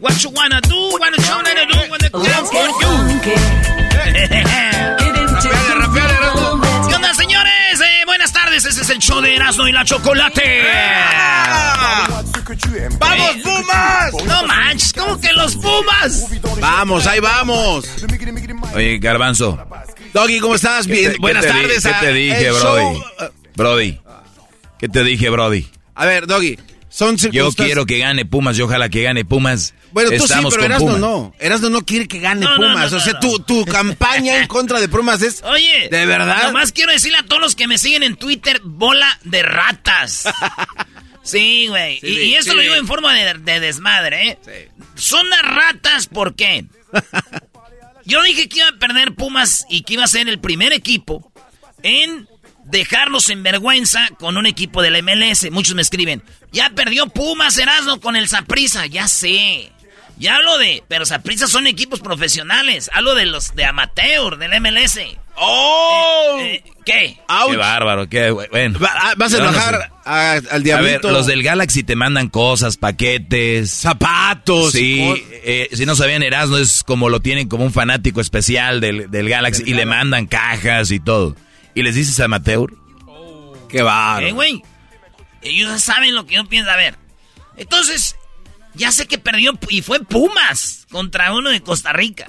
What you wanna do? What you wanna do? You Rapeale, rapeale, the Erasmo. moment. ¿Qué onda, señores? Eh, buenas tardes. Este es el show de Erasmo y la Chocolate. ¡Vamos, Pumas! No manches, ¿cómo que los Pumas? Vamos, ahí vamos. Oye, Garbanzo. Doggy, ¿cómo estás? ¿qué Bien, te- buenas qué te di- tardes. ¿Qué te dije, Brody? show. Brody. ¿Qué te dije, Brody? A ver, Doggy, son Yo quiero que gane Pumas y ojalá que gane Pumas. Bueno, tú Estamos sí, pero con Erasmo Pumas. no. Erasmo no quiere que gane No, Pumas. no, o sea, no, tu, tu campaña en contra de Pumas es... Oye, ¿De verdad? Nomás quiero decirle a todos los que me siguen en Twitter, bola de ratas. Sí, güey. Sí, y, sí, y esto sí. lo digo en forma de, de desmadre, ¿eh? Son las ratas, ¿por qué? Yo dije que iba a perder Pumas y que iba a ser el primer equipo en dejarlos en vergüenza con un equipo del MLS. Muchos me escriben, ya perdió Pumas Erasmo con el Saprisa. Ya sé. Ya hablo de, pero Saprisa son equipos profesionales. Hablo de los de amateur, del MLS. ¡Oh! Eh, ¿Qué? Ouch. Qué bárbaro, qué bueno. Va- ah, ¿Vas a enojar sé. a- al A ver, diablito? los del Galaxy te mandan cosas, paquetes. Zapatos. Sí, eh, si no sabían, Erasmo es como lo tienen como un fanático especial del, del Galaxy y le mandan cajas y todo. Y les dices amateur. Qué bárbaro. Eh, güey. Ellos ya saben lo que yo pienso. A ver. Entonces, ya sé que perdió y fue Pumas contra uno de Costa Rica.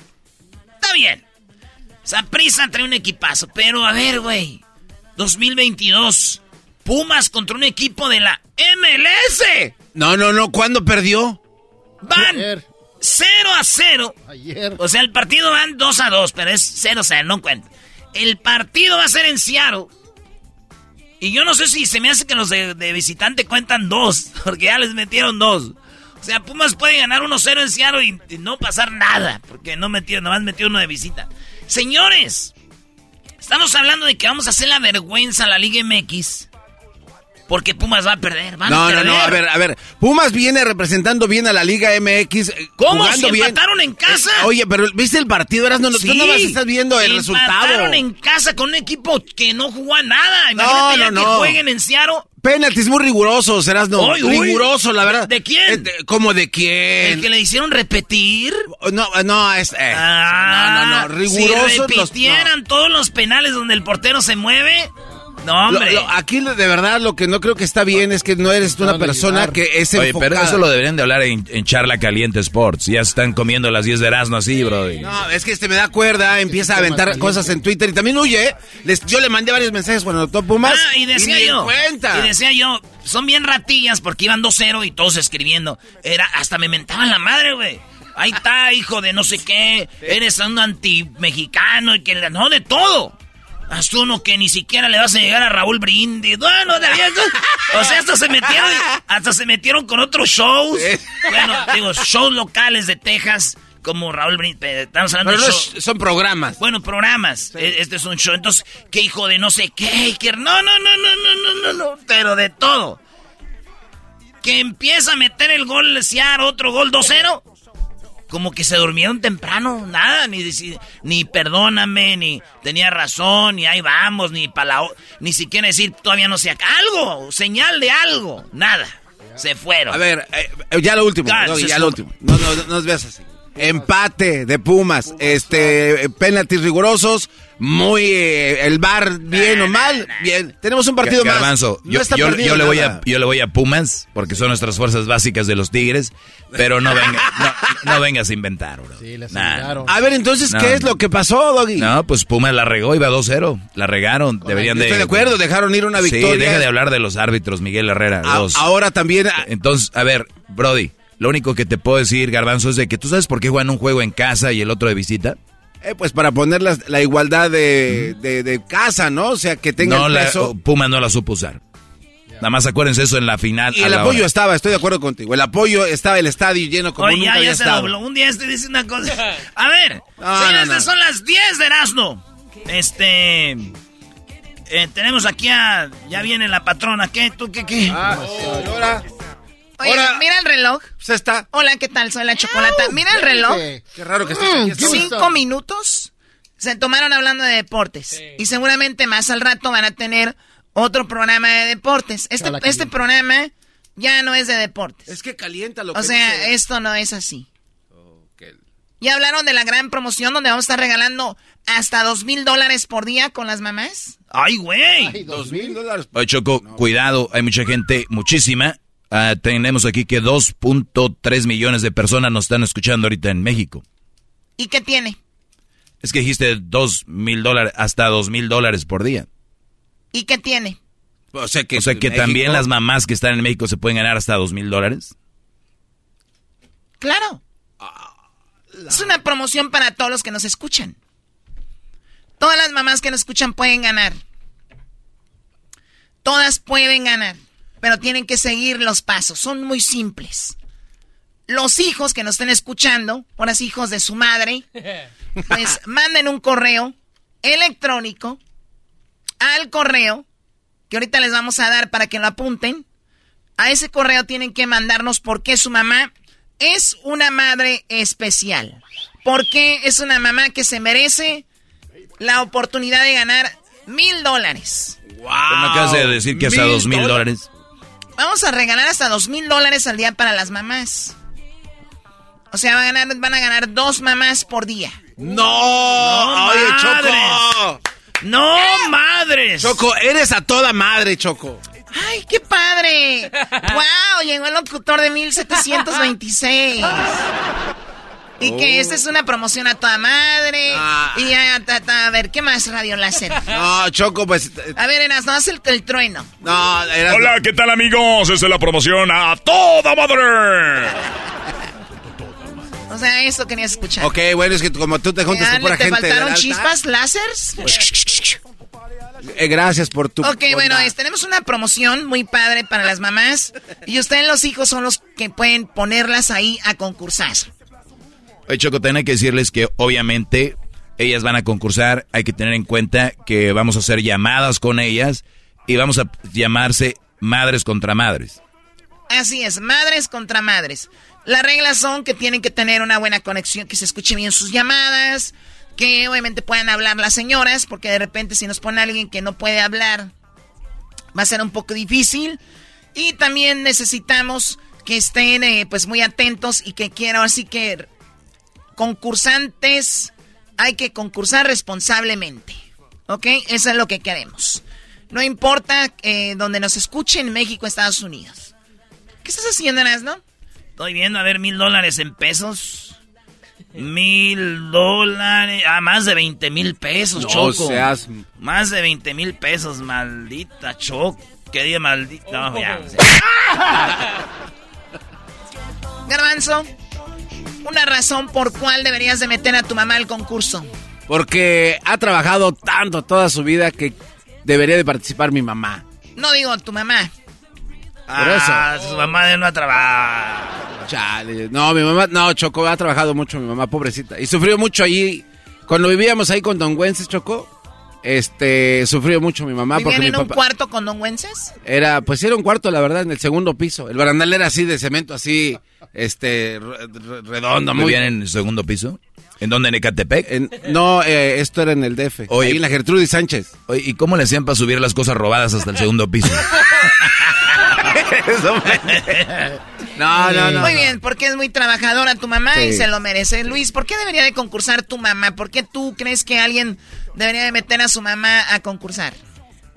Está bien. Saprisa trae un equipazo. Pero a ver, güey. 2022. Pumas contra un equipo de la MLS. No, no, no. ¿Cuándo perdió? Van 0 a 0. O sea, el partido van 2 a 2, pero es 0 a 0, no cuenta. El partido va a ser en Seattle. Y yo no sé si se me hace que los de, visitante cuentan 2, porque ya les metieron 2. O sea, Pumas puede ganar 1-0 en Seattle y, y no pasar nada, porque no metieron, nomás metió uno de visita. Señores, estamos hablando de que vamos a hacer la vergüenza a la Liga MX. Porque Pumas va a perder, van a No, no, perder. no, a ver, a ver. Pumas viene representando bien a la Liga MX. ¿Cómo? ¿Si bien. empataron en casa? Eh, oye, pero ¿viste el partido? Eras no, no, tú Sí. nada más estás viendo el resultado. Empataron en casa con un equipo que no jugó a nada. Imagínate No, ya no, que no. jueguen en Seattle. Penaltis muy rigurosos, serás no. Riguroso, la verdad. ¿De quién? Eh, ¿Cómo de El quién? que le hicieron repetir. No, no, es. eh, Ah, no, no, no. Rigurosos Si los. repitieran todos los penales donde el portero se mueve. No, Lo- hombre. lo- aquí de verdad lo que no creo que está bien es que no eres una persona que es Oye, enfocada. pero eso lo deberían de hablar en, en Charla Caliente Sports. Ya están comiendo las 10 de Erasmo así, Brody. No, es que este me da cuerda, empieza a aventar cosas en Twitter y también huye. ¿eh? Les, yo le mandé varios mensajes cuando notó Pumas. Ah, y decía en yo. cuenta. Y decía yo, son bien ratillas porque iban 2-0 y todos escribiendo. Era, hasta me mentaban la madre, güey. Ahí está, hijo de no sé qué. Eres un anti-mexicano y que no de todo. Hasta uno que ni siquiera le vas a llegar a Raúl Brindis. Bueno, o sea, hasta se metieron, hasta se metieron con otros shows. Bueno, digo, shows locales de Texas como Raúl Brindis. Estamos hablando de shows. son programas. Bueno, programas. E, este es un show. Entonces, ¿qué hijo de no sé qué? No, no, no, no, no, no, no, no. Pero de todo. Que empieza a meter el gol Sear, otro gol 2-0 como que se durmieron temprano, nada, ni, ni perdóname, ni tenía razón, ni ahí vamos, ni para ni siquiera decir todavía no sé, algo, señal de algo, nada. Se fueron. A ver, eh, ya lo último, ya lo último. No, no, no nos veas así. Empate de Pumas, este, penaltis rigurosos, muy eh, el bar bien o mal, bien. Tenemos un partido más. yo, yo, le voy a, yo le voy a Pumas porque son nuestras fuerzas básicas de los Tigres, pero no venga, no, vengas a inventar, bro. A ver, entonces, ¿qué es lo que pasó, Doggy? No, pues Pumas la regó, iba 2-0, la regaron, deberían de. Estoy de acuerdo, dejaron ir una victoria. Sí, deja de hablar de los árbitros, Miguel Herrera. Ahora también. Entonces, a ver, Brody. Lo único que te puedo decir, Garbanzo, es de que tú sabes por qué juegan un juego en casa y el otro de visita. Eh, pues para poner la, igualdad de, casa, ¿no? O sea, que tenga no el peso. La, Puma no la supo usar. Nada más acuérdense eso en la final. Y el apoyo estaba, estoy de acuerdo contigo. El apoyo estaba el estadio lleno como Oye, nunca ya, se dobló. Un día este dice una cosa. A ver, no, son las 10 de Erasmo. Este... Eh, tenemos aquí a... Ya viene la patrona. ¿Qué? ¿Tú qué? ¿Qué? Ah, ahora... Oye, mira el reloj. Se está. Hola, ¿qué tal? Soy la chocolata. Mira el reloj. Qué, raro que esté aquí. Cinco minutos se tomaron hablando de deportes. Y seguramente más al rato van a tener otro programa de deportes. Este, este programa ya no es de deportes. Es que calienta lo que O sea, esto no es así. Ya hablaron de la gran promoción donde vamos a estar regalando hasta dos mil dólares por día con las mamás. ¡Ay, güey! Dos mil dólares. Oye, Choco, cuidado, hay mucha gente, muchísima, Ah, tenemos aquí que 2.3 millones de personas nos están escuchando ahorita en México. ¿Y qué tiene? Es que dijiste 2 mil dólares, hasta 2 mil dólares por día. ¿Y qué tiene? O sea que, también las mamás que están en México se pueden ganar hasta 2 mil dólares. Claro. Es una promoción para todos los que nos escuchan. Todas las mamás que nos escuchan pueden ganar. Todas pueden ganar pero tienen que seguir los pasos. Son muy simples. Los hijos que nos estén escuchando, así hijos de su madre, pues manden un correo electrónico al correo que ahorita les vamos a dar para que lo apunten. A ese correo tienen que mandarnos por qué su mamá es una madre especial. ¿Por qué es una mamá que se merece la oportunidad de ganar mil dólares? Wow. ¿Me acabas de decir que hasta dos mil dólares? Vamos a regalar hasta dos mil dólares al día para las mamás. O sea, van a, ganar, van a ganar dos mamás por día. ¡No! no ¡Oye, Choco! ¡No, madres! Choco, eres a toda madre, Choco. ¡Ay, qué padre! ¡Wow! Llegó el locutor de 1726. Y que esta es una promoción a toda madre. Ah. Y a, a, ver, ¿qué más Radio Láser? No, Choco, pues. Eh, a ver, Eras, no hace el, trueno. No, Hola, ¿qué tal, amigos? Esta es la promoción a toda madre. O sea, eso querías escuchar. Ok, bueno, es que como tú te juntas con pura ¿te gente. ¿Te faltaron chispas, lásers? Eh, gracias por tu. Ok, bueno, tenemos una promoción muy padre para las mamás. Y ustedes, los hijos, son los que pueden ponerlas ahí a concursar. Oye, Choco, hay que decirles que obviamente ellas van a concursar. Hay que tener en cuenta que vamos a hacer llamadas con ellas y vamos a llamarse madres contra madres. Así es, madres contra madres. Las reglas son que tienen que tener una buena conexión, que se escuchen bien sus llamadas, que obviamente puedan hablar las señoras, porque de repente si nos pone alguien que no puede hablar, va a ser un poco difícil. Y también necesitamos que estén eh, pues muy atentos y que quieran así que concursantes, hay que concursar responsablemente. ¿Ok? Eso es lo que queremos. No importa eh, donde nos escuchen, México, Estados Unidos. ¿Qué estás haciendo, no? Estoy viendo, a ver, mil dólares en pesos. Mil dólares. Ah, más de veinte mil pesos, Choco. Seas... Más de veinte mil pesos, maldita Choco. Qué día maldita. No, ya. Garbanzo una razón por cuál deberías de meter a tu mamá al concurso. Porque ha trabajado tanto toda su vida que debería de participar mi mamá. No digo tu mamá. Ah, su mamá no ha trabajado. Chale. No, mi mamá, no, Choco, ha trabajado mucho mi mamá, pobrecita. Y sufrió mucho allí. Cuando vivíamos ahí con Don Güences, Choco, este, sufrió mucho mi mamá. ¿Vivían porque en mi un papá cuarto con Don Wences? Era, pues era un cuarto, la verdad, en el segundo piso. El barandal era así de cemento, así, este, re- re- redondo, muy ¿Vivían en el segundo piso? ¿En dónde? ¿En Ecatepec? En- no, eh, esto era en el DF. Oye. ahí en la Gertrudis Sánchez. Oye, ¿y cómo le hacían para subir las cosas robadas hasta el segundo piso? No, no, no. Muy bien, porque es muy trabajadora tu mamá y se lo merece. Luis, ¿por qué debería de concursar tu mamá? ¿Por qué tú crees que alguien debería de meter a su mamá a concursar?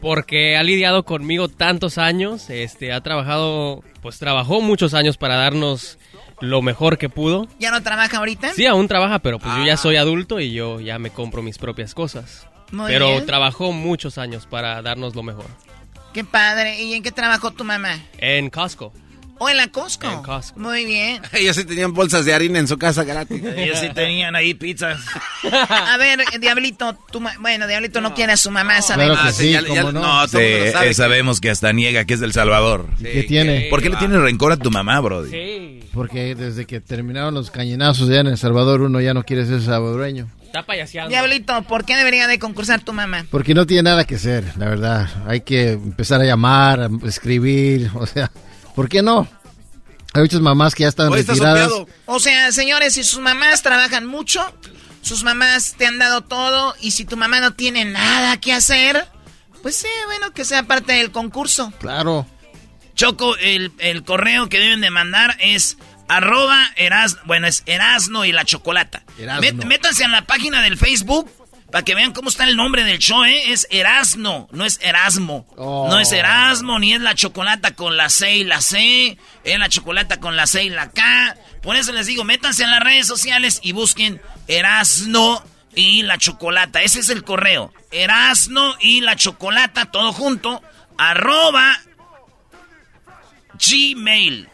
Porque ha lidiado conmigo tantos años, este, ha trabajado, pues trabajó muchos años para darnos lo mejor que pudo. ¿Ya no trabaja ahorita? Sí, aún trabaja, pero pues yo ya soy adulto y yo ya me compro mis propias cosas. Muy pero bien. trabajó muchos años para darnos lo mejor. Qué padre. ¿Y en qué trabajó tu mamá? En Costco. ¿O en la Costco? En Costco. Muy bien. Ellos sí tenían bolsas de harina en su casa gratis. Ellos sí tenían ahí pizzas. A ver, Diablito, tu ma- bueno, Diablito no quiere a su mamá, ¿sabes? Claro que Ah, sí, ya- ya- cómo no. no, Sí, sabe eh, sabemos que hasta niega que es del Salvador. ¿Qué tiene? ¿Por qué le tienes rencor a tu mamá, Brody? Sí. Porque desde que terminaron los cañonazos allá en El Salvador, uno ya no quiere ser salvadoreño. Está payaseando. Diablito, ¿por qué debería de concursar tu mamá? Porque no tiene nada que hacer, la verdad. Hay que empezar a llamar, a escribir, o sea, ¿por qué no? Hay muchas mamás que ya están retiradas. O sea, señores, si sus mamás trabajan mucho, sus mamás te han dado todo, y si tu mamá no tiene nada que hacer, pues sí, bueno, que sea parte del concurso. Claro. Choco, el, el correo que deben de mandar es arroba eras, bueno, es Erasno y la Chocolata. Met- métanse en la página del Facebook para que vean cómo está el nombre del show, ¿eh? Es Erasno, no es Erasmo. Oh. No es Erasmo, ni es la Chocolata con la C y la C, es la Chocolata con la C y la K. Por eso les digo, métanse en las redes sociales y busquen Erasno y la Chocolata. Ese es el correo. Erasno y la Chocolata, todo junto, arroba gmail,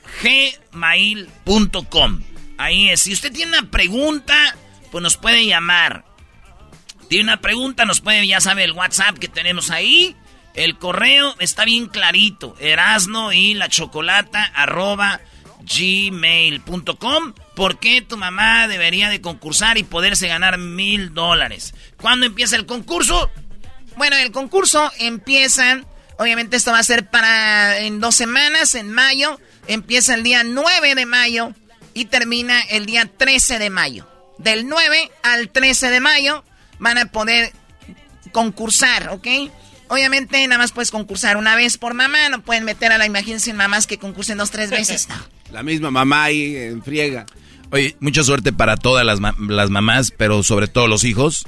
gmail.com. Ahí es. Si usted tiene una pregunta, pues nos puede llamar. Tiene una pregunta, nos puede, ya sabe, el WhatsApp que tenemos ahí. El correo está bien clarito. Erasno y la chocolata arroba gmail.com. ¿Por qué tu mamá debería de concursar y poderse ganar mil dólares? ¿Cuándo empieza el concurso? Bueno, el concurso empieza, obviamente esto va a ser para en dos semanas, en mayo, empieza el día 9 de mayo y termina el día 13 de mayo. Del 9 al 13 de mayo van a poder concursar, ¿ok? Obviamente nada más puedes concursar una vez por mamá, no pueden meter a la imaginación mamás que concursen dos, tres veces, no. La misma mamá ahí en friega. Oye, mucha suerte para todas las, ma- las mamás, pero sobre todo los hijos.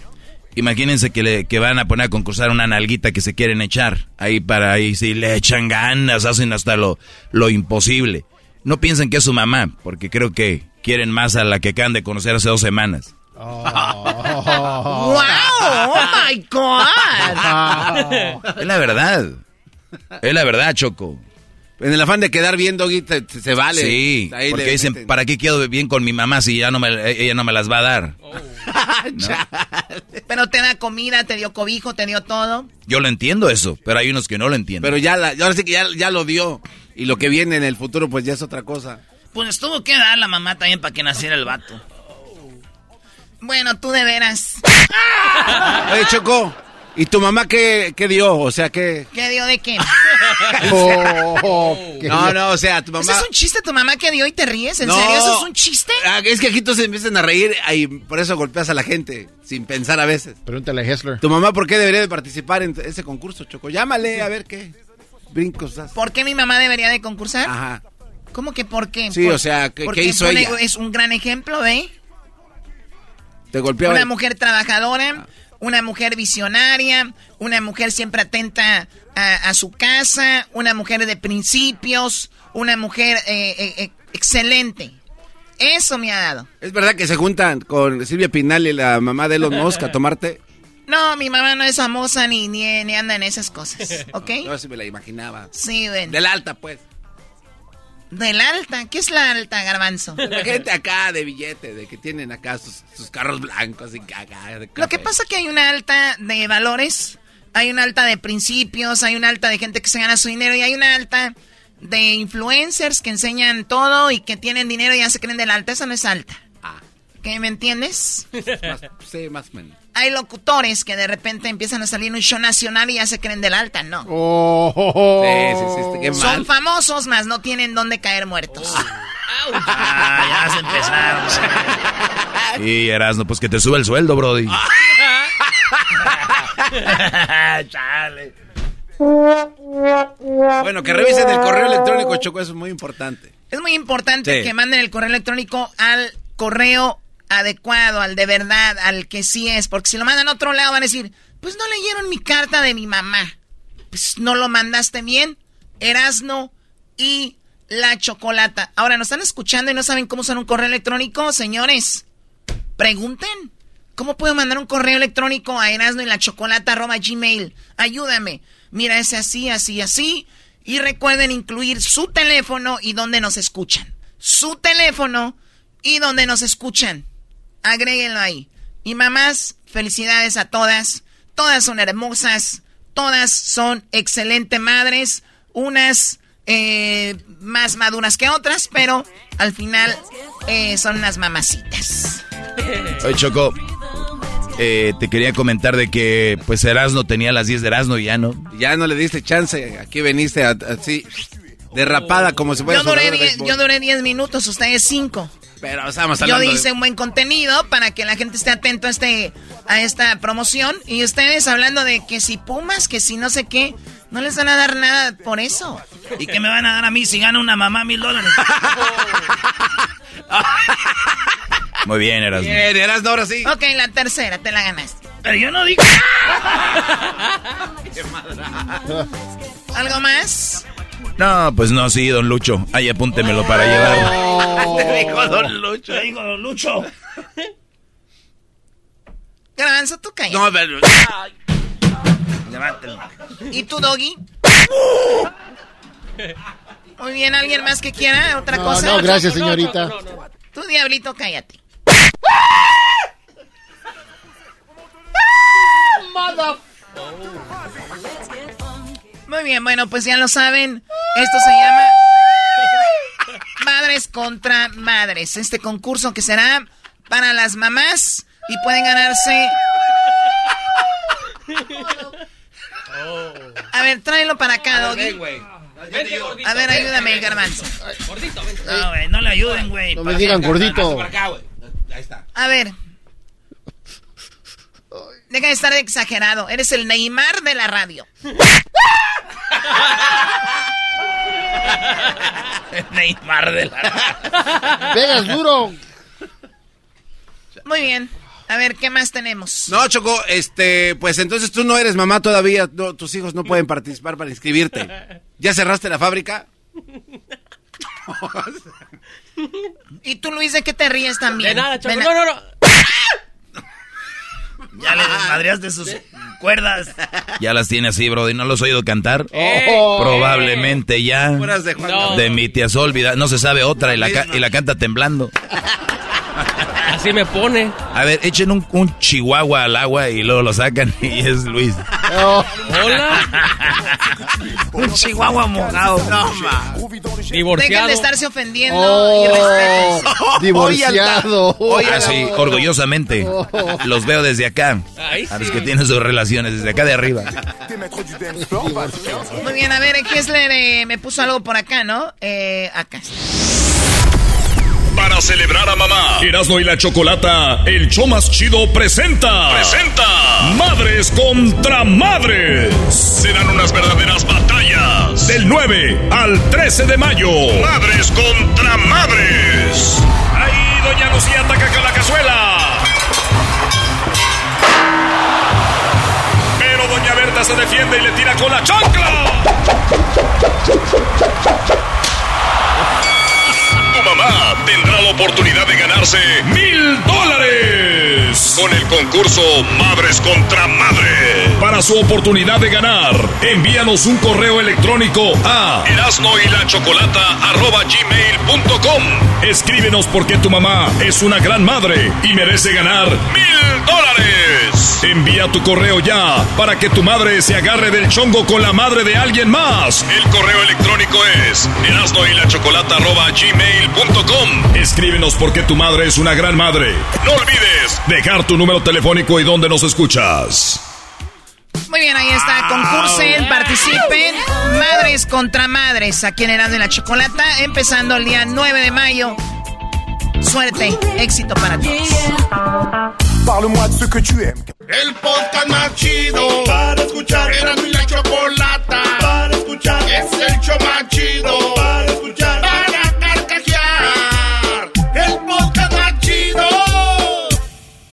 Imagínense que, le, que van a poner a concursar una nalguita que se quieren echar. Ahí para ahí, si le echan ganas, hacen hasta lo, lo imposible. No piensen que es su mamá, porque creo que quieren más a la que acaban de conocer hace dos semanas. ¡Wow! ¡Oh, my God! Es la verdad. Es la verdad, Choco. En el afán de quedar bien, Doggy, te- te- se vale. Sí, Ahí porque dicen, meten. ¿para qué quedo bien con mi mamá si ya no me, ella no me las va a dar? Pero te da comida, te dio cobijo, te dio todo. Yo lo entiendo eso, pero hay unos que no lo entienden. Pero ya, la, ahora sí que ya, ya lo dio. Y lo que viene en el futuro, pues ya es otra cosa. Pues tuvo que dar la mamá también para que naciera el vato. Bueno, tú de veras. Oye, Choco, ¿y tu mamá qué, qué dio? O sea, ¿qué? ¿Qué dio de qué? Oh, qué No, no, o sea, tu mamá... ¿Ese es un chiste tu mamá que dio y te ríes? ¿En No. serio? ¿Eso es un chiste? Ah, es que aquí todos se empiezan a reír y por eso golpeas a la gente, sin pensar a veces. Pregúntale a Hessler. ¿Tu mamá por qué debería de participar en ese concurso, Choco? Llámale a ver qué brincos das. ¿Por qué mi mamá debería de concursar? Ajá. ¿Cómo que por qué? Sí, Por- o sea, ¿qué- porque qué hizo ella? Es un gran ejemplo, ¿ve? Te. Una mujer trabajadora, una mujer visionaria, una mujer siempre atenta a, a su casa, una mujer de principios, una mujer eh, eh, eh, excelente. Eso me ha dado. ¿Es verdad que se juntan con Silvia Pinal y la mamá de Elon Musk a tomarte? No, mi mamá no es famosa ni, ni, ni anda en esas cosas, ¿ok? Yo sí me la imaginaba. Sí, ven. Del alta, pues. Del alta, ¿qué es la alta, garbanzo? La gente acá de billete, de que tienen acá sus, carros blancos y acá. Lo que pasa es que hay una alta de valores, hay una alta de principios, hay una alta de gente que se gana su dinero y hay una alta de influencers que enseñan todo y que tienen dinero y ya se creen de la alta. Esa no es alta. ¿Qué me entiendes? sí, más o menos. Hay locutores que de repente empiezan a salir en un show nacional y ya se creen de la alta, no. Oh. Sí, sí, sí, qué mal. Son famosos, más no tienen dónde caer muertos. ah, ya se empezaron. y Erasno, pues que te sube el sueldo, Brody. Chale. Bueno, que revisen el correo electrónico, Choco, eso es muy importante. Es muy importante que manden el correo electrónico al correo adecuado, al de verdad, al que sí es, porque si lo mandan a otro lado van a decir, pues no leyeron mi carta de mi mamá. Pues no lo mandaste bien. Erasno y la chocolata. Ahora, ¿nos están escuchando y no saben cómo usar un correo electrónico? Señores, pregunten. ¿Cómo puedo mandar un correo electrónico a Erasno y la chocolata arroba gmail? Ayúdame. Mira, es así, así, así. Y recuerden incluir su teléfono y donde nos escuchan. Su teléfono y donde nos escuchan. Agréguenlo ahí. Y mamás, felicidades a todas. Todas son hermosas. Todas son excelentes madres. Unas eh, más maduras que otras, pero al final eh, son unas mamacitas. Oye, Choco, eh, te quería comentar de que pues Erasno tenía las 10 de Erasno y ya no. Ya no le diste chance, aquí veniste así derrapada como si fuera yo duré, diez, yo duré 10 minutos, ustedes 5. Pero estamos Yo hice un buen contenido para que la gente esté atento a este a esta promoción y ustedes hablando de que si Pumas, que si no sé qué, no les van a dar nada por eso. ¿Y qué me van a dar a mí si gana una mamá mil dólares? Muy bien, Erasmo. Bien, Erasmo, ahora sí. Ok, la tercera, te la ganaste. Pero yo no digo... Qué ¿Algo más? No, pues no, sí, don Lucho. Ahí apúntemelo para llevar. Te dijo don Lucho. Te dijo don Lucho. Garbanzo, tú callas. No, pero... Levántelo. ¿Y tú, Doggy? Muy bien, ¿alguien más que quiera otra cosa? No, gracias, señorita. Tú, Diablito, cállate. Muy bien, bueno, pues ya lo saben. Esto se llama Madres contra Madres. Este concurso que será para las mamás y pueden ganarse. A ver, tráelo para acá, Doggy. A ver, ayúdame, garbanzo. Gordito, No, güey, no le ayuden, güey. No me digan gordito. Ahí está. A ver. Deja de estar exagerado. Eres el Neymar de la radio. Neymar de la. Pegas duro. Muy bien. A ver, ¿qué más tenemos? No, Choco, este, pues entonces tú no eres mamá todavía, tus hijos no pueden participar para inscribirte. ¿Ya cerraste la fábrica? ¿Y tú, Luis, de qué te ríes también? De nada, Choco. No, no, no. Ya le desmadreaste sus cuerdas. Ya las tiene así, bro. ¿Y no los he oído cantar? Oh. Probablemente ya. De, mi tía Solvida. No se sabe otra y la, y la canta temblando. Así me pone. A ver, echen un, un, chihuahua al agua y luego lo sacan y es Luis. Hola. un chihuahua mojado. No, ma. Divorciado. Dejen de estarse ofendiendo oh, Divorciado. Así, ah, orgullosamente. Los veo desde acá. A los que tienen sus relaciones desde acá de arriba. Muy bien, a ver, Kessler eh, me puso algo por acá, ¿no? Eh, acá para celebrar a mamá. Erasmo y la Chocolata, el show más chido presenta. Presenta. Madres contra madres. Serán unas verdaderas batallas. Del 9 al 13 de mayo. Madres contra madres. Ahí Doña Lucía ataca con la cazuela. Pero Doña Berta se defiende y le tira con la chancla. A tendrá la oportunidad de ganarse mil dólares con el concurso Madres contra Madres. Para su oportunidad de ganar, envíanos un correo electrónico a erasno y la Escríbenos porque tu mamá es una gran madre y merece ganar mil dólares. Envía tu correo ya para que tu madre se agarre del chongo con la madre de alguien más. El correo electrónico es erasnoylachocolata.gmail.com Escríbenos porque tu madre es una gran madre. No olvides dejar tu número telefónico y dónde nos escuchas. Muy bien, ahí está. Concursen, participen. Madres contra madres aquí en Erasmo y la Chocolata. Empezando el día 9 de mayo. Suerte, éxito para todos. El podcast más chido para escuchar. Era mi la chocolata para escuchar. Es el show más chido para escuchar.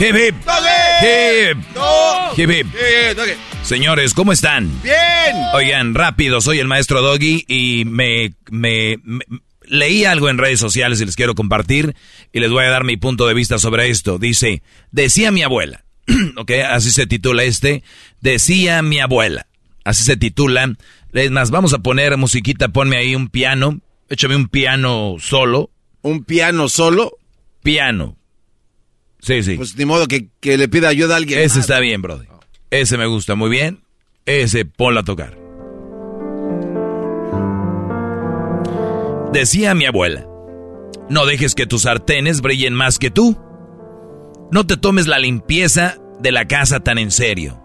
Hip, hip. Hip. Hip, hip. Señores, ¿cómo están? Bien. Oigan, rápido, soy el maestro Doggy y me, me, me- leí algo en redes sociales y les quiero compartir y les voy a dar mi punto de vista sobre esto. Dice, decía mi abuela, ok, así se titula este, decía mi abuela, así se titula. Es más, vamos a poner musiquita, ponme ahí un piano, échame un piano solo. ¿Un piano solo? Piano. Sí, sí. Pues ni modo que, que le pida ayuda a alguien. Ese más. está bien, brother. Ese me gusta muy bien. Ese ponlo a tocar. Decía mi abuela, no dejes que tus sartenes brillen más que tú. No te tomes la limpieza de la casa tan en serio.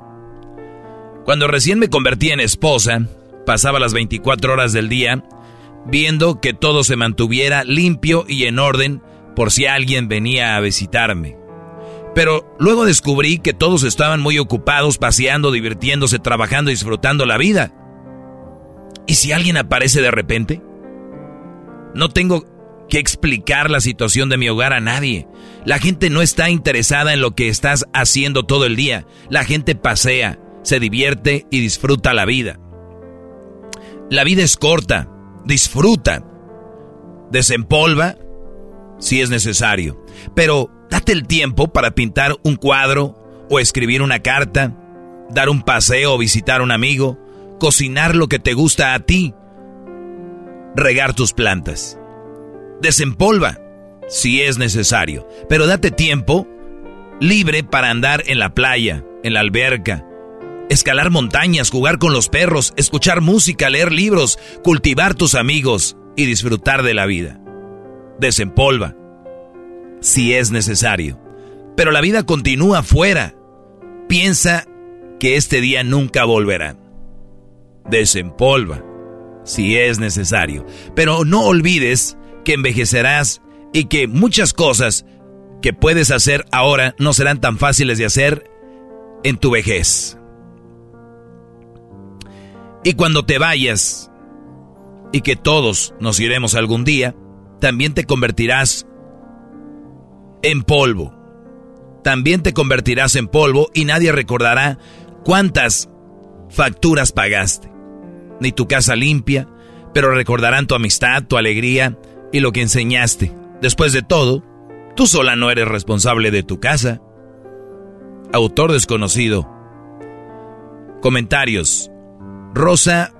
Cuando recién me convertí en esposa, pasaba las 24 horas del día viendo que todo se mantuviera limpio y en orden por si alguien venía a visitarme. Pero luego descubrí que todos estaban muy ocupados paseando, divirtiéndose, trabajando disfrutando la vida. ¿Y si alguien aparece de repente? No tengo que explicar la situación de mi hogar a nadie. La gente no está interesada en lo que estás haciendo todo el día. La gente pasea, se divierte y disfruta la vida. La vida es corta, disfruta, desempolva si es necesario. Pero Date el tiempo para pintar un cuadro o escribir una carta, dar un paseo o visitar a un amigo, cocinar lo que te gusta a ti, regar tus plantas. Desempolva si es necesario, pero date tiempo libre para andar en la playa, en la alberca, escalar montañas, jugar con los perros, escuchar música, leer libros, cultivar tus amigos y disfrutar de la vida. Desempolva si es necesario. Pero la vida continúa afuera. Piensa que este día nunca volverá. Desempolva si es necesario. Pero no olvides que envejecerás y que muchas cosas que puedes hacer ahora no serán tan fáciles de hacer en tu vejez. Y cuando te vayas, y que todos nos iremos algún día, también te convertirás en polvo. También te convertirás en polvo y nadie recordará cuántas facturas pagaste. Ni tu casa limpia, pero recordarán tu amistad, tu alegría y lo que enseñaste. Después de todo, tú sola no eres responsable de tu casa. Autor desconocido. Comentarios. Rosa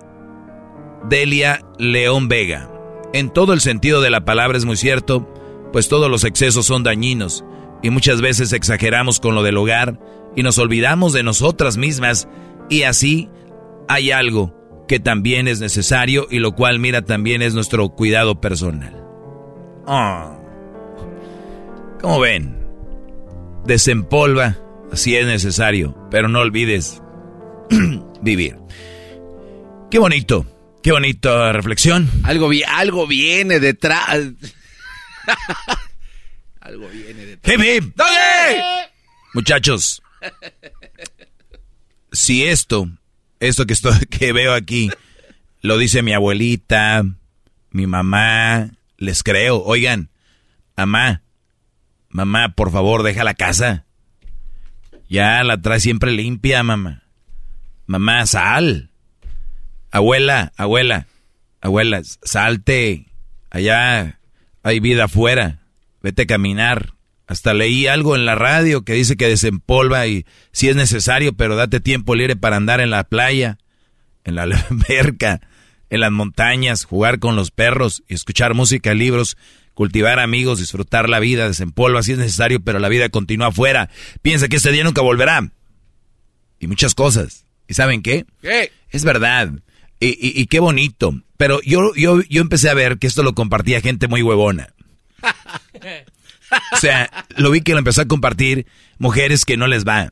Delia León Vega. En todo el sentido de la palabra es muy cierto pues todos los excesos son dañinos y muchas veces exageramos con lo del hogar y nos olvidamos de nosotras mismas y así hay algo que también es necesario y lo cual mira también es nuestro cuidado personal. Oh. ¿Cómo ven? Desempolva si es necesario, pero no olvides vivir. Qué bonito, qué bonita reflexión. Algo, algo viene detrás. Algo viene de... ¡Hip, ¡Dale! Muchachos, si esto, esto que, estoy, que veo aquí, lo dice mi abuelita, mi mamá, les creo. Oigan, mamá, mamá, por favor, deja la casa. Ya la trae siempre limpia, mamá. Mamá, sal. Abuela, abuela, abuela, salte. Allá hay vida afuera, vete a caminar. Hasta leí algo en la radio que dice que desempolva y si es necesario, pero date tiempo libre para andar en la playa, en la alberca, en las montañas, jugar con los perros, escuchar música, libros, cultivar amigos, disfrutar la vida, desempolva si es necesario, pero la vida continúa afuera. Piensa que este día nunca volverá. Y muchas cosas. ¿Y saben qué? ¿Qué? Es verdad. Y, qué bonito. Pero yo, yo, yo empecé a ver que esto lo compartía gente muy huevona. O sea, lo vi que lo empezó a compartir mujeres que no les va.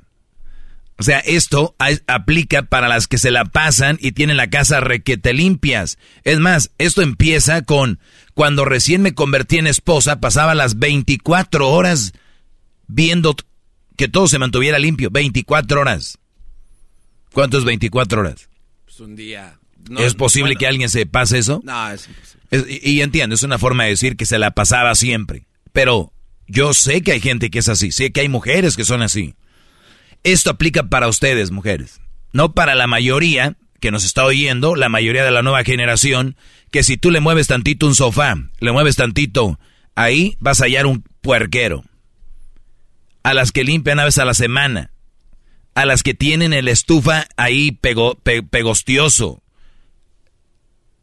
O sea, esto aplica para las que se la pasan y tienen la casa requete limpias. Es más, esto empieza con cuando recién me convertí en esposa, pasaba las 24 horas viendo que todo se mantuviera limpio. 24 horas. ¿Cuánto es 24 horas? Pues un día. ¿Es posible que alguien se pase eso? No, es y, entiendo, es una forma de decir que se la pasaba siempre. Pero yo sé que hay gente que es así, sé que hay mujeres que son así. Esto aplica para ustedes, mujeres. No para la mayoría que nos está oyendo, la mayoría de la nueva generación, que si tú le mueves tantito un sofá, le mueves tantito, ahí vas a hallar un puerquero. A las que limpian a veces a la semana. A las que tienen el estufa ahí pegostioso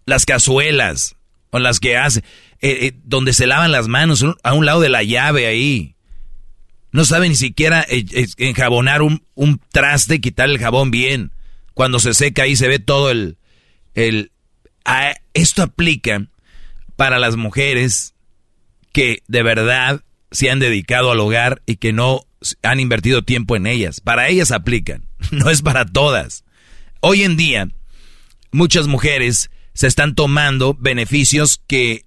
las cazuelas, o las que hace, eh, eh, donde se lavan las manos, a un lado de la llave ahí. No sabe ni siquiera eh, enjabonar un, un traste, quitar el jabón bien. Cuando se seca ahí se ve todo el... el esto aplica para las mujeres que de verdad se han dedicado al hogar y que no han invertido tiempo en ellas. Para ellas aplican, no es para todas. Hoy en día, muchas mujeres se están tomando beneficios que,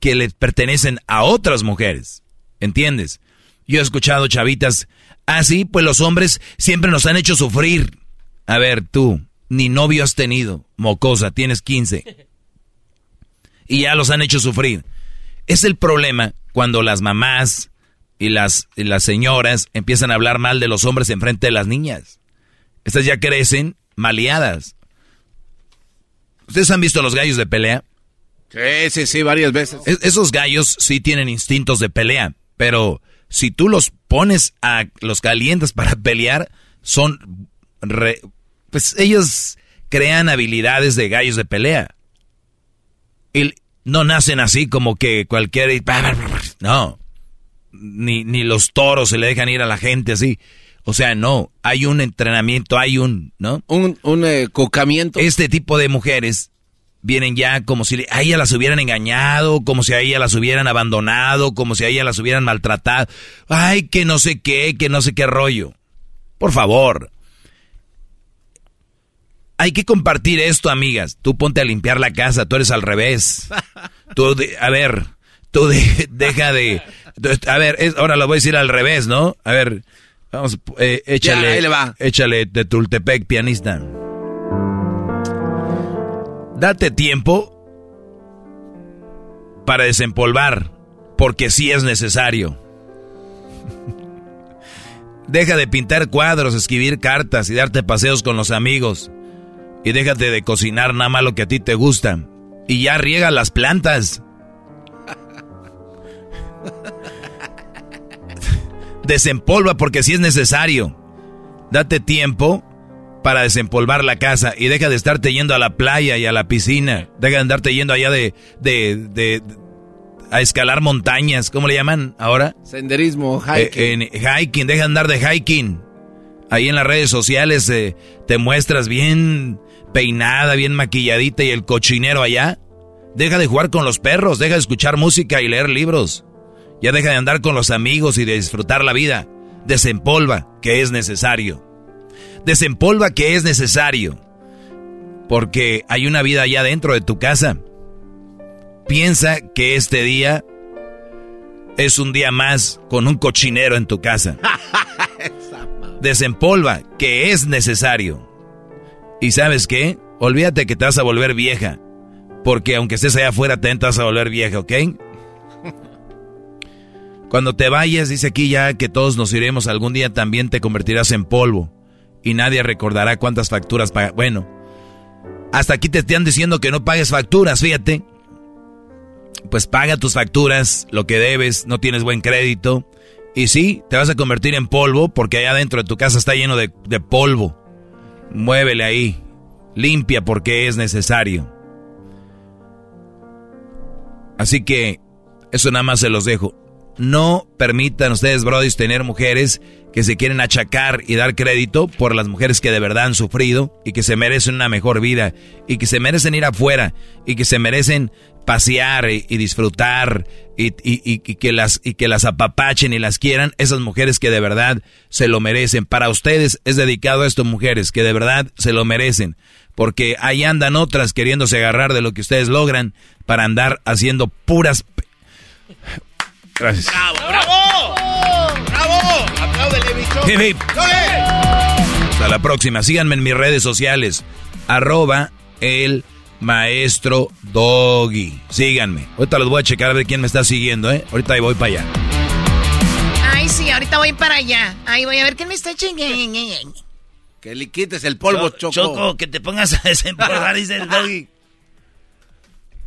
que les pertenecen a otras mujeres. ¿Entiendes? Yo he escuchado chavitas, así, ah, pues los hombres siempre nos han hecho sufrir. A ver, tú, ni novio has tenido, mocosa, tienes 15. Y ya los han hecho sufrir. Es el problema cuando las mamás y las, y las señoras empiezan a hablar mal de los hombres en frente de las niñas. Estas ya crecen maleadas. ¿Ustedes han visto los gallos de pelea? Sí, sí, sí, varias veces. esos gallos sí tienen instintos de pelea, pero si tú los pones a los calientes para pelear, son, pues ellos crean habilidades de gallos de pelea. Y no nacen así como que cualquier... No, ni, ni los toros se le dejan ir a la gente así. O sea, no, hay un entrenamiento, hay un, ¿no? Un, un eh, cocamiento. Este tipo de mujeres vienen ya como si a ella las hubieran engañado, como si a ella las hubieran abandonado, como si a ella las hubieran maltratado. Ay, que no sé qué, que no sé qué rollo. Por favor. Hay que compartir esto, amigas. Tú ponte a limpiar la casa, tú eres al revés. Tú, a ver, tú deja de... A ver, ahora lo voy a decir al revés, ¿no? A ver, vamos, eh, échale, échale de Tultepec, pianista. Date tiempo para desempolvar, porque sí es necesario. Deja de pintar cuadros, escribir cartas y darte paseos con los amigos. Y déjate de cocinar nada más lo que a ti te gusta. Y ya riega las plantas. Desempolva porque sí es necesario. Date tiempo para desempolvar la casa y deja de estarte yendo a la playa y a la piscina. Deja de andarte yendo allá de, de, a escalar montañas. ¿Cómo le llaman ahora? Senderismo, eh, hiking. hiking, deja de andar de hiking. Ahí en las redes sociales eh, te muestras bien peinada, bien maquilladita y el cochinero allá. Deja de jugar con los perros, deja de escuchar música y leer libros. Ya deja de andar con los amigos y de disfrutar la vida. Desempolva, que es necesario desempolva que es necesario. Porque hay una vida allá dentro de tu casa. Piensa que este día es un día más con un cochinero en tu casa. Desempolva que es necesario. ¿Y sabes qué? Olvídate que te vas a volver vieja. Porque aunque estés allá afuera, te vas a volver vieja, ¿ok? Cuando te vayas, dice aquí ya que todos nos iremos algún día, también te convertirás en polvo y nadie recordará cuántas facturas paga. Bueno, hasta aquí te están diciendo que no pagues facturas, fíjate. Pues paga tus facturas, lo que debes, no tienes buen crédito. Y sí, te vas a convertir en polvo porque allá dentro de tu casa está lleno de, de polvo. Muévele ahí, limpia porque es necesario. Así que eso nada más se los dejo. No permitan ustedes, brodis, tener mujeres que se quieren achacar y dar crédito por las mujeres que de verdad han sufrido y que se merecen una mejor vida y que se merecen ir afuera y que se merecen pasear y, disfrutar y, que las, y que las apapachen y las quieran, esas mujeres que de verdad se lo merecen. Para ustedes es dedicado a estas mujeres que de verdad se lo merecen, porque ahí andan otras queriéndose agarrar de lo que ustedes logran para andar haciendo puras Gracias. ¡Bravo! ¡Bravo! ¡Bravo! ¡Apláudele, bicho! Hasta la próxima. Síganme en mis redes sociales. Arroba el maestro Doggy. Síganme. Ahorita los voy a checar a ver quién me está siguiendo, ¿eh? Ahorita ahí voy para allá. Ay, sí, ahorita voy para allá. Ahí voy a ver quién me está chingando. Que le quites el polvo, Choco. Choco, que te pongas a desempolvar, dice el Doggy.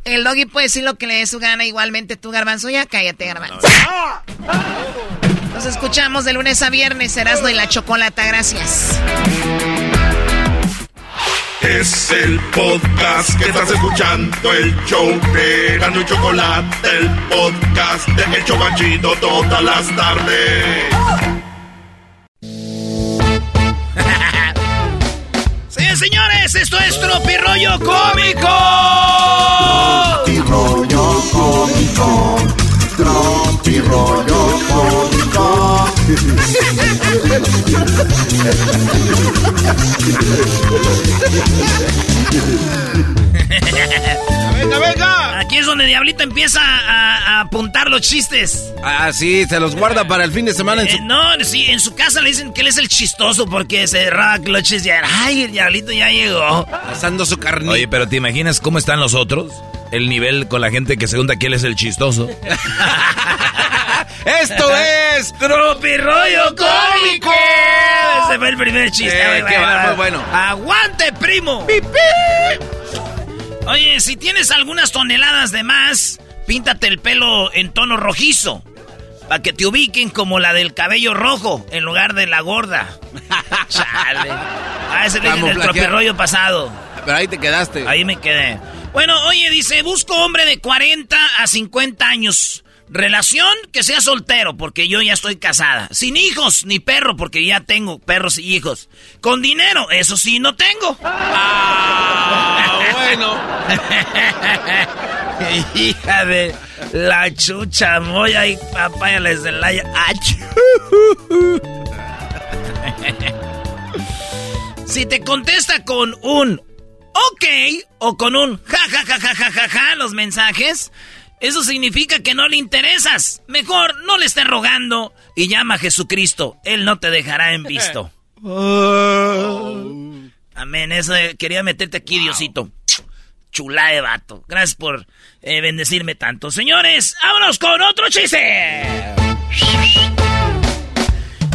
El doggy puede decir lo que le dé su gana, igualmente tú, Garbanzo. Ya cállate, Garbanzo. Nos escuchamos de lunes a viernes, Erasmo y la Chocolata. Gracias. Es el podcast que estás escuchando, el show de Gano y Chocolate, el podcast de El Chocachito todas las tardes. Señores, esto es Tropirollo Cómico. Tropirollo Cómico. Tropirollo Cómico. venga, venga. Aquí es donde Diablito empieza a, apuntar los chistes. Ah, sí, se los guarda para el fin de semana. En su... Eh, no, sí, en su casa le dicen que él es el chistoso porque se cloches y era, ay, el Diablito ya llegó. Pasando su carne. Oye, pero ¿te imaginas cómo están los otros? El nivel con la gente que se junta que él es el chistoso. Esto es Tropirollo Cómico. Ese fue el primer chiste. Eh, muy bueno. Aguante, primo. Oye, si tienes algunas toneladas de más, píntate el pelo en tono rojizo. Para que te ubiquen como la del cabello rojo en lugar de la gorda. Chale. Ah, ese es el tropirroyo pasado. Pero ahí te quedaste. Ahí me quedé. Bueno, oye, dice, busco hombre de 40 a 50 años. Relación que sea soltero, porque yo ya estoy casada. Sin hijos, ni perro, porque ya tengo perros y hijos. Con dinero, eso sí, no tengo. Ah, bueno. Hija de la chucha, moya y papaya les de la... si te contesta con un ok o con un ja ja ja ja ja ja ja los mensajes, eso significa que no le interesas. Mejor no le estés rogando y llama a Jesucristo. Él no te dejará en visto. Amén. Eso quería meterte aquí, Diosito. Chula de vato. Gracias por eh, bendecirme tanto. Señores, vámonos con otro chiste.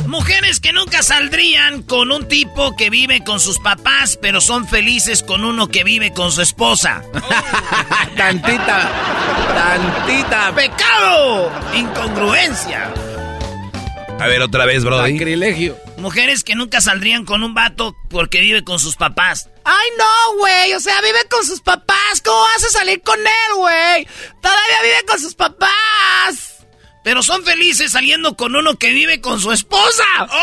Mujeres que nunca saldrían con un tipo que vive con sus papás, pero son felices con uno que vive con su esposa. tantita, tantita. Pecado, incongruencia. A ver otra vez, bro. Sacrilegio. Mujeres que nunca saldrían con un vato porque vive con sus papás. Ay, no, güey. O sea, vive con sus papás. ¿Cómo vas a salir con él, güey? Todavía vive con sus papás pero son felices saliendo con uno que vive con su esposa. ¡Oh!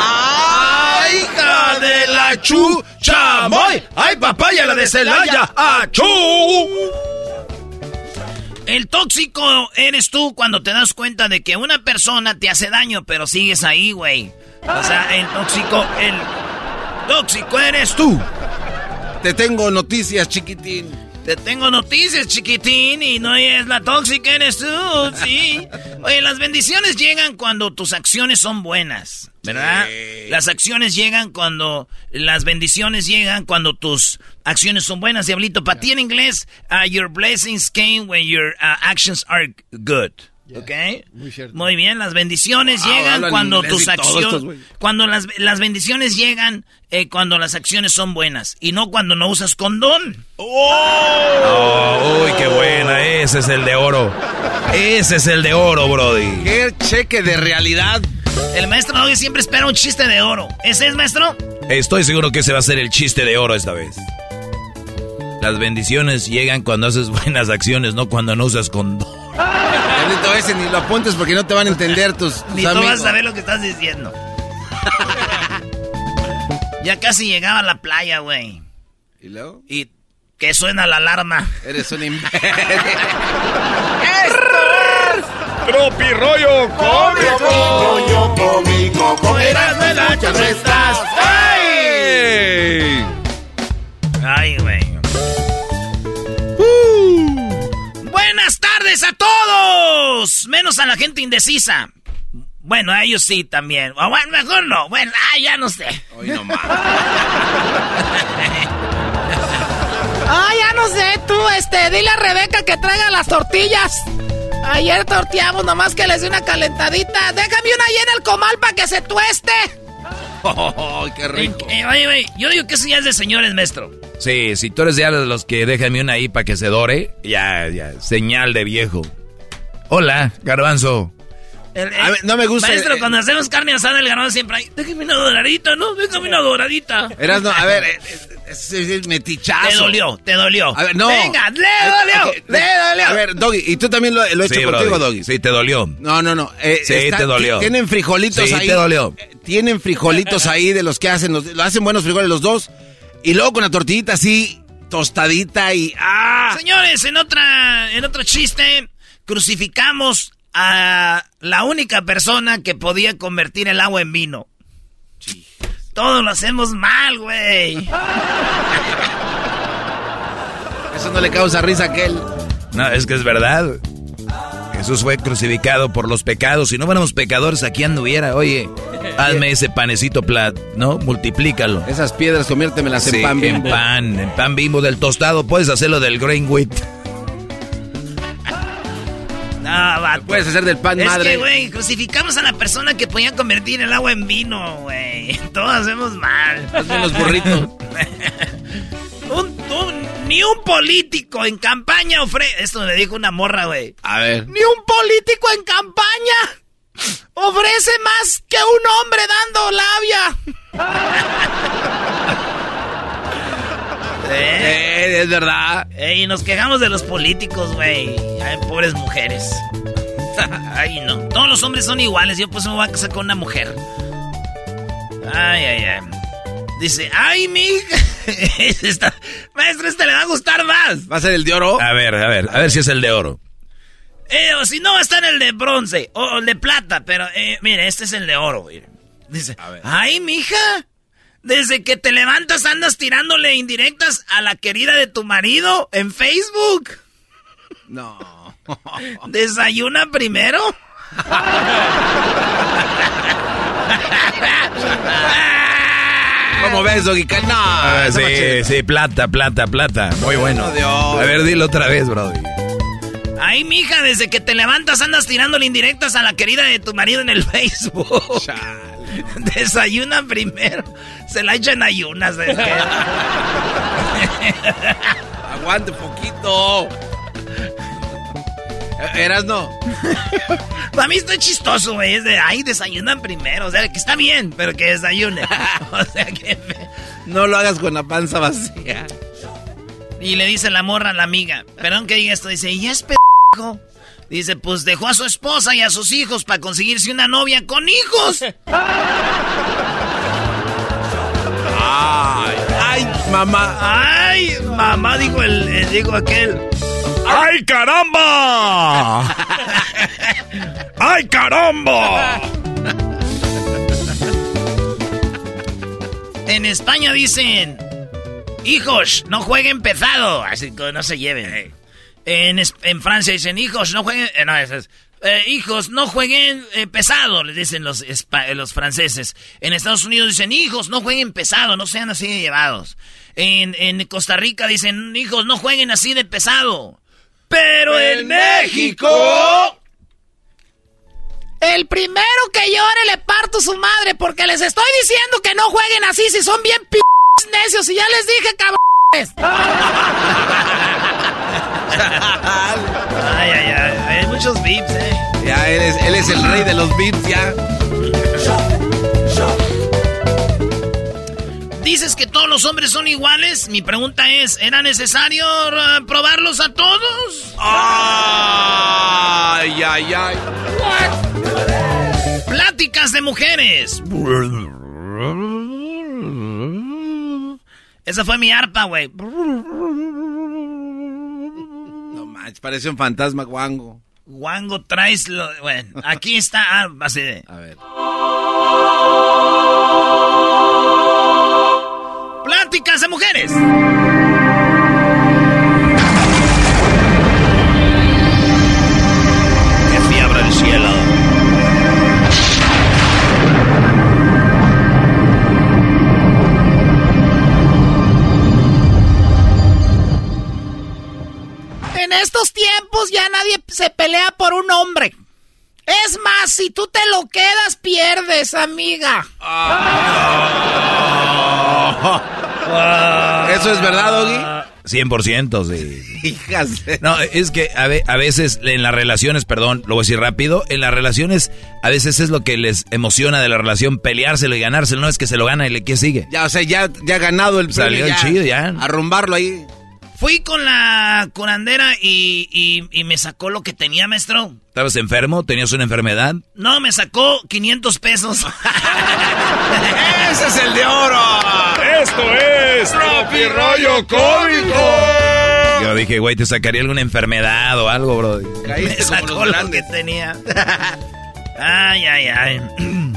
¡Ay, hija de la chucha! ¡Ay, papaya la de Celaya! ¡Achú! El tóxico eres tú cuando te das cuenta de que una persona te hace daño, pero sigues ahí, güey. O sea, el tóxico, el tóxico eres tú. Te tengo noticias, chiquitín. Te tengo noticias, chiquitín, y no es la tóxica, eres tú, sí. Oye, las bendiciones llegan cuando tus acciones son buenas, ¿verdad? Las acciones llegan cuando, las bendiciones llegan cuando tus acciones son buenas, diablito. Para ti en inglés, uh, your blessings came when your uh, actions are good. ¿Ok? Muy, bien, las bendiciones ah, llegan cuando tus acciones. Cuando las, las, bendiciones llegan eh, cuando las acciones son buenas y no cuando no usas condón. ¡Oh! uy, qué buena! Ese es el de oro. Ese es el de oro, Brody. ¡Qué cheque de realidad! El maestro hoy siempre espera un chiste de oro. ¿Ese es, maestro? Estoy seguro que ese va a ser el chiste de oro esta vez. Las bendiciones llegan cuando haces buenas acciones, no cuando no usas condón ese ni lo apuntes porque no te van a entender tus, Ni tú vas a saber lo que estás diciendo. ya casi llegaba a la playa, güey. ¿Y luego? Y que suena la alarma. Eres un imbécil. Tropi rollo cómico. Rollo cómico. Con Erasmo la. Menos a la gente indecisa. Bueno, a ellos sí también. bueno, mejor no. Bueno, ah, ya no sé. Hoy no más. ah, ya no sé. Tú, este, dile a Rebeca que traiga las tortillas. Ayer torteamos, nomás que les dé una calentadita. Déjame una ahí en el comal para que se tueste. ¡Oh, qué rico! Eh, oye, oye, yo digo que eso ya es de señores, maestro. Sí, si tú eres de los que déjame una ahí para que se dore, ya, ya, señal de viejo. Hola, garbanzo. no me gusta. Maestro, cuando hacemos carne asada, el garbanzo siempre hay. Déjame una doradita, ¿no? Déjame una doradita. Eras, no, a ver, es, es, metichazo. Te dolió, te dolió. A ver, no. Venga, le dolió, le dolió. A ver, Doggy, y tú también lo, lo he hecho contigo, Doggy. Sí, te dolió. No, no, no. Eh, sí, te dolió. Tienen frijolitos sí, ahí. te dolió. Tienen frijolitos ahí de los que hacen, lo hacen buenos frijoles los dos. Y luego con la tortillita así, tostadita y ¡ah! Señores, en otra en otro chiste crucificamos a la única persona que podía convertir el agua en vino. Sí. Todos lo hacemos mal, güey. Eso no le causa risa a aquel. No, es que es verdad. Jesús fue crucificado por los pecados. Si no fuéramos pecadores, aquí anduviera. Oye, hazme ese panecito plat, ¿no? Multiplícalo. Esas piedras, conviértemelas en pan bimbo. en pan, en pan bimbo del tostado. Puedes hacerlo del grain wheat. No, va. Puedes hacer del pan madre. Es que, güey, crucificamos a la persona que podía convertir el agua en vino, güey. Todos hacemos mal. Hazme los burritos. un, un ni un político en campaña ofrece... Esto me dijo una morra, güey. A ver. Ni un político en campaña ofrece más que un hombre dando labia. ¿Eh? es verdad. y nos quejamos de los políticos, güey. Ay, pobres mujeres. Ay, no. Todos los hombres son iguales. Yo pues me voy a casar con una mujer. Ay, ay, ay. Dice, ay, mi Maestro, este le va a gustar más. ¿Va a ser el de oro? A ver, a ver, a ver si es el de oro. Eh, o si no, va a estar el de bronce o el de plata. Pero, eh, mire, este es el de oro. Dice, ay, mija. Desde que te levantas andas tirándole indirectas a la querida de tu marido en Facebook. No. ¿Desayuna primero? ¿Cómo ves, Doggy? No. Ah, sí, sí, plata, plata, plata. Muy bueno. A ver, dilo otra vez, Brody. Ay, mija, desde que te levantas andas tirándole indirectas a la querida de tu marido en el Facebook. Desayuna primero. Se la echan ayunas. Aguante poquito. ¿Eras no? Para mí está chistoso, güey. Es de, ay, desayunan primero. O sea, que está bien, pero que desayune. o sea, que... No lo hagas con la panza vacía. Y le dice la morra a la amiga. Perdón que diga esto. Dice, y es p***. Dice, pues dejó a su esposa y a sus hijos para conseguirse una novia con hijos. Ay, ay, mamá. Ay, mamá, dijo el, dijo aquel. ¡Ay, caramba! ¡Ay, caramba! En España dicen, hijos, no jueguen pesado, así que no se lleven. En, en Francia dicen, hijos, no jueguen... Eh, no, eh, hijos, no jueguen eh, pesado, les dicen los, los franceses. En Estados Unidos dicen, hijos, no jueguen pesado, no sean así de llevados. En, en Costa Rica dicen, hijos, no jueguen así de pesado. Pero en, México... El primero que llore le parto su madre porque les estoy diciendo que no jueguen así si son bien p necios y ya les dije cabrones. ay, ay, ay, hay muchos beeps, eh. Ya, él es, él es el rey de los beeps, ya. Dices que todos los hombres son iguales. Mi pregunta es, ¿era necesario uh, probarlos a todos? Ay, ay, ay. Pláticas de mujeres. Esa fue mi arpa, güey. Parece un fantasma guango. Guango traes lo... Bueno, aquí está... Ah, así de... A ver. Pláticas de mujeres. En estos tiempos ya nadie se pelea por un hombre. Es más, si tú te lo quedas, pierdes, amiga. ¿Eso es verdad, Doggy? 100%, sí. Hijas. No, es que a, a, veces en las relaciones, perdón, lo voy a decir rápido, en las relaciones a veces es lo que les emociona de la relación, peleárselo y ganárselo, no es que se lo gana y le que sigue. Ya, o sea, ya, ya ha ganado el Salió el chido, ya. Arrumbarlo ahí. Fui con la curandera y, y, me sacó lo que tenía, maestro. ¿Estabas enfermo? ¿Tenías una enfermedad? No, me sacó 500 pesos. ¡Ese es el de oro! ¡Esto es Tropi Rollo Cómico! Yo dije, güey, te sacaría alguna enfermedad o algo, bro. Me sacó lo que tenía. ay, ay, ay.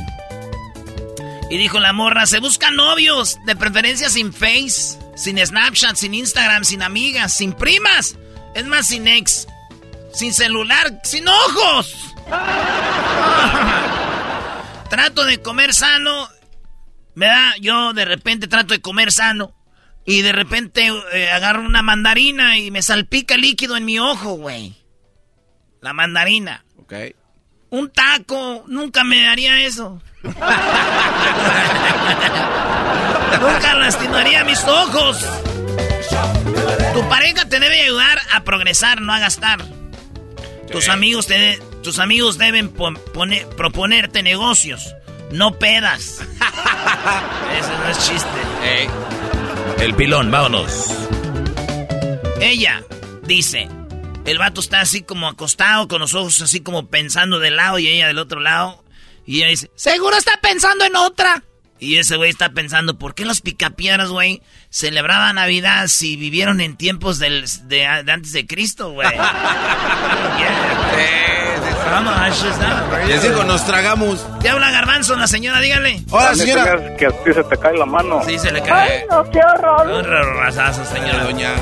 y dijo la morra, se buscan novios, de preferencia sin face. Sin Snapchat, sin Instagram, sin amigas, sin primas. Es más, sin ex. Sin celular, sin ojos. trato de comer sano. Me da, yo de repente trato de comer sano. Y de repente eh, agarro una mandarina y me salpica líquido en mi ojo, güey. La mandarina. Ok. Un taco, nunca me daría eso. Nunca lastimaría mis ojos. Tu pareja te debe ayudar a progresar, no a gastar. Tus amigos te, tus amigos deben proponerte negocios, no pedas. Eso no es chiste. El pilón, vámonos. Ella dice, el vato está así como acostado, con los ojos así como pensando de lado y ella del otro lado. Y ella dice, seguro está pensando en otra. Y ese güey está pensando, ¿por qué los picapiedras, güey, celebraban Navidad si vivieron en tiempos del, de, antes de Cristo, güey? Les digo, nos tragamos. Ya habla Garbanzo, la señora, dígale. Hola, señora. Que a ti se te cae la mano. Sí, se le cae. Ay, no, qué horror. Un rasazo, señora. Doña.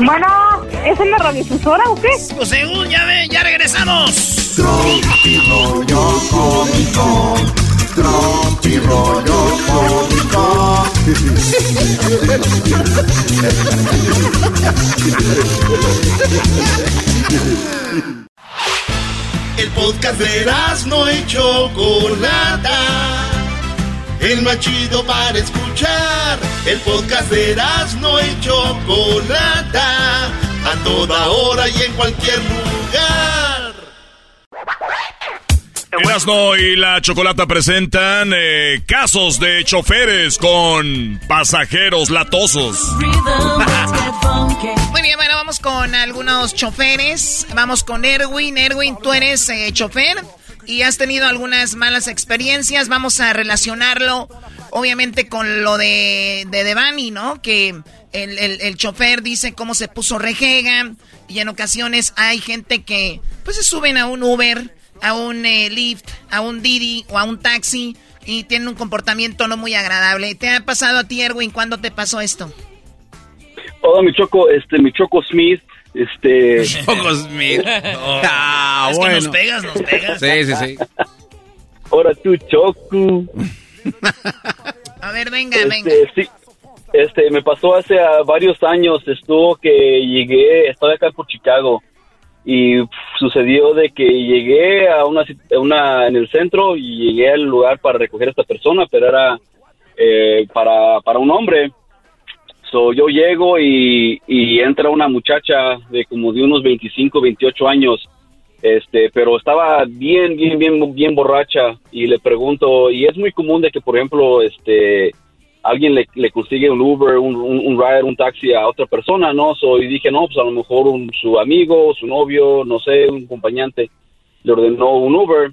Bueno, ¿es en la radiofusora o qué? Pues según, ya ve, ya regresamos. Tropi rollo cómico. Tropi rollo cómico. El podcast de no hecho Chocolata el más chido para escuchar. El podcast de no y Chocolata, a toda hora y en cualquier lugar. Erasmo y la Chocolata presentan eh, casos de choferes con pasajeros latosos. Muy bien, bueno, vamos con algunos choferes. Vamos con Erwin. Erwin, tú eres eh, chofer y has tenido algunas malas experiencias. Vamos a relacionarlo, obviamente, con lo de, de Devani, ¿no? Que el, el, chofer dice cómo se puso rejega y en ocasiones hay gente que, pues, se suben a un Uber, a un eh, Lyft, a un Didi o a un taxi y tienen un comportamiento no muy agradable. ¿Te ha pasado a ti, Erwin? ¿Cuándo te pasó esto? Hola, mi Choco, este, mi Choco Smith. Este. Ojos míos. Ah, es que nos pegas, nos pegas. Sí, sí, sí. Ahora tú, Choco. A ver, venga, este, venga. Sí. Este, me pasó hace varios años, estuvo que llegué, estaba acá por Chicago. Y sucedió de que llegué a una, en el centro y llegué al lugar para recoger a esta persona, pero era eh, para, para un hombre. So, yo llego y, entra una muchacha de como de unos 25, 28 años, este, pero estaba bien, bien, bien, bien borracha. Y le pregunto, y es muy común de que, por ejemplo, este, alguien le, consigue un Uber, un, un, ride, un taxi a otra persona, ¿no? So, y dije, no, pues a lo mejor un, su amigo, su novio, no sé, un acompañante, le ordenó un Uber.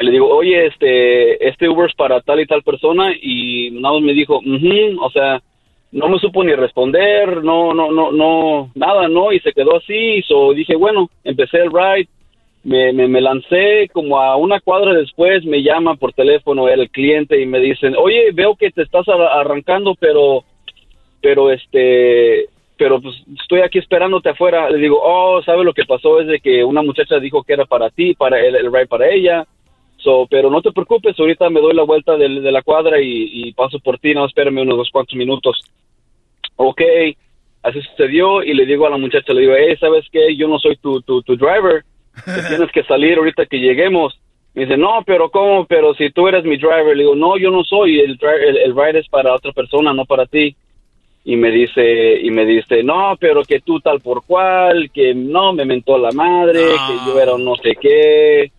Y le digo, oye, este, este Uber es para tal y tal persona, y nada más me dijo, o sea, no me supo ni responder, no, no, no, no, nada, no, y se quedó así, so dije, bueno, empecé el ride, me, me, lancé como a una cuadra después, me llama por teléfono el cliente y me dicen, oye, veo que te estás arrancando, pero, pero este, pero pues estoy aquí esperándote afuera. Le digo, oh, ¿sabe lo que pasó? Es de que una muchacha dijo que era para ti, para el, el ride para ella. So, pero no te preocupes, ahorita me doy la vuelta de, la cuadra y, paso por ti, no, espérame unos dos cuantos minutos. Ok, así sucedió y le digo a la muchacha, le digo, hey, ¿sabes qué? Yo no soy tu, tu driver, tienes que salir ahorita que lleguemos. Me dice, no, pero ¿cómo? Pero si tú eres mi driver, le digo, no, yo no soy, el, el, el ride es para otra persona, no para ti. Y me dice, y me dice, no, pero que tú tal por cual, que no, me mentó la madre, que yo era un no sé qué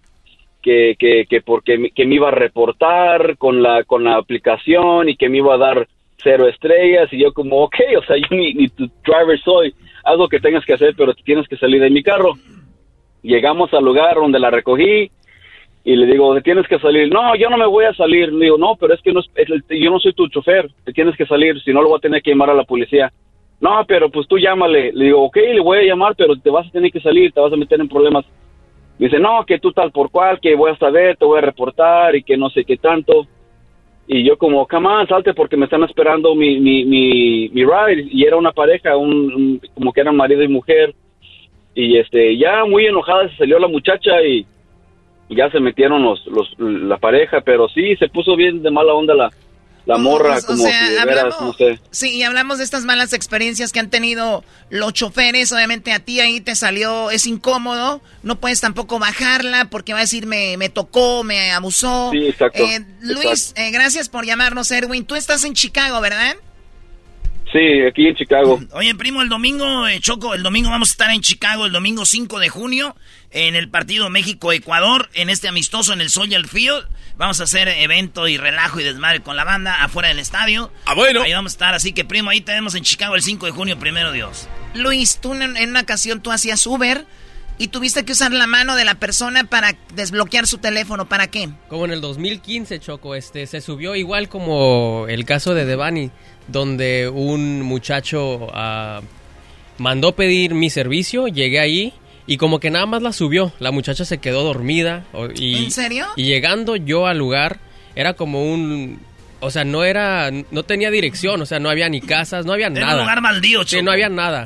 que, que, que porque que me iba a reportar con la, con la aplicación y que me iba a dar cero estrellas y yo como, ok, o sea, yo ni, ni tu driver soy, algo que tengas que hacer, pero tienes que salir de mi carro. Llegamos al lugar donde la recogí y le digo, tienes que salir. No, yo no me voy a salir. Le digo, no, pero es que no, yo no soy tu chofer, te tienes que salir, si no lo voy a tener que llamar a la policía. No, pero pues tú llámale. Le digo, ok, le voy a llamar, pero te vas a tener que salir, te vas a meter en problemas dice, no, que tú tal por cual, que voy a saber, te voy a reportar y que no sé qué tanto. Y yo como, come salte porque me están esperando mi, ride. Y era una pareja, un, como que eran marido y mujer. Y este, ya muy enojada se salió la muchacha y ya se metieron los, los, la pareja, pero sí, se puso bien de mala onda la, la morra, como hablamos, no sé. Sí, y hablamos de estas malas experiencias que han tenido los choferes. Obviamente a ti ahí te salió, es incómodo. No puedes tampoco bajarla porque va a decir me, me tocó, me abusó. Sí, exacto. Eh, Luis, eh, gracias por llamarnos, Erwin. Tú estás en Chicago, ¿verdad? Sí, aquí en Chicago. Oye, primo, el domingo, eh, Choco, el domingo vamos a estar en Chicago, el domingo 5 de junio, en el partido México-Ecuador, en este amistoso en el Soldier Field. Vamos a hacer evento y relajo y desmadre con la banda afuera del estadio. Ah, bueno. Ahí vamos a estar, así que, primo, ahí tenemos en Chicago el 5 de junio, primero Dios. Luis, tú en, en una ocasión tú hacías Uber y tuviste que usar la mano de la persona para desbloquear su teléfono. ¿Para qué? Como en el 2015, Choco, este, se subió igual como el caso de Devani, donde un muchacho ah, mandó pedir mi servicio, llegué ahí y como que nada más la subió. La muchacha se quedó dormida. Y, ¿En serio? Y llegando yo al lugar, era como un... O sea, no era, no tenía dirección, o sea, no había ni casas, no había Era nada. un lugar maldío, Sí, no había nada.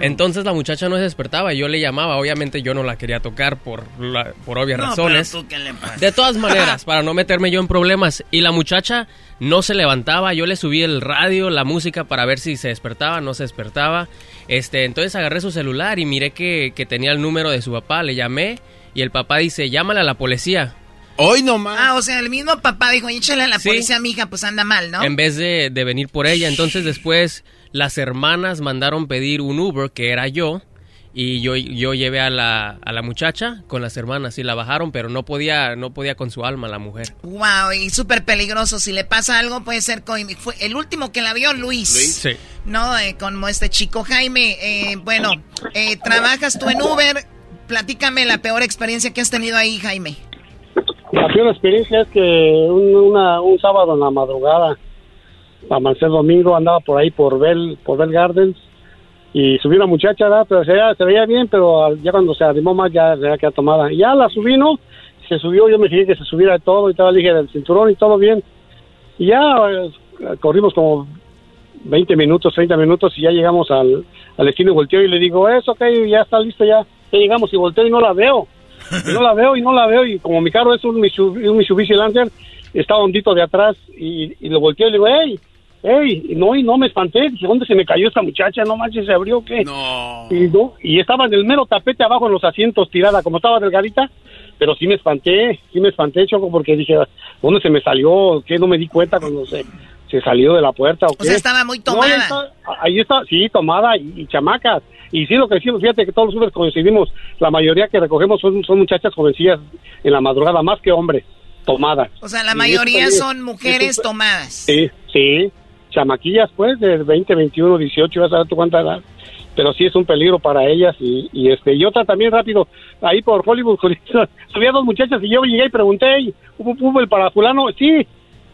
Entonces la muchacha no se despertaba y yo le llamaba. Obviamente yo no la quería tocar por, la- por obvias No, razones. pero tú, ¿qué le pasa? De todas maneras, para no meterme yo en problemas. Y la muchacha no se levantaba. Yo le subí el radio, la música para ver si se despertaba, no se despertaba. Este, entonces agarré su celular y miré que, que tenía el número de su papá. Le llamé y el papá dice, llámale a la policía. Hoy nomás. Ah, o sea, el mismo papá dijo, échale a la Sí. policía a mi hija, pues anda mal, ¿no? En vez de, de venir por ella. Entonces después las hermanas mandaron pedir un Uber, que era yo. Y yo, yo llevé a la, a la muchacha con las hermanas y la bajaron, pero no podía, no podía con su alma la mujer. Wow, y súper peligroso. Si le pasa algo, puede ser con... Fue el último que la vio, Luis. Sí. No, eh, como este chico Jaime. eh, bueno, eh, trabajas tú en Uber. Platícame la peor experiencia que has tenido ahí, Jaime. La peor experiencia es que un, sábado en la madrugada, amanecer domingo, andaba por ahí por Bell, por Bell Gardens y subí una muchacha, ¿verdad? pero se veía, se veía bien, pero ya cuando se animó más ya se había quedado tomada. Ya la subí, ¿no? Se subió, yo me fijé que se subiera todo y estaba, dije, del cinturón y todo bien. Y ya eh, corrimos como 20 minutos, 30 minutos y ya llegamos al, al destino y volteo y le digo, eso, ok, ya está listo, ya, ya llegamos y volteo y no la veo. Y no la veo y no la veo y como mi carro es un Mitsubishi, un Mitsubishi Lancer, está hondito de atrás y, y lo volteo y le digo, hey, hey, y no, y no me espanté, dije, ¿dónde se me cayó esta muchacha? No manches, ¿se abrió qué? No. Y, no, y estaba en el mero tapete abajo en los asientos tirada, como estaba delgadita, pero sí me espanté, sí me espanté, Choco, porque dije, ¿dónde se me salió? ¿Qué? No me di cuenta cuando se, se salió de la puerta o O qué. sea, estaba muy tomada. ahí está, ahí está, sí, tomada y, y chamacas. Y sí, lo que decimos, fíjate que todos los Ubers coincidimos, la mayoría que recogemos son, son muchachas jovencillas en la madrugada, más que hombres, tomadas. O sea, la Y mayoría son mujeres tomadas. Sí, sí, chamaquillas pues de 20, 21, 18, ya sabes tú cuánta edad. Pero sí es un peligro para ellas y, y este y otra también rápido, ahí por Hollywood, había dos muchachas y yo llegué y pregunté, "Ey, ¿hubo Uber para fulano? Sí,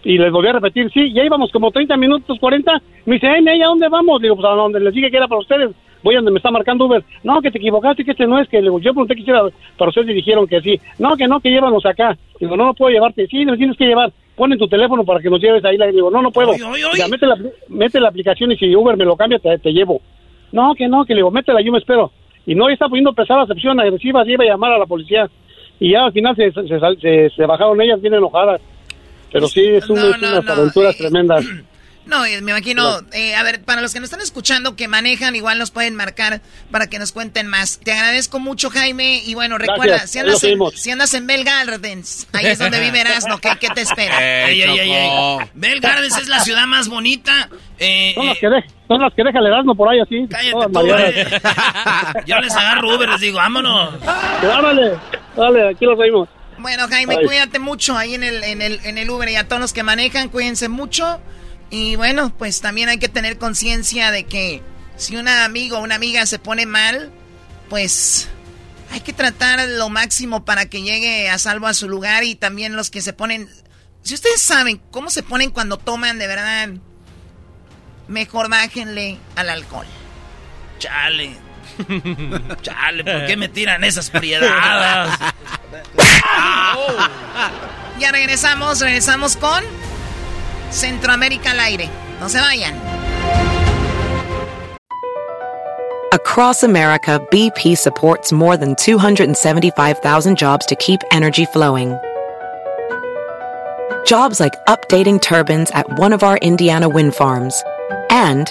y les volví a repetir, sí, ya íbamos como 30 minutos, 40, me dice, hey, ¿y a dónde vamos? Digo, pues a donde les dije que era para ustedes, voy a donde me está marcando Uber, no, que te equivocaste, que este no es, que le digo, yo pregunté que hiciera para ustedes y dijeron que sí, no, que no, que llévanos acá, digo, no, no puedo llevarte, sí, me tienes que llevar, ponen tu teléfono para que nos lleves ahí, le digo, no, no puedo, Ya, mete, la, mete la aplicación y si Uber me lo cambia, te, te llevo, no, que no, que le digo, métela, yo me espero, y no, ya está poniendo pesada, acepción agresiva, se iba a llamar a la policía, y ya al final se, se, se- se bajaron ellas bien enojadas, pero sí, es, un- es unas aventuras tremendas. No, eh, me imagino, eh, a ver, para los que nos están escuchando, que manejan, igual nos pueden marcar para que nos cuenten más. Te agradezco mucho, Jaime, y bueno, Gracias, recuerda, si andas, en, si andas en Bell Gardens, ahí es donde vive Erasmo, ¿qué, qué te espera? Ey, ey, ey, ey. Bell Gardens es la ciudad más bonita. Eh, Son las que, de- son las que deja el Erasmo por ahí así. todas tú, mareadas. eh. Yo les agarro Uber, les digo, vámonos. Dale, dale, aquí lo seguimos. Bueno, Jaime, Ay. cuídate mucho ahí en el, en, el, en el Uber y a todos los que manejan, cuídense mucho. Y bueno, pues también hay que tener conciencia de que si un amigo o una amiga se pone mal, pues hay que tratar lo máximo para que llegue a salvo a su lugar y también los que se ponen... Si ustedes saben cómo se ponen cuando toman de verdad, mejor bájenle al alcohol. Chale. Chale, ¿por qué me tiran esas priedadas? Ya regresamos, regresamos con Centroamérica al aire. No se vayan. Across America, BP supports more than 275,000 jobs to keep energy flowing. Jobs like updating turbines at one of our Indiana wind farms and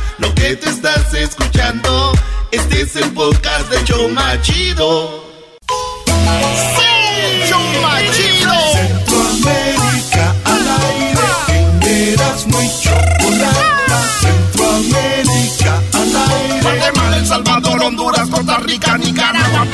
lo que te estás escuchando, este es el podcast de Choma Chido. ¡Sí! ¡Choma Chido! Centroamérica al aire, en Erasmo y Chocolata. Centroamérica al aire. Guatemala, El Salvador, Honduras, Costa Rica, Nicaragua.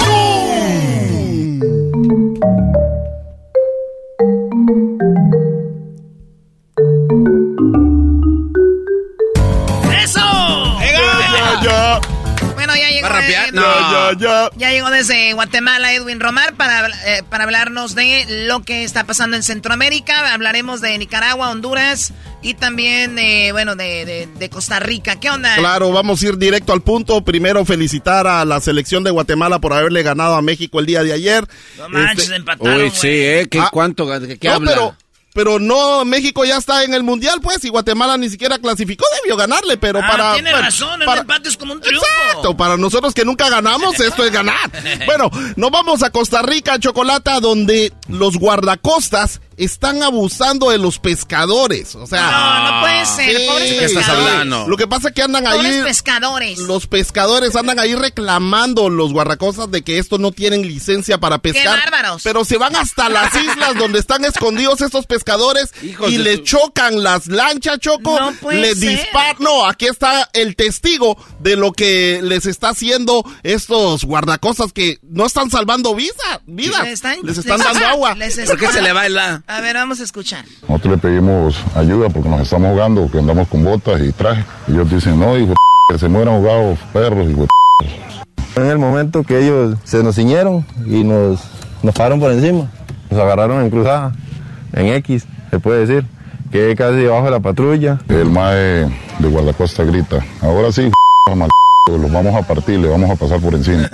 Rapear? eh, No. Ya, ya, ya. ya llegó desde Guatemala Edwin Romar para, eh, para hablarnos de lo que está pasando en Centroamérica. Hablaremos de Nicaragua, Honduras y también, de, bueno, de, de- de Costa Rica. ¿Qué onda? Claro, vamos a ir directo al punto. Primero, felicitar a la selección de Guatemala por haberle ganado a México el día de ayer. No manches, Este- empataron, Uy, sí, ¿eh? ¿Qué, Ah, ¿Cuánto? ¿De qué no, habla? pero, pero no, México ya está en el Mundial, pues, y Guatemala ni siquiera clasificó, debió ganarle, pero Ah, para... tiene razón, el para- empate es como un triunfo. Exacto, para nosotros que nunca ganamos, esto es ganar. Bueno, nos vamos a Costa Rica, Chocolata, donde los guardacostas están abusando de los pescadores. O sea, No, no puede ser, pobres Sí. pescadores. Lo que pasa es que andan Pobres ahí. pescadores. Los pescadores andan ahí reclamando los guardacostas de que estos no tienen licencia para pescar. bárbaros! Pero se van hasta las islas donde están escondidos estos pescadores Hijos y le su- chocan las lanchas, Choco. No puede le ser. disparan. No, aquí está el testigo de lo que les está haciendo estos guardacostas que no están salvando vida, vidas. Les están- les están les- dando agua. les ¿Por qué se le va la...? A ver, vamos a escuchar. Nosotros le pedimos ayuda porque nos estamos ahogando, que andamos con botas y traje. Y ellos dicen, no, hijo que se mueran ahogados perros, hijo En el momento que ellos se nos ciñeron y nos, nos pararon por encima, nos agarraron en cruzada, en X, se puede decir, que casi debajo de la patrulla. El mae de guardacosta grita, ahora sí, mal los vamos a partir, le vamos a pasar por encima.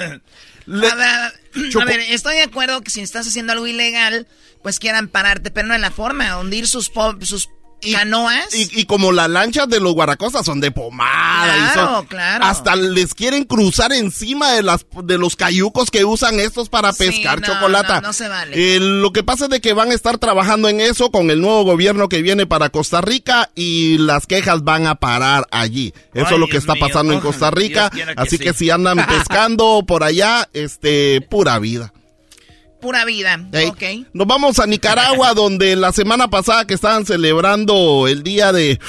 A ver, a ver, estoy de acuerdo que si estás haciendo algo ilegal, pues quieran pararte, pero no en la forma, hundir sus, po- sus canoas. Y, y como las lanchas de los guaracostas son de pomada y Claro, son- claro. hasta les quieren cruzar encima de las de los cayucos que usan estos para Sí, pescar no, chocolata. no, no se vale. Eh, lo que pasa es de que van a estar trabajando en eso con el nuevo gobierno que viene para Costa Rica y las quejas van a parar allí. Eso Ay, es lo que Dios está mío, pasando en Costa Rica. Que así sí. que si andan pescando por allá, este, pura vida. Pura vida. Ey. Ok. Nos vamos a Nicaragua, donde la semana pasada que estaban celebrando el día de,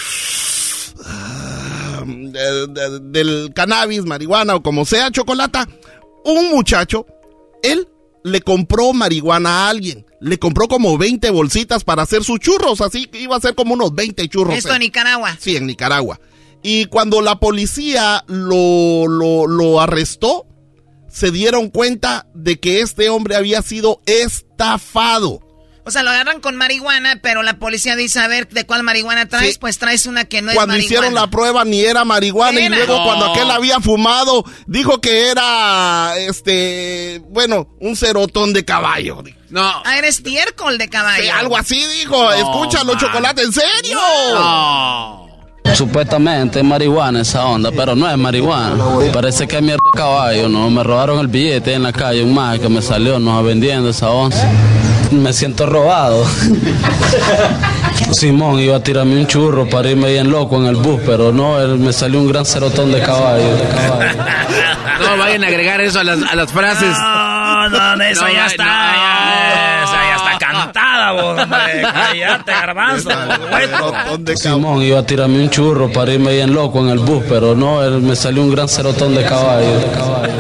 ah, de- de- del cannabis, marihuana o como sea, chocolata, un muchacho, él le compró marihuana a alguien. Le compró como 20 bolsitas para hacer sus churros, así que iba a ser como unos 20 churros. Esto en Nicaragua. Sí, en Nicaragua. Y cuando la policía lo, lo, lo arrestó, se dieron cuenta de que este hombre había sido estafado. O sea, lo agarran con marihuana, pero la policía dice, a ver, ¿de cuál marihuana traes? Sí. Pues traes una que no es cuando marihuana. hicieron la prueba ni era marihuana y Era. luego No. cuando aquel había fumado dijo que era este bueno un cerotón de caballo no Ah, eres tiércol de caballo. Sí, algo así dijo escúchalo chocolate en serio Supuestamente es marihuana esa onda, pero no es marihuana. Parece que es mierda de caballo, ¿no? Me robaron el billete en la calle, un más que me salió, no vendiendo esa once. Me siento robado. Simón iba a tirarme un churro para irme bien loco en el bus, pero no, él- me salió un gran cerotón de caballo. De caballo. No vayan a agregar eso a las, a las frases. No, no, eso No, ya no. está. ya, cantada, vos, hombre. Cállate, garbanzo. Simón iba a tirarme un churro para irme bien loco en el bus, pero no, él me salió un gran cerotón de caballo. De caballo.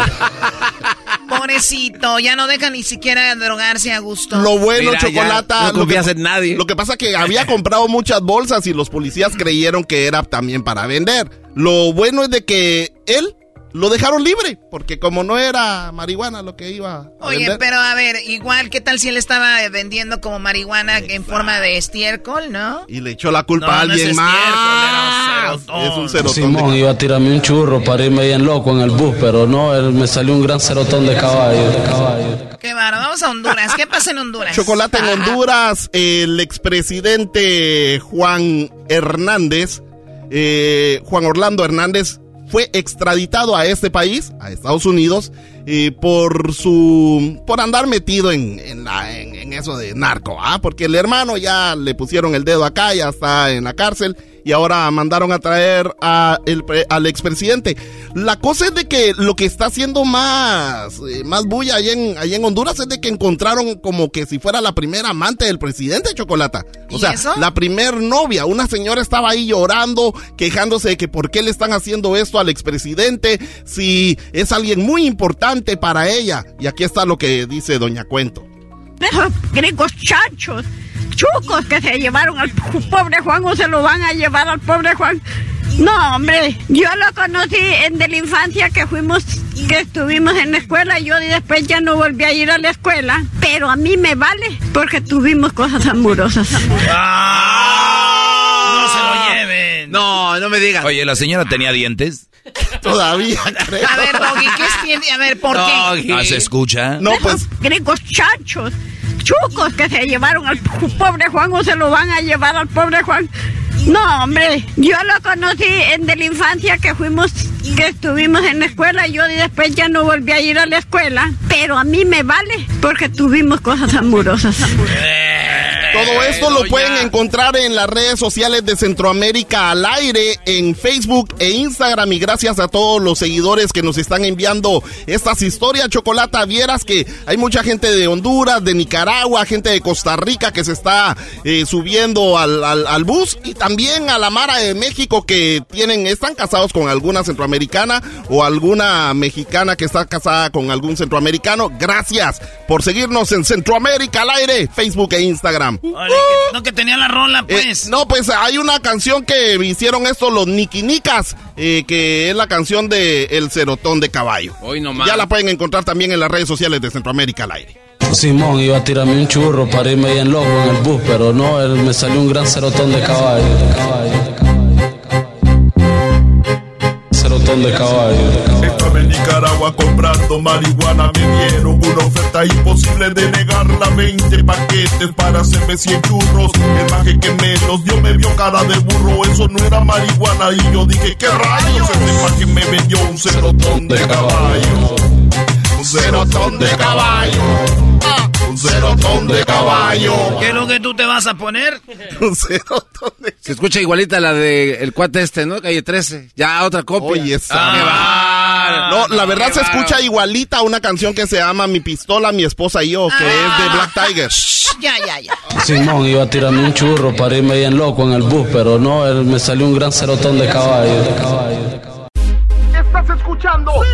Pobrecito, ya no deja ni siquiera drogarse a gusto. Lo bueno, Chocolata. no confías en nadie. Lo que pasa es que había comprado muchas bolsas y los policías creyeron que era también para vender. Lo bueno es de que él lo dejaron libre, porque como no era marihuana lo que iba a Oye, pero a ver, igual, ¿qué tal si él estaba vendiendo como marihuana en forma de estiércol, no? Y le echó la culpa a alguien más. es un cerotón. Simón iba a tirarme un churro para irme bien loco en el bus, pero no, él me salió un gran cerotón de caballo. De caballo. Qué baro, vamos a Honduras. ¿Qué pasa en Honduras? Chocolate en Honduras, el expresidente Juan Hernández, eh, Juan Orlando Hernández, fue extraditado a este país, a Estados Unidos, eh, por su por andar metido en, en, en, eso de narco, ¿ah? porque el hermano ya le pusieron el dedo acá, ya está en la cárcel y ahora mandaron a traer a el, al expresidente. La cosa es de que lo que está haciendo más, eh, más bulla allá en, en Honduras es de que encontraron como que si fuera la primera amante del presidente Chocolata. O sea, la primer novia. Una señora estaba ahí llorando, quejándose de que por qué le están haciendo esto al expresidente, si es alguien muy importante para ella. Y aquí está lo que dice Doña Cuento. Esos gringos chachos chucos que se llevaron al pobre Juan o se lo van a llevar al pobre Juan. No, hombre, yo lo conocí en de la infancia que fuimos, que estuvimos en la escuela y yo después ya no volví a ir a la escuela, pero a mí me vale porque tuvimos cosas amorosas. ¡Ah! No se lo lleven. No, no me digas. Oye, ¿la señora tenía dientes? Todavía, creo. A ver, Doggy, ¿qué es A ver, ¿por qué? Ah, ¿se escucha? No, pues... Gringos chachos chucos que se llevaron al pobre Juan o se lo van a llevar al pobre Juan. No, hombre, yo lo conocí en de la infancia que fuimos, que estuvimos en la escuela y yo después ya no volví a ir a la escuela, pero a mí me vale porque tuvimos cosas amorosas. Todo esto lo pueden encontrar en las redes sociales de Centroamérica al aire, en Facebook e Instagram. Y gracias a todos los seguidores que nos están enviando estas historias, Chocolata. Vieras que hay mucha gente de Honduras, de Nicaragua, gente de Costa Rica que se está eh, subiendo al, al, bus. Y también a la Mara de México que tienen, están casados con alguna centroamericana o alguna mexicana que está casada con algún centroamericano. Gracias por seguirnos en Centroamérica al aire, Facebook e Instagram no que tenía la rola, eh, pues. no, pues hay una canción que hicieron esto los Nikinicas, eh, que es la canción de El Cerotón de Caballo. Hoy Ya la pueden encontrar también en las redes sociales de Centroamérica al aire. Simón iba a tirarme un churro para irme bien loco en el bus, pero no, él me salió un gran cerotón de caballo. Caballo, de caballo de caballo. Estaba en Nicaragua comprando marihuana, me dieron una oferta imposible de negarla. 20 paquetes para hacerme 100 churros. El maje que me los dio me vio cara de burro, eso no era marihuana. Y yo dije, ¿qué rayos? Ese maje me vendió un cerotón de caballo. Un cerotón de caballo. Cerotón de caballo. ¿Qué es lo que tú te vas a poner? Un cerotón de Se escucha igualita la de el cuate este, ¿no? Calle 13. Ya otra copia. Oye, esa. Ah, no, la verdad se escucha igualita a una canción que se llama Mi pistola, mi esposa y yo, que es de Black Tiger. Ya, ya, ya. Simón iba a tirarme un churro para irme bien loco en el bus, pero no, él me salió un gran cerotón de caballo. De caballo, de caballo. Estás escuchando más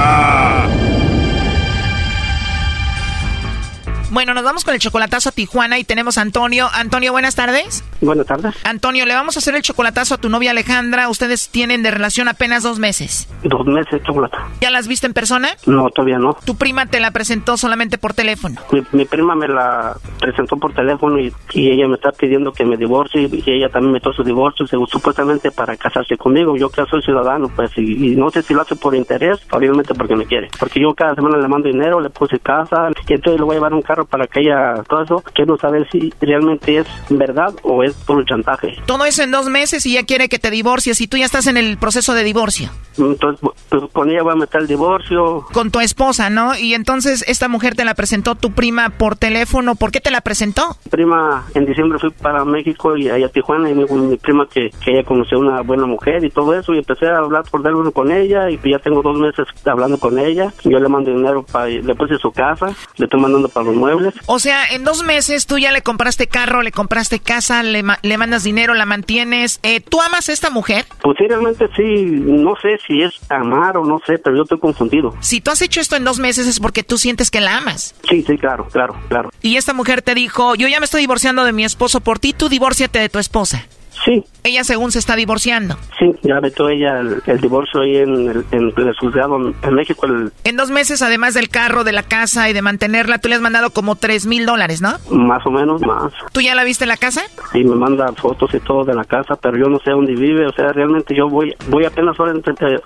Bueno, nos vamos con el chocolatazo a Tijuana y tenemos a Antonio. Antonio, buenas tardes. Buenas tardes. Antonio, le vamos a hacer el chocolatazo a tu novia Alejandra. Ustedes tienen de relación apenas dos meses. Dos meses, chocolate. ¿Ya las viste en persona? No, todavía no. Tu prima te la presentó solamente por teléfono. Mi, prima me la presentó por teléfono y, ella me está pidiendo que me divorcie y ella también metió su divorcio supuestamente para casarse conmigo. Yo que soy ciudadano, pues, y, no sé si lo hace por interés, obviamente porque me quiere. Porque yo cada semana le mando dinero, le puse casa y entonces le voy a llevar un carro para que ella, todo eso, quiero saber si realmente es verdad o es por un chantaje. Todo eso en dos meses y ya quiere que te divorcies y tú ya estás en el proceso de divorcio. Entonces, pues, con ella voy a meter el divorcio. Con tu esposa, ¿no? Y entonces esta mujer te la presentó tu prima por teléfono. ¿Por qué te la presentó? Prima, en diciembre fui para México y allá a Tijuana y me dijo mi prima que, que ella conoció una buena mujer y todo eso y empecé a hablar por teléfono con ella y ya tengo dos meses hablando con ella. Yo le mando dinero para, le puse su casa, le estoy mandando para los muebles. O sea, en dos meses tú ya le compraste carro, le compraste casa, le, le mandas dinero, la mantienes. Eh, ¿Tú amas a esta mujer? Pues sí, realmente sí, no sé si es amar o no sé, pero yo estoy confundido. Si tú has hecho esto en dos meses es porque tú sientes que la amas. Sí, sí, claro, claro, claro. Y esta mujer te dijo, yo ya me estoy divorciando de mi esposo por ti, tú divórciate de tu esposa. Sí. Ella según se está divorciando. Sí, ya vetó ella el, divorcio ahí en el, en el juzgado en México. En dos meses, además del carro, de la casa y de mantenerla, tú le has mandado como tres mil dólares, ¿no? Más o menos, más. ¿Tú ya la viste en la casa? Sí, me manda fotos y todo de la casa, pero yo no sé dónde vive. O sea, realmente yo voy voy apenas ahora,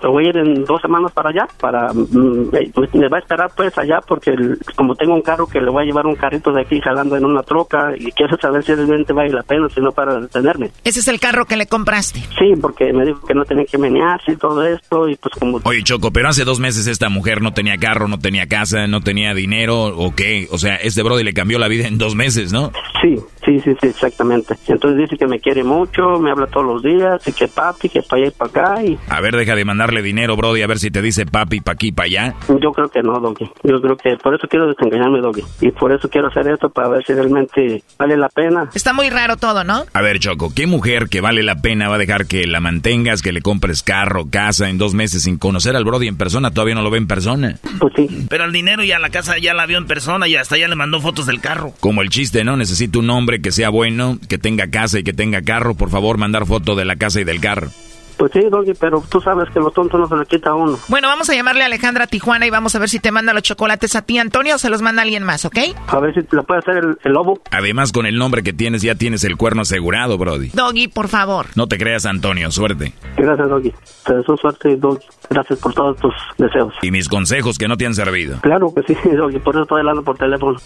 voy a ir en dos semanas para allá, para... Mm, me va a esperar pues allá porque como tengo un carro que le voy a llevar un carrito de aquí jalando en una troca y quiero saber si realmente vale la pena, si no para detenerme. Ese es el carro que le compraste. Sí, porque me dijo que no tenía que menearse y todo esto y pues como... Oye, Choco, pero hace dos meses esta mujer no tenía carro, no tenía casa, no tenía dinero, ¿o qué? O sea, este brody le cambió la vida en dos meses, ¿no? Sí, sí, sí, sí, exactamente. Entonces dice que me quiere mucho, me habla todos los días, y que papi, que para allá y para acá y... A ver, deja de mandarle dinero, brody, a ver si te dice papi para aquí, para allá. Yo creo que no, Doggy. Yo creo que por eso quiero desengañarme, Doggy. Y por eso quiero hacer esto, para ver si realmente vale la pena. Está muy raro todo, ¿no? A ver, Choco, ¿qué mujer que vale la pena va a dejar que la mantengas, que le compres carro, casa en dos meses sin conocer al Brody en persona? Todavía no lo ve en persona. Pues sí. Pero el dinero y a la casa ya la vio en persona y hasta ya le mandó fotos del carro. Como el chiste, ¿no? Necesito un hombre que sea bueno, que tenga casa y que tenga carro. Por favor, mandar foto de la casa y del carro. Pues sí, Doggy, pero tú sabes que los tontos no se le quita a uno. Bueno, vamos a llamarle a Alejandra Tijuana y vamos a ver si te manda los chocolates a ti, Antonio, o se los manda alguien más, ¿ok? A ver si te lo puede hacer el, lobo. Además, con el nombre que tienes, ya tienes el cuerno asegurado, Brody. Doggy, por favor. No te creas, Antonio, suerte. Gracias, Doggy. Te deseo suerte, Doggy. Gracias por todos tus deseos. Y mis consejos que no te han servido. Claro que sí, Doggy, por eso estoy hablando por teléfono.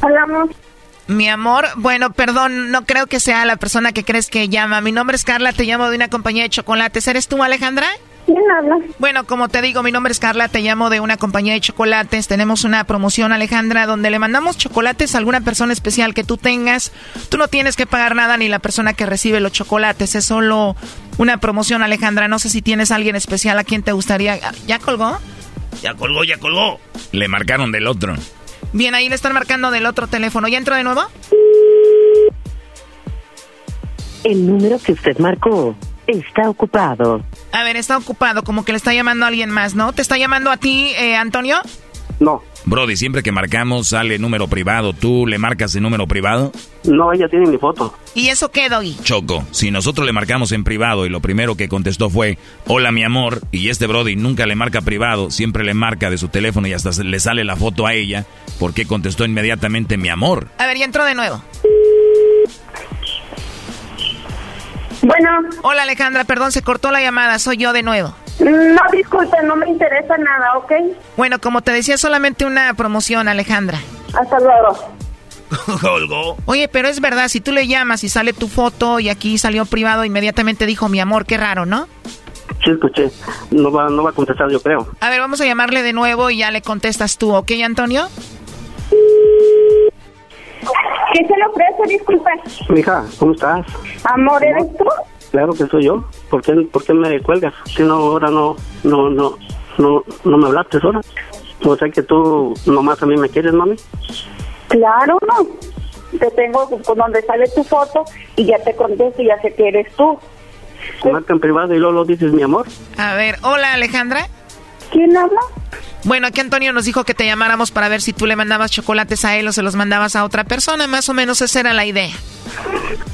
Hablamos. Mi amor, bueno, perdón, no creo que sea la persona que crees que llama. Mi nombre es Carla, te llamo de una compañía de chocolates. ¿Eres tú, Alejandra? ¿Quién habla? Bueno, como te digo, mi nombre es Carla, te llamo de una compañía de chocolates. Tenemos una promoción, Alejandra, donde le mandamos chocolates a alguna persona especial que tú tengas. Tú no tienes que pagar nada ni la persona que recibe los chocolates. Es solo una promoción, Alejandra. No sé si tienes a alguien especial a quien te gustaría. ¿Ya colgó? Ya colgó, ya colgó. Le marcaron del otro. Bien, ahí le están marcando del otro teléfono. ¿Ya entró de nuevo? El número que usted marcó está ocupado. A ver, está ocupado, como que le está llamando a alguien más, ¿no? ¿Te está llamando a ti, eh, Antonio? No. Brody, siempre que marcamos sale número privado. ¿Tú le marcas el número privado? No, ella tiene mi foto. ¿Y eso qué, doy? Choco, si nosotros le marcamos en privado y lo primero que contestó fue, hola mi amor, y este Brody nunca le marca privado, siempre le marca de su teléfono y hasta le sale la foto a ella, ¿por qué contestó inmediatamente mi amor? A ver, ya entró de nuevo. Bueno. Hola Alejandra, perdón, se cortó la llamada, soy yo de nuevo. No, disculpe, no me interesa nada, ¿ok? Bueno, como te decía, solamente una promoción, Alejandra. Hasta luego. Oye, pero es verdad, si tú le llamas y sale tu foto y aquí salió privado, inmediatamente dijo mi amor, qué raro, ¿no? Sí, escuché. No va, no va a contestar, yo creo. A ver, vamos a llamarle de nuevo y ya le contestas tú, ¿ok, Antonio? ¿Qué se le ofrece? Disculpe. Mija, ¿cómo estás? Amor, ¿eres tú? Claro que soy yo. ¿Por qué, por qué me cuelgas? Si no, ahora no, no, no, no, no me hablaste ahora. O sea que tú nomás a mí me quieres, mami. Claro, no. te tengo con donde sale tu foto y ya te contesto y ya sé que eres tú. Marca en privado y luego lo dices, mi amor. A ver, hola Alejandra. ¿Quién habla? Bueno, aquí Antonio nos dijo que te llamáramos para ver si tú le mandabas chocolates a él o se los mandabas a otra persona. Más o menos esa era la idea.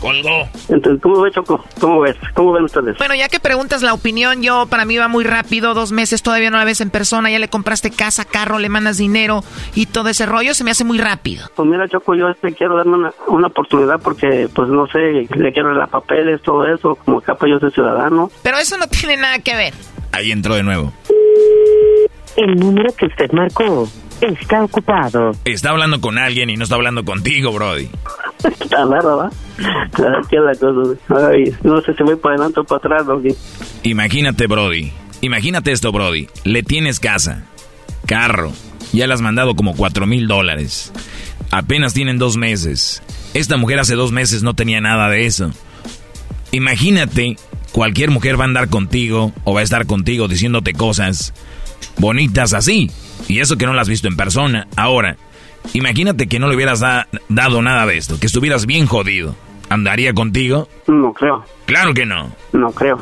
Colgó. Entonces, ¿cómo ves, Choco? ¿Cómo ves? ¿Cómo ven ustedes? Bueno, ya que preguntas la opinión, yo para mí va muy rápido. Dos meses todavía no la ves en persona. Ya le compraste casa, carro, le mandas dinero y todo ese rollo. Se me hace muy rápido. Pues mira, Choco, yo este quiero darme una, una oportunidad porque, pues no sé, le quiero dar papeles, todo eso. Como capa yo soy ciudadano. Pero eso no tiene nada que ver. Ahí entró de nuevo. El número que usted marcó está ocupado. Está hablando con alguien y no está hablando contigo, Brody. Está raro, ¿va? ¿Qué es la cosa? Ay, no sé si voy para adelante o para atrás, ¿no? Imagínate, Brody. Imagínate esto, Brody. Le tienes casa, carro. Ya le has mandado como cuatro mil dólares. Apenas tienen dos meses. Esta mujer hace dos meses no tenía nada de eso. Imagínate, cualquier mujer va a andar contigo o va a estar contigo diciéndote cosas bonitas así. Y eso que no las has visto en persona. Ahora, imagínate que no le hubieras dado nada de esto, que estuvieras bien jodido. ¿Andaría contigo? No creo. Claro que no. No creo.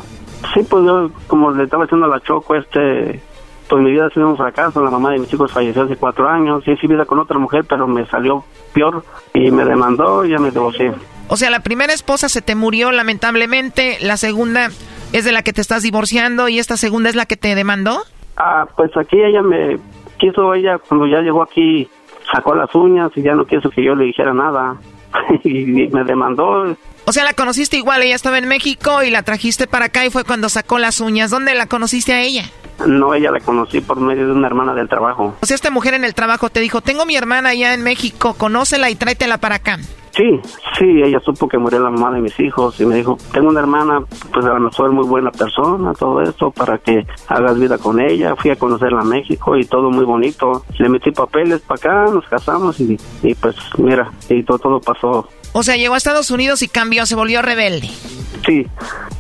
Sí, pues yo, como le estaba diciendo a la Choco, este, pues mi vida ha sido un fracaso. La mamá de mis hijos falleció hace cuatro años. Sí, sí, vida con otra mujer, pero me salió peor y me demandó y ya me divorcié. O sea, la primera esposa se te murió lamentablemente, la segunda es de la que te estás divorciando y esta segunda es la que te demandó. Ah, pues aquí ella me quiso, ella cuando ya llegó aquí sacó las uñas y ya no quiso que yo le dijera nada y me demandó. O sea, la conociste igual, ella estaba en México y la trajiste para acá y fue cuando sacó las uñas. ¿Dónde la conociste a ella? No, ella la conocí por medio de una hermana del trabajo. O sea, esta mujer en el trabajo te dijo, tengo mi hermana allá en México, conócela y tráetela para acá. Sí, sí, ella supo que murió la mamá de mis hijos y me dijo, tengo una hermana, pues a lo mejor muy buena persona, todo esto, para que hagas vida con ella. Fui a conocerla a México y todo muy bonito. Le metí papeles para acá, nos casamos y, y pues mira, y todo, todo pasó o sea, llegó a Estados Unidos y cambió, se volvió rebelde. Sí,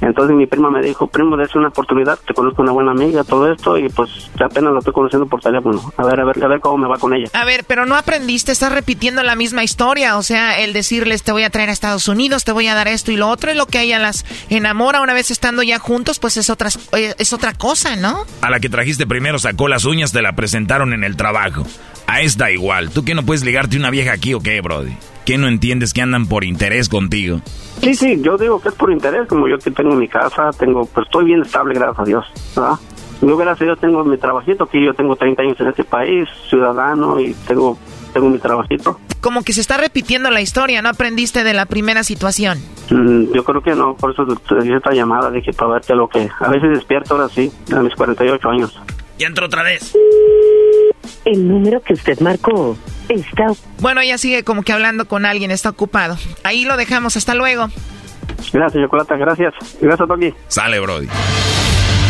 entonces mi prima me dijo, primo, dése una oportunidad, te conozco una buena amiga, todo esto, y pues apenas lo estoy conociendo por teléfono. A ver, a ver, a ver cómo me va con ella. A ver, pero no aprendiste, estás repitiendo la misma historia, o sea, el decirles te voy a traer a Estados Unidos, te voy a dar esto y lo otro, es lo que a ella las enamora una vez estando ya juntos, pues es otra, es otra cosa, ¿no? A la que trajiste primero sacó las uñas, te la presentaron en el trabajo. A esta igual. ¿Tú qué no puedes ligarte una vieja aquí o qué, Brody? ¿Qué no entiendes que andan por interés contigo? Sí, sí, yo digo que es por interés, como yo que tengo mi casa, tengo, pues estoy bien estable, gracias a Dios, ¿verdad? Yo, gracias a Dios, tengo mi trabajito, que yo tengo 30 años en este país, ciudadano, y tengo, tengo mi trabajito. Como que se está repitiendo la historia, ¿no aprendiste de la primera situación? Mm, yo creo que no, por eso te di esta llamada, dije, para verte lo que... A veces despierto ahora sí, a mis 48 años. Ya entró otra vez. El número que usted marcó está... Bueno, ella sigue como que hablando con alguien, está ocupado. Ahí lo dejamos, hasta luego. Gracias, Chocolata, gracias. Gracias, Toki. Sale, Brody.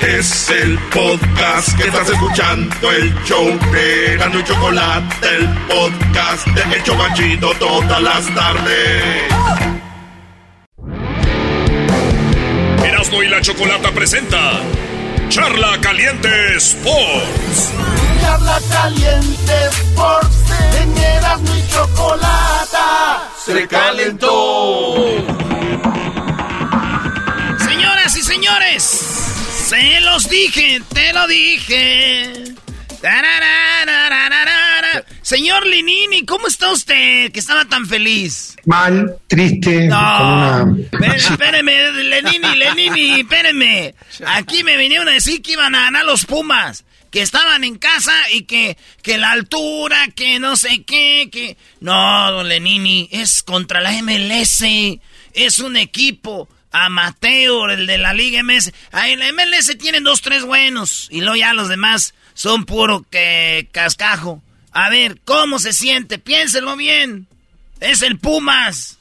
Es el podcast que estás escuchando, el show de Gano y Chocolate, el podcast de El Chocachito todas las tardes. Erasmo y la Chocolata presenta Charla Caliente Sports. Charla Caliente Sports, en Erasmo y Chocolata se calentó. Señoras y señores. Se los dije, te lo dije. Señor Linini, ¿cómo está usted? Que estaba tan feliz. Mal, triste. No. Espéreme, Lenini, Lenini, espéreme. Aquí me vinieron a decir que iban a ganar los Pumas. Que estaban en casa y que, que la altura, que no sé qué, que... No, don Lenini, es contra la MLS. Es un equipo amateur, el de la Liga MS. Ahí la MLS tienen dos, tres buenos. Y luego ya los demás son puro que cascajo. A ver, ¿cómo se siente? Piénselo bien. Es el Pumas.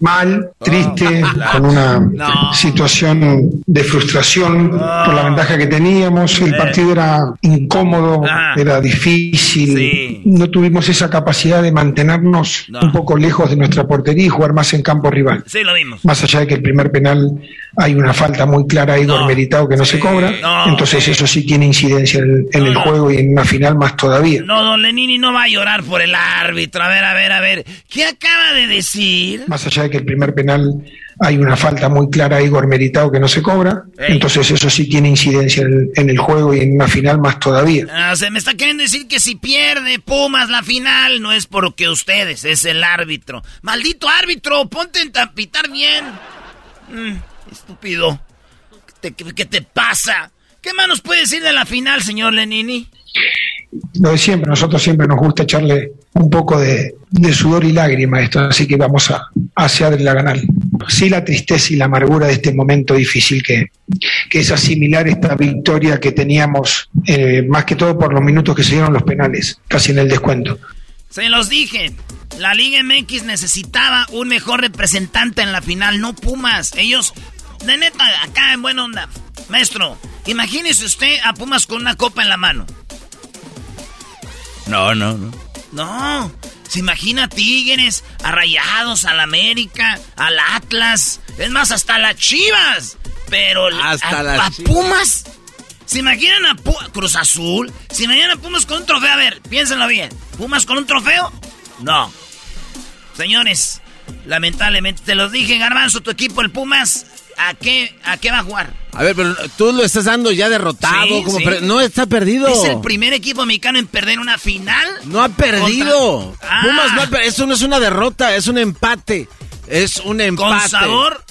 Mal, triste, con una situación de frustración por la ventaja que teníamos. El partido era incómodo, era difícil. No tuvimos esa capacidad de mantenernos un poco lejos de nuestra portería y jugar más en campo rival. Sí, lo vimos. Más allá de que el primer penal hay una falta muy clara a Igor Meritao que no se cobra. Entonces eso sí tiene incidencia en, en el juego y en una final más todavía. No, don Lenini no va a llorar por el árbitro. A ver, a ver, a ver. ¿Qué acaba de decir? Más allá que el primer penal hay una falta muy clara a Igor Meritao que no se cobra. Entonces eso sí tiene incidencia en, en el juego y en una final más todavía. Ah, se me está queriendo decir que si pierde Pumas la final no es porque ustedes, es el árbitro. Maldito árbitro, ponte en tapitar bien. Mm, estúpido. ¿Qué te, ¿Qué te pasa? ¿Qué más nos puede decir de la final, señor Lenini? Lo de siempre, nosotros siempre nos gusta echarle un poco de, sudor y lágrima a esto, así que vamos a, hacia la ganar. Sí la tristeza y la amargura de este momento difícil que, que es asimilar esta victoria que teníamos, eh, más que todo por los minutos que se dieron los penales, casi en el descuento. Se los dije, la Liga MX necesitaba un mejor representante en la final, no Pumas. Ellos, de neta, acá en buena onda. Maestro, imagínese usted a Pumas con una copa en la mano. No, no, no. No, se imagina a Tigres, a Rayados, al América, al Atlas, es más, hasta las Chivas. Pero hasta a, las a Pumas, se imaginan a Pu- Cruz Azul, se imaginan a Pumas con un trofeo. A ver, piénsenlo bien. ¿Pumas con un trofeo? No. Señores, lamentablemente, te los dije, Garbanzo, tu equipo, el Pumas, ¿a qué, a qué va a jugar? A ver, pero tú lo estás dando ya derrotado. Sí, como sí. No, está perdido. Es el primer equipo mexicano en perder una final. No ha perdido. Contra- Ah. Pumas no ha per- Eso no es una derrota, es un empate. Es un empate. sabor?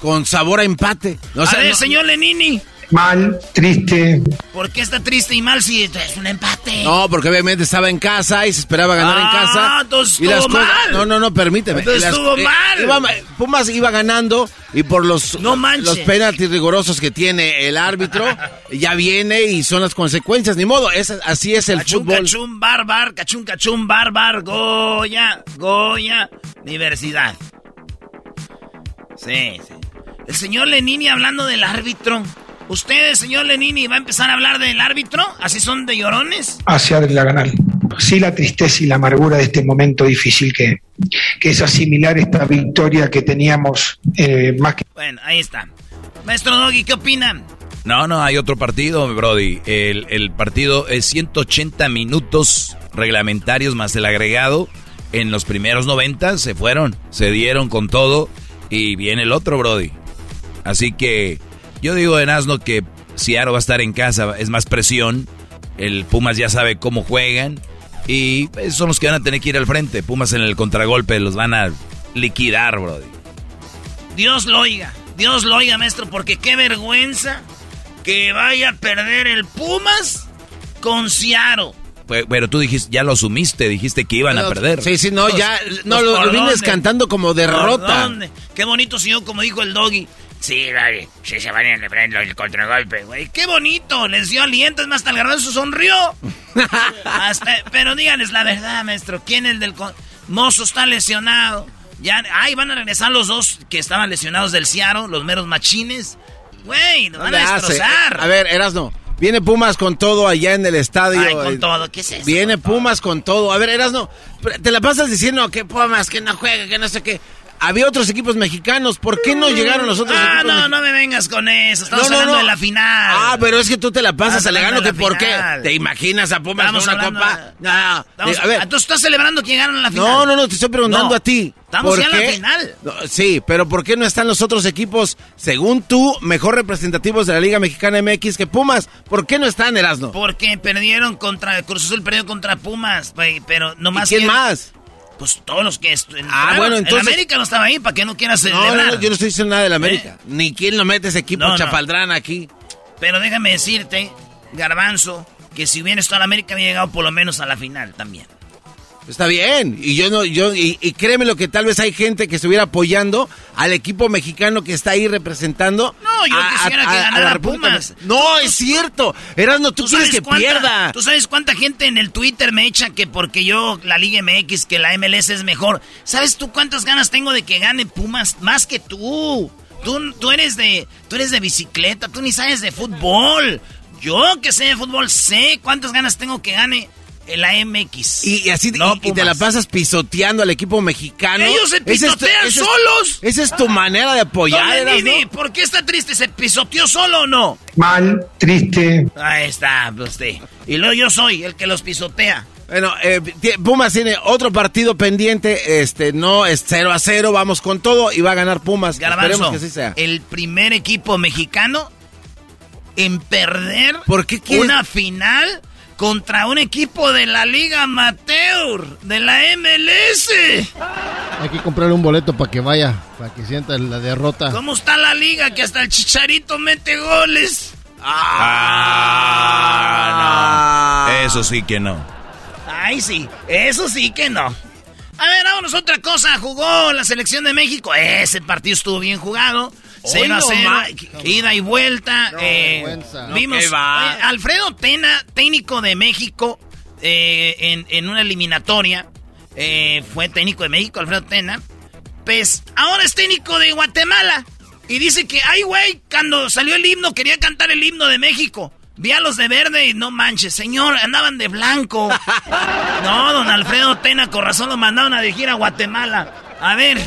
Con sabor a empate. No, o a ver, no- señor Lenini, Mal, triste, ¿por qué está triste y mal si es un empate? No, porque obviamente estaba en casa y se esperaba ganar en Ah, casa. entonces y estuvo mal. No, no, no, permíteme. Entonces Las- estuvo mal. iba- Pumas iba ganando y por los, manches. los penaltis rigurosos que tiene el árbitro, ya viene y son las consecuencias. Ni modo, es, así es el Cachún, fútbol. cachún, barbar, cachún, cachún, barbar, Goya, Goya, Universidad. Sí, sí. El señor Lenini hablando del árbitro. ¿Ustedes, señor Lenini, va a empezar a hablar del árbitro? ¿Así son de llorones? hacia la ganar. Sí la tristeza y la amargura de este momento difícil que, que es asimilar esta victoria que teníamos eh, más que... Bueno, ahí está. Maestro Doggy, ¿qué opinan? No, no, hay otro partido, Brody. El, el partido es 180 minutos reglamentarios más el agregado. En los primeros 90 se fueron, se dieron con todo y viene el otro, Brody. Así que yo digo en Asno que Seattle va a estar en casa, es más presión. El Pumas ya sabe cómo juegan y esos son los que van a tener que ir al frente. Pumas en el contragolpe los van a liquidar, Brody. Dios lo oiga, Dios lo oiga, maestro, porque qué vergüenza que vaya a perder el Pumas con. Pe- Pero tú dijiste, ya lo asumiste, dijiste que iban a perder. Sí, sí, no, Pues, ya, no, pues, lo, ¿por lo vienes dónde? cantando como ¿Por derrota. dónde? Qué bonito, señor, como dijo el doggy. Sí, vale, sí se van a el, el contragolpe, güey. Qué bonito, les dio aliento, es más, hasta el garbanzo sonrió. Hasta- pero díganles la verdad, maestro, ¿quién es el del... con- Mozo está lesionado. Ya, ay, van a regresar los dos que estaban lesionados del Ciaro, los meros machines. Güey, nos No van a hace. destrozar. A ver, Erasno. Viene Pumas con todo allá en el estadio. Ay, con todo, ¿qué es eso? Viene Pumas con todo. A ver, Erasno, te la pasas diciendo que Pumas, que no juega, que no sé qué. Había otros equipos mexicanos. ¿Por qué no llegaron los otros Ah, equipos no, mexicanos? no me vengas con eso. Estamos No, no, hablando no. de la final. Ah, pero es que tú te la pasas alegando que por qué. ¿Te imaginas a Pumas con una copa? de- No, Estamos- a ver. ah, ¿Tú estás celebrando que llegaron a la final? No, no, no, te estoy preguntando No. a ti. Estamos ¿Por ya en la final. No, sí, pero ¿por qué no están los otros equipos, según tú, mejor representativos de la Liga Mexicana MX que Pumas? ¿Por qué no están, Erasno? Porque perdieron contra Cruz Azul, perdió contra Pumas, güey, pero nomás ¿Y quién que- más? Pues todos los que estu- Ah, entraron. bueno, entonces- El América no estaba ahí, ¿para qué no quieras celebrar? no, no, yo no estoy diciendo nada de la América. Ni quién lo mete ese equipo No, no. chafaldrán aquí. Pero déjame decirte, Garbanzo, que si hubiera estado en América había llegado por lo menos a la final también. Está bien, y yo no, yo, y, créeme lo que tal vez hay gente que estuviera apoyando al equipo mexicano que está ahí representando. No, yo quisiera que ganara Pumas. No, es cierto. Erasno, tú, quieres que pierda. ¿Tú sabes cuánta gente en el Twitter me echa que porque yo, la Liga MX, que la MLS es mejor? ¿Sabes tú cuántas ganas tengo de que gane Pumas? Más que tú. Tú, tú eres de, tú eres de bicicleta, tú ni sabes de fútbol. Yo que sé de fútbol sé cuántas ganas tengo que gane la MX. Y, así y, te la pasas pisoteando al equipo mexicano. Ellos se pisotean solos. esa es tu manera de apoyar. ¿Por qué está triste? ¿Se pisoteó solo o no? Mal, triste. Ahí está, usted. Y luego yo soy el que los pisotea. Bueno, eh, Pumas tiene otro partido pendiente, este no es 0 a 0, vamos con todo y va a ganar Pumas. Esperemos que así sea. El primer equipo mexicano en perder ¿Por qué una final contra un equipo de la Liga Amateur, de la MLS. Hay que comprarle un boleto para que vaya, para que sienta la derrota. ¿Cómo está la liga que hasta el Chicharito mete goles? Ah, no. Eso sí que no. Ay, sí, eso sí que no. A ver, vámonos otra cosa. Jugó la selección de México. Ese partido estuvo bien jugado. 0 a 0, ida y vuelta. Eh, vimos Alfredo Tena, técnico de México, eh, en, una eliminatoria. Eh, fue técnico de México, Alfredo Tena. Pues ahora es técnico de Guatemala. Y dice que, ay, güey, cuando salió el himno, quería cantar el himno de México. Vi a los de verde y no manches, señor, andaban de blanco. No, don Alfredo Tena, con razón lo mandaron a dirigir a Guatemala. A ver,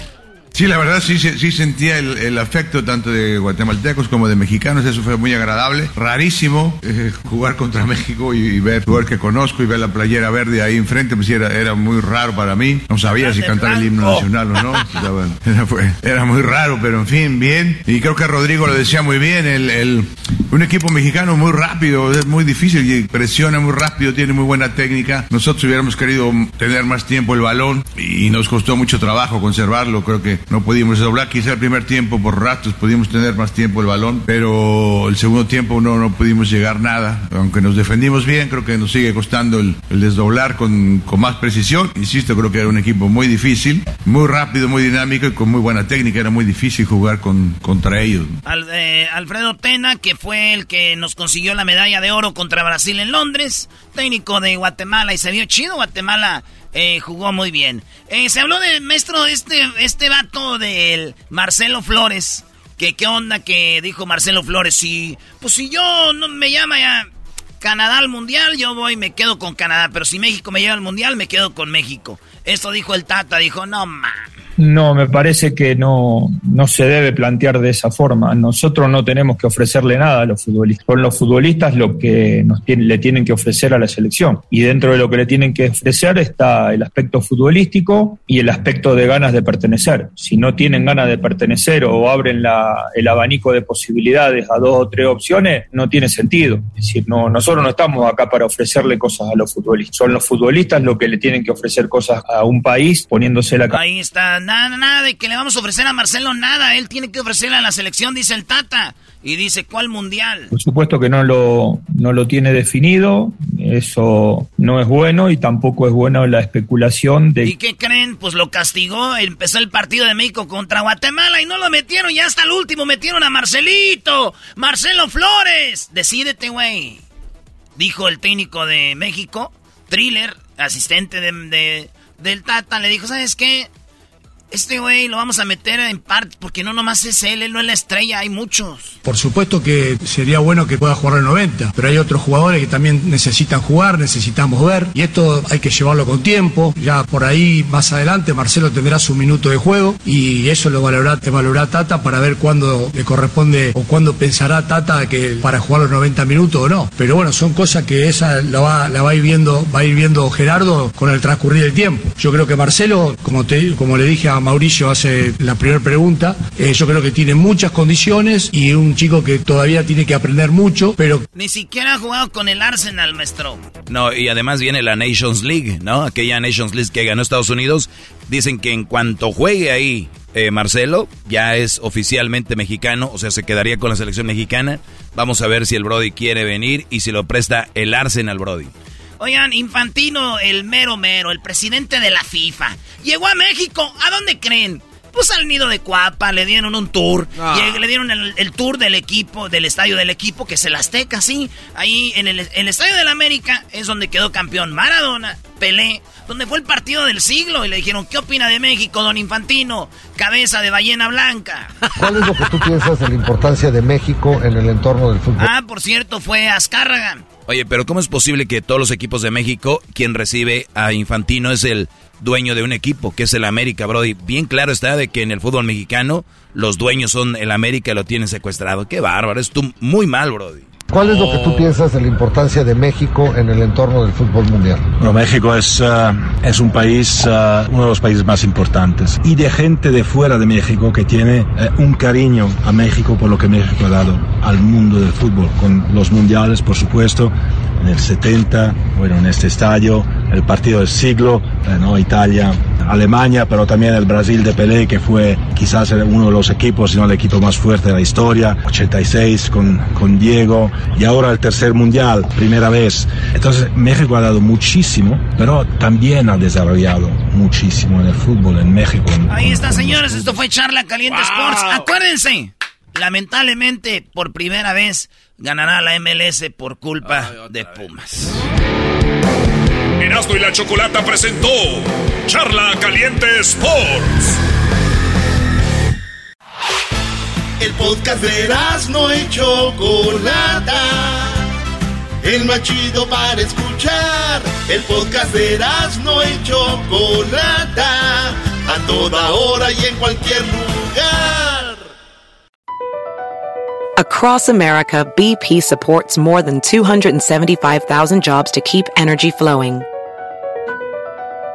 Sí, la verdad sí, sí sentía el, afecto tanto de guatemaltecos como de mexicanos, eso fue muy agradable. Rarísimo eh, jugar contra México y, ver jugar que conozco y ver la playera verde ahí enfrente, pues era, era muy raro para mí. No sabía si cantar el himno nacional o no. Era, era, muy raro, pero en fin, bien. Y creo que Rodrigo lo decía muy bien, el, el, un equipo mexicano muy rápido, es muy difícil y presiona muy rápido, tiene muy buena técnica. Nosotros hubiéramos querido tener más tiempo el balón y nos costó mucho trabajo conservarlo, creo que no pudimos doblar. Quizá el primer tiempo por ratos pudimos tener más tiempo el balón, pero el segundo tiempo no, no pudimos llegar nada. Aunque nos defendimos bien, creo que nos sigue costando el, desdoblar con, con, más precisión. Insisto, creo que era un equipo muy difícil, muy rápido, muy dinámico y con muy buena técnica. Era muy difícil jugar con, contra ellos. Eh, Alfredo Tena, que fue el que nos consiguió la medalla de oro contra Brasil en Londres, técnico de Guatemala y se vio chido Guatemala eh, jugó muy bien. Eh, se habló de maestro, este, este vato del Marcelo Flores. Que qué onda que dijo Marcelo Flores. Si, pues si yo no me llama ya Canadá al Mundial, yo voy y me quedo con Canadá. Pero si México me lleva al Mundial, me quedo con México. Eso dijo el Tata. Dijo, no mames. No, me parece que no, no se debe plantear de esa forma. Nosotros no tenemos que ofrecerle nada a los futbolistas. Son los futbolistas lo que nos le tienen que ofrecer a la selección. Y dentro de lo que le tienen que ofrecer está el aspecto futbolístico y el aspecto de ganas de pertenecer. Si no tienen ganas de pertenecer o abren la, el abanico de posibilidades a dos o tres opciones, no tiene sentido. Es decir, no, nosotros no estamos acá para ofrecerle cosas a los futbolistas. Son los futbolistas los que le tienen que ofrecer cosas a un país poniéndose la Ahí nada, nada de que le vamos a ofrecer a Marcelo, nada. Él tiene que ofrecerle a la selección, dice el Tata. Y dice, ¿cuál mundial? Por supuesto que no lo, no lo tiene definido, eso no es bueno y tampoco es bueno la especulación de... ¿Y qué creen? Pues lo castigó, empezó el partido de México contra Guatemala y no lo metieron, y hasta el último metieron a Marcelito, Marcelo Flores. Decídete, güey. Dijo el técnico de México, Thriller, asistente de, del Tata, le dijo, ¿sabes qué? Este güey lo vamos a meter en parte porque no nomás es él, él no es la estrella, hay muchos. Por supuesto que sería bueno que pueda jugar el 90, pero hay otros jugadores que también necesitan jugar, necesitamos ver, y esto hay que llevarlo con tiempo. Ya por ahí más adelante Marcelo tendrá su minuto de juego y eso lo valorará, valorará Tata para ver cuándo le corresponde o cuándo pensará Tata que para jugar los 90 minutos o no. Pero bueno, son cosas que esa la va, la va a ir viendo, va a ir viendo Gerardo con el transcurrir del tiempo. Yo creo que Marcelo, como te, como le dije a Mauricio hace la primera pregunta, eh, yo creo que tiene muchas condiciones y un chico que todavía tiene que aprender mucho, pero... Ni siquiera ha jugado con el Arsenal, maestro. No, y además viene la Nations League, ¿no? Aquella Nations League que ganó Estados Unidos. Dicen que en cuanto juegue ahí eh, Marcelo, ya es oficialmente mexicano, o sea, se quedaría con la selección mexicana. Vamos a ver si el Brody quiere venir y si lo presta el Arsenal Brody. Oigan, Infantino, el mero mero, el presidente de la FIFA, llegó a México. ¿A dónde creen? Pues al nido de Cuapa, le dieron un tour. Ah. Y le dieron el, tour del equipo, del estadio del equipo, que es el Azteca, sí. Ahí en el, el estadio del América es donde quedó campeón Maradona, Pelé, donde fue el partido del siglo. Y le dijeron, ¿qué opina de México, don Infantino? Cabeza de ballena blanca. ¿Cuál es lo que tú piensas de la importancia de México en el entorno del fútbol? Ah, por cierto, fue Azcárraga. Oye, pero ¿cómo es posible que todos los equipos de México, quien recibe a Infantino es el dueño de un equipo, que es el América, Brody. Bien claro está de que en el fútbol mexicano los dueños son el América y lo tienen secuestrado. Qué bárbaro, es muy mal, Brody. ¿Cuál es lo que tú piensas de la importancia de México en el entorno del fútbol mundial? Bueno, México es, uh, es un país, uh, uno de los países más importantes. Y de gente de fuera de México que tiene uh, un cariño a México por lo que México ha dado al mundo del fútbol. Con los mundiales, por supuesto, en el 70, bueno, en este estadio, el partido del siglo, ¿no? Italia, Alemania, pero también el Brasil de Pelé, que fue quizás uno de los equipos, si no el equipo más fuerte de la historia, 86 con, con Diego, y ahora el tercer mundial, primera vez. Entonces México ha dado muchísimo, pero también ha desarrollado muchísimo en el fútbol en México. Ahí está, señores, esto fue Charla Caliente Sports. Acuérdense, lamentablemente, por primera vez ganará la MLS por culpa de Pumas. Erasmo y la Chocolata presentó Charla Caliente Sports. El podcast de Erasmo y Chocolata. El más chido para escuchar. El podcast de Erasmo y Chocolata. A toda hora y en cualquier lugar. Across America, BP supports more than 275,000 jobs to keep energy flowing.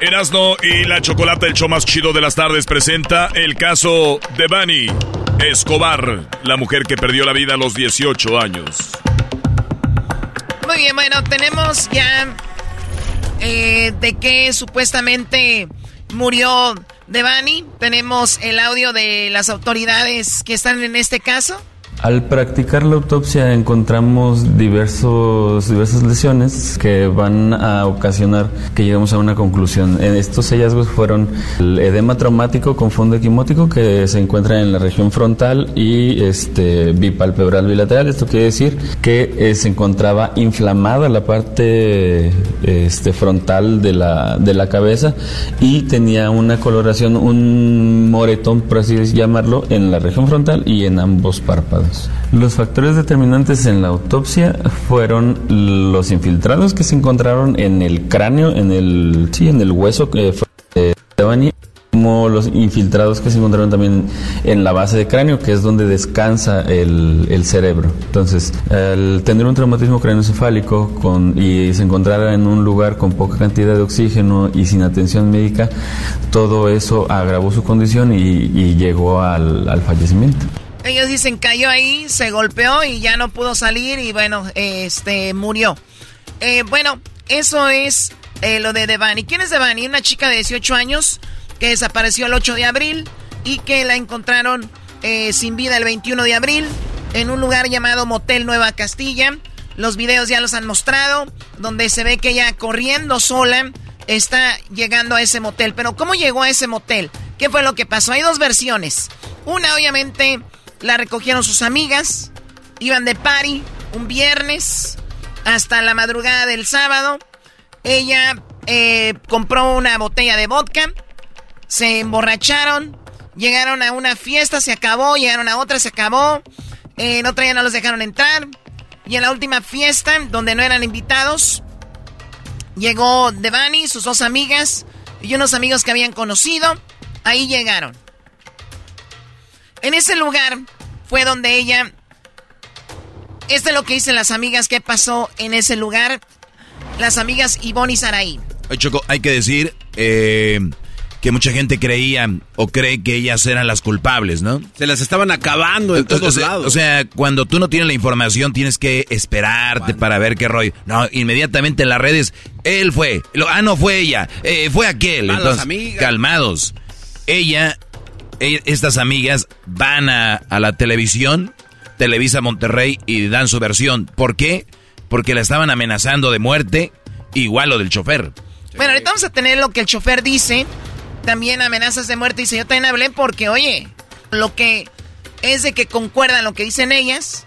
Erasno y la Chocolata, el show más chido de las tardes, presenta el caso de Bani Escobar, la mujer que perdió la vida a los 18 años. Muy bien, bueno, tenemos ya eh, de que supuestamente murió Devani. Tenemos el audio de las autoridades que están en este caso. Al practicar la autopsia encontramos diversos, diversas lesiones que van a ocasionar que lleguemos a una conclusión. Estos hallazgos fueron el edema traumático con fondo equimótico que se encuentra en la región frontal y este bipalpebral bilateral. Esto quiere decir que eh, se encontraba inflamada la parte este, frontal de la, de la cabeza y tenía una coloración, un moretón, por así llamarlo, en la región frontal y en ambos párpados. Los factores determinantes en la autopsia fueron los infiltrados que se encontraron en el cráneo, en el sí, en el hueso que fue de como los infiltrados que se encontraron también en la base de cráneo, que es donde descansa el, cerebro. Entonces, al tener un traumatismo craneoencefálico con, y se encontrara en un lugar con poca cantidad de oxígeno y sin atención médica, todo eso agravó su condición y, llegó al fallecimiento. Ellos dicen cayó ahí, se golpeó y ya no pudo salir y bueno, este murió. Eh, bueno, eso es eh, lo de Devani. ¿Quién es Devani? Una chica de 18 años que desapareció el 8 de abril y que la encontraron eh, sin vida el 21 de abril en un lugar llamado Motel Nueva Castilla. Los videos ya los han mostrado, donde se ve que ella corriendo sola está llegando a ese motel. Pero ¿cómo llegó a ese motel? ¿Qué fue lo que pasó? Hay dos versiones. Una, obviamente, la recogieron sus amigas. Iban de party un viernes hasta la madrugada del sábado. Ella eh, compró una botella de vodka. Se emborracharon. Llegaron a una fiesta, se acabó. Llegaron a otra, se acabó. En otra ya no los dejaron entrar. Y en la última fiesta, donde no eran invitados, llegó Devani, sus dos amigas y unos amigos que habían conocido. Ahí llegaron. En ese lugar fue donde ella... Esto es lo que dicen las amigas que pasó en ese lugar. Las amigas Ivonne y Saraí. Choco, hay que decir, eh, que mucha gente creía o cree que ellas eran las culpables, ¿no? Se las estaban acabando en todos lados. O sea, cuando tú no tienes la información, tienes que esperarte para ver qué rollo. No, inmediatamente en las redes, él fue. ah, no fue ella. Eh, fue aquel. Entonces, calmados. Ella, estas amigas van a, a la televisión, Televisa Monterrey, y dan su versión. ¿Por qué? Porque la estaban amenazando de muerte, igual lo del chofer. Bueno, ahorita vamos a tener lo que el chofer dice también amenazas de muerte. Dice, yo también hablé porque, oye, lo que es de que concuerdan lo que dicen ellas,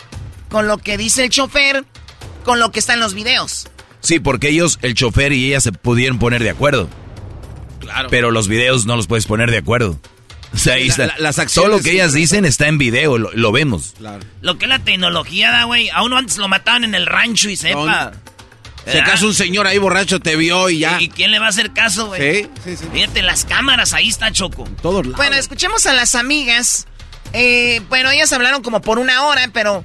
con lo que dice el chofer, con lo que está en los videos. Sí, porque ellos, el chofer y ella se pudieron poner de acuerdo. Claro. Pero los videos no los puedes poner de acuerdo. O sea, ahí está. Todo lo que ellas dicen está en video, lo, vemos. Claro. Lo que es la tecnología da, güey. A uno antes lo mataban en el rancho y sepa. Si acaso un señor ahí borracho te vio y ya. ¿Y quién le va a hacer caso, güey? Sí, sí, sí. Fíjate, las cámaras, ahí está Choco. Todos lados. Bueno, escuchemos a las amigas. Eh, bueno, ellas hablaron como por una hora, pero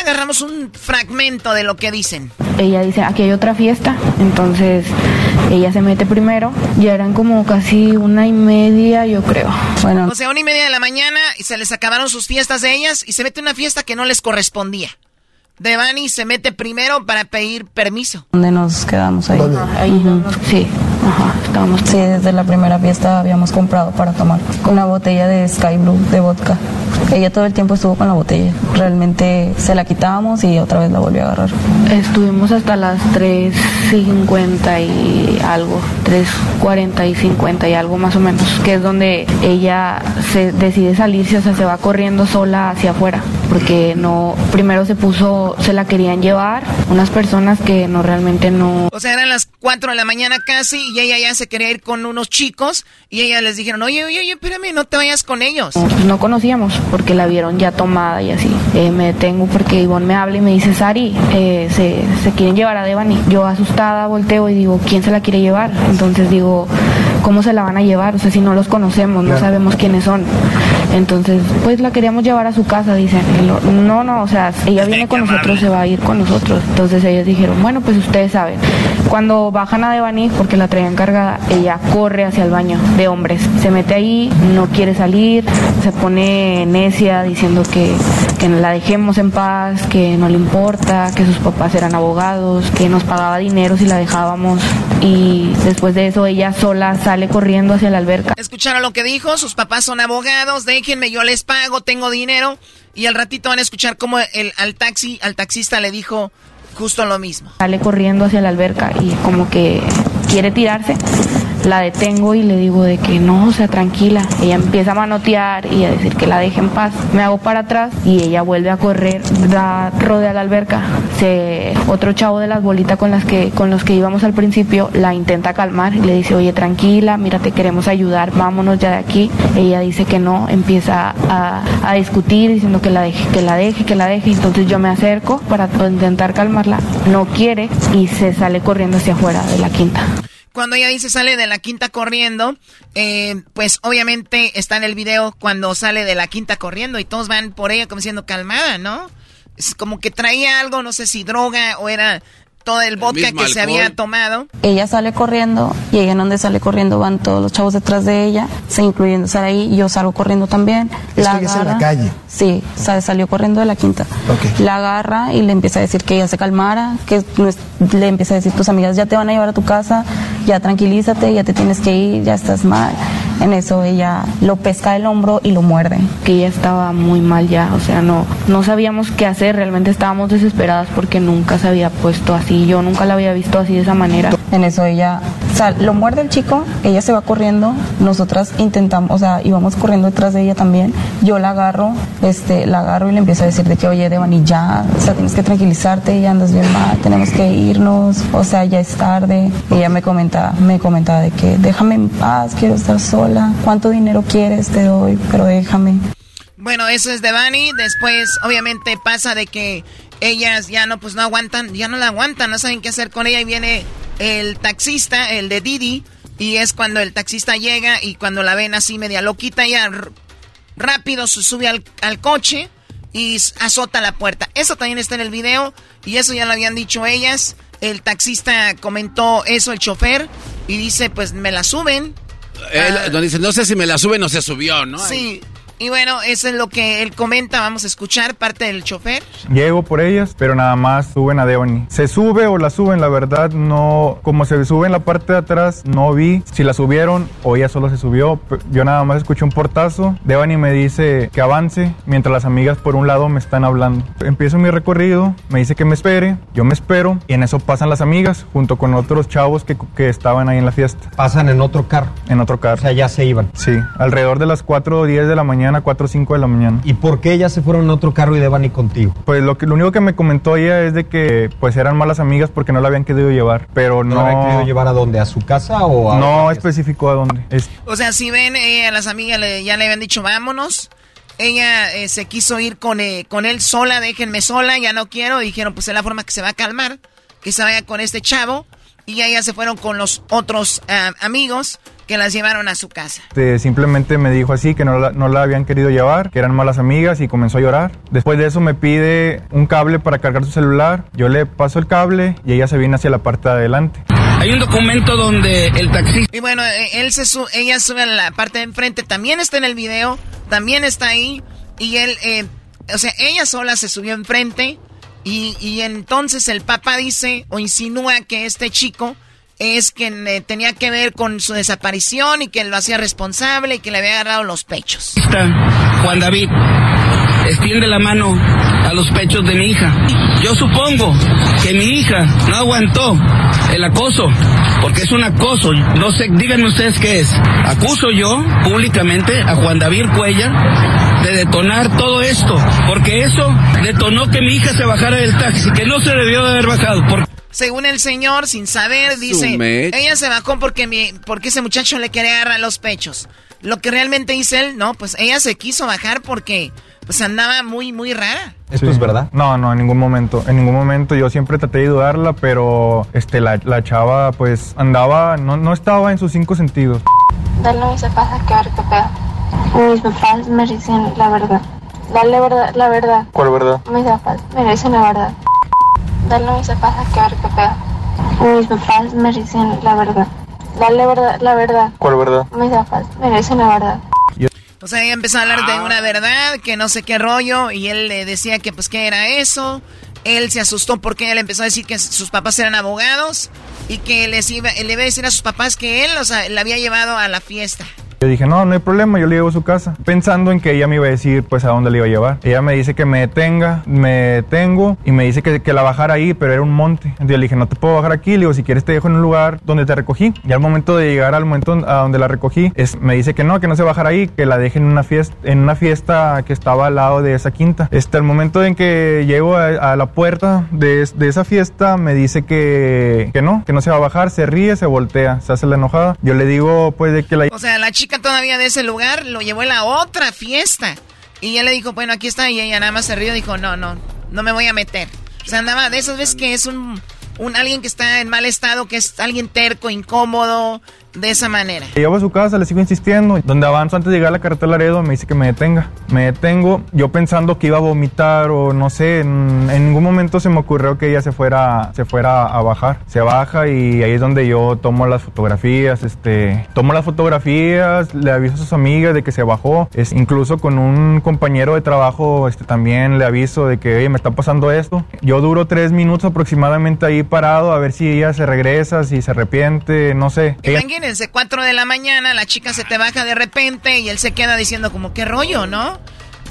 agarramos un fragmento de lo que dicen. Ella dice, aquí hay otra fiesta, entonces ella se mete primero, ya eran como casi una y media, yo creo. Bueno. O sea, una y media de la mañana y se les acabaron sus fiestas de ellas y se mete una fiesta que no les correspondía. Devani se mete primero para pedir permiso. ¿Dónde nos quedamos ahí? Ahí, sí. Ajá. Sí, desde la primera fiesta habíamos comprado para tomar una botella de Sky Blue de vodka. Ella todo el tiempo estuvo con la botella. Realmente se la quitábamos y otra vez la volvió a agarrar. Estuvimos hasta las 3.50 y algo, 3.40 y 50 y algo más o menos, que es donde ella se decide salirse, o sea, se va corriendo sola hacia afuera, porque no, primero se puso, se la querían llevar unas personas que no realmente no... O sea, eran las 4 de la mañana casi y ella ya se quería ir con unos chicos y ella les dijeron, oye, oye, oye, espérame, no te vayas con ellos. No, pues no conocíamos porque la vieron ya tomada y así. Eh, me detengo porque Ivonne me habla y me dice, Sari, eh, se, se quieren llevar a Devani. Yo asustada volteo y digo, ¿quién se la quiere llevar? Entonces digo, ¿cómo se la van a llevar? O sea, si no los conocemos, no sabemos quiénes son. Entonces, pues la queríamos llevar a su casa, dicen. No, no, o sea, ella viene con nosotros, se va a ir con nosotros. Entonces ellos dijeron, bueno, pues ustedes saben. Cuando bajan a Devani, porque la traían cargada, ella corre hacia el baño de hombres. Se mete ahí, no quiere salir, se pone necia diciendo que, que la dejemos en paz, que no le importa, que sus papás eran abogados, que nos pagaba dinero si la dejábamos. Y después de eso ella sola sale corriendo hacia la alberca. ¿Escucharon lo que dijo? Sus papás son abogados, déjenme, yo les pago, tengo dinero. Y al ratito van a escuchar cómo el, al taxi, al taxista le dijo justo lo mismo. Sale corriendo hacia la alberca y como que quiere tirarse la detengo y le digo de que no, sea, tranquila. Ella empieza a manotear y a decir que la deje en paz. Me hago para atrás y ella vuelve a correr, da, rodea la alberca. Se, otro chavo de las bolitas con las que con los que íbamos al principio la intenta calmar y le dice, oye, tranquila, mira, te queremos ayudar, vámonos ya de aquí. Ella dice que no, empieza a, a discutir diciendo que la deje, que la deje, que la deje. Entonces yo me acerco para intentar calmarla. No quiere y se sale corriendo hacia afuera de la quinta. Cuando ella dice sale de la quinta corriendo, eh, pues obviamente está en el video cuando sale de la quinta corriendo y todos van por ella como siendo calmada, ¿no? Es como que traía algo, no sé si droga o era todo el vodka que se había tomado. Ella sale corriendo y ella en donde sale corriendo van todos los chavos detrás de ella, se incluyendo ahí, yo salgo corriendo también. la agarra, en la calle. Sí, salió corriendo de la quinta. La agarra y le empieza a decir que ella se calmara, que le empieza a decir tus amigas ya te van a llevar a tu casa, ya tranquilízate, ya te tienes que ir, ya estás mal. En eso ella lo pesca del hombro y lo muerde. Que ella estaba muy mal ya, o sea, no, no sabíamos qué hacer, realmente estábamos desesperadas porque nunca se había puesto así, yo nunca la había visto así de esa manera. En eso ella, o sea, lo muerde el chico, ella se va corriendo, nosotras intentamos, o sea, íbamos corriendo detrás de ella también, yo la agarro, este, la agarro y le empiezo a decir de que, oye, Devani, ya, o sea, tienes que tranquilizarte, ya andas bien mal, tenemos que irnos, o sea, ya es tarde. Ella me comenta, me comentaba de que déjame en paz, quiero estar sola ¿cuánto dinero quieres? Te doy, pero déjame. Bueno, eso es de Bani. Después, obviamente, pasa de que ellas ya no, pues no aguantan, ya no la aguantan, no saben qué hacer con ella. Y viene el taxista, el de Didi, y es cuando el taxista llega y cuando la ven así media loquita, ya rápido se sube al, al coche y azota la puerta. Eso también está en el video y eso ya lo habían dicho ellas. El taxista comentó eso, el chofer, y dice, pues me la suben, Él, donde dice, no sé si me la sube, no se subió, ¿no? Sí. Y bueno, eso es lo que él comenta. Vamos a escuchar parte del chofer. Llego por ellas, pero nada más suben a Devani. Se sube o la suben, la verdad, no. Como se sube en la parte de atrás, no vi si la subieron o ella solo se subió. Yo nada más escuché un portazo. Devani me dice que avance, mientras las amigas por un lado me están hablando. Empiezo mi recorrido, me dice que me espere, yo me espero, y en eso pasan las amigas junto con otros chavos que, que estaban ahí en la fiesta. ¿Pasan en otro carro? En otro carro. O sea, ya se iban. Sí, alrededor de las 4 o 10 de la mañana a 4 o 5 de la mañana. ¿Y por qué ellas se fueron en otro carro y Devani contigo? Pues lo, que, lo único que me comentó ella es de que pues eran malas amigas porque no la habían querido llevar, pero no... ¿No la habían querido llevar a dónde? ¿A su casa o a...? No especificó a dónde. Es... O sea, si ven, eh, a las amigas le, ya le habían dicho vámonos, ella eh, se quiso ir con, eh, con él sola, déjenme sola, ya no quiero, dijeron pues es la forma que se va a calmar, que se vaya con este chavo, y ellas se fueron con los otros uh, amigos que las llevaron a su casa. Este, simplemente me dijo así que no la, no la, habían querido llevar, que eran malas amigas y comenzó a llorar. Después de eso me pide un cable para cargar su celular. Yo le paso el cable y ella se viene hacia la parte de adelante. Hay un documento donde el taxista... Y bueno, él se su ella sube a la parte de enfrente, también está en el video, también está ahí. Y él, eh, o sea, ella sola se subió enfrente. Y, y entonces el papá dice o insinúa que este chico es que eh, tenía que ver con su desaparición y que lo hacía responsable y que le había agarrado los pechos. Juan David extiende la mano a los pechos de mi hija. Yo supongo que mi hija no aguantó el acoso, porque es un acoso. No sé, díganme ustedes qué es. Acuso yo públicamente a Juan David Cuella de detonar todo esto, porque eso detonó que mi hija se bajara del taxi, que no se debió de haber bajado. Según el señor, sin saber, dice, ella se bajó porque, mi, porque ese muchacho le quería agarrar los pechos. Lo que realmente dice él, no, pues ella se quiso bajar porque pues andaba muy, muy rara. ¿Esto sí. es verdad? No, no, en ningún momento. En ningún momento yo siempre traté de dudarla, pero este, la, la chava pues andaba, no, no estaba en sus cinco sentidos. Dale mis papás a que pedo. Mis papás merecen la verdad. Dale verdad, la verdad. ¿Cuál verdad? Mis papás merecen la verdad. Dale mis papás a que pedo. Mis papás merecen la verdad. Dale verdad, la verdad. ¿Cuál verdad? Mis papás merecen la verdad. O sea, ella empezó a hablar de una verdad, que no sé qué rollo, y él le decía que pues qué era eso. Él se asustó porque él empezó a decir que sus papás eran abogados y que les iba, le iba a decir a sus papás que él, o sea, le había llevado a la fiesta. Yo dije, no, no hay problema, yo le llevo a su casa. Pensando en que ella me iba a decir, pues, a dónde le iba a llevar. Ella me dice que me detenga, me detengo y me dice que, que la bajara ahí, pero era un monte. Entonces yo le dije, no te puedo bajar aquí. Le digo, si quieres te dejo en un lugar donde te recogí. Y al momento de llegar al momento a donde la recogí, es, me dice que no, que no se bajara ahí, que la deje en una fiesta, en una fiesta que estaba al lado de esa quinta. Este, al momento en que llego a, a la puerta de, de, esa fiesta, me dice que, que no, que no se va a bajar, se ríe, se voltea, se hace la enojada. Yo le digo, pues, de que la... O sea, la chica todavía de ese lugar, lo llevó a la otra fiesta. Y él le dijo, bueno, aquí está. Y ella nada más se rió y dijo, no, no, no me voy a meter. O sea, más de esas veces que es un, un alguien que está en mal estado, que es alguien terco, incómodo, de esa manera. Llevo a su casa, le sigo insistiendo. Donde avanzo antes de llegar a la carretera Laredo, me dice que me detenga. Me detengo, yo pensando que iba a vomitar o no sé, en, en, ningún momento se me ocurrió que ella se fuera, se fuera a bajar. Se baja y ahí es donde yo tomo las fotografías, este, tomo las fotografías, le aviso a sus amigas de que se bajó. Es, incluso con un compañero de trabajo, este, también le aviso de que, oye, me está pasando esto. Yo duro tres minutos aproximadamente ahí parado a ver si ella se regresa, si se arrepiente, no sé. Ella, Imagínense, 4 de la mañana, la chica se te baja de repente y él se queda diciendo como, ¿qué rollo, no?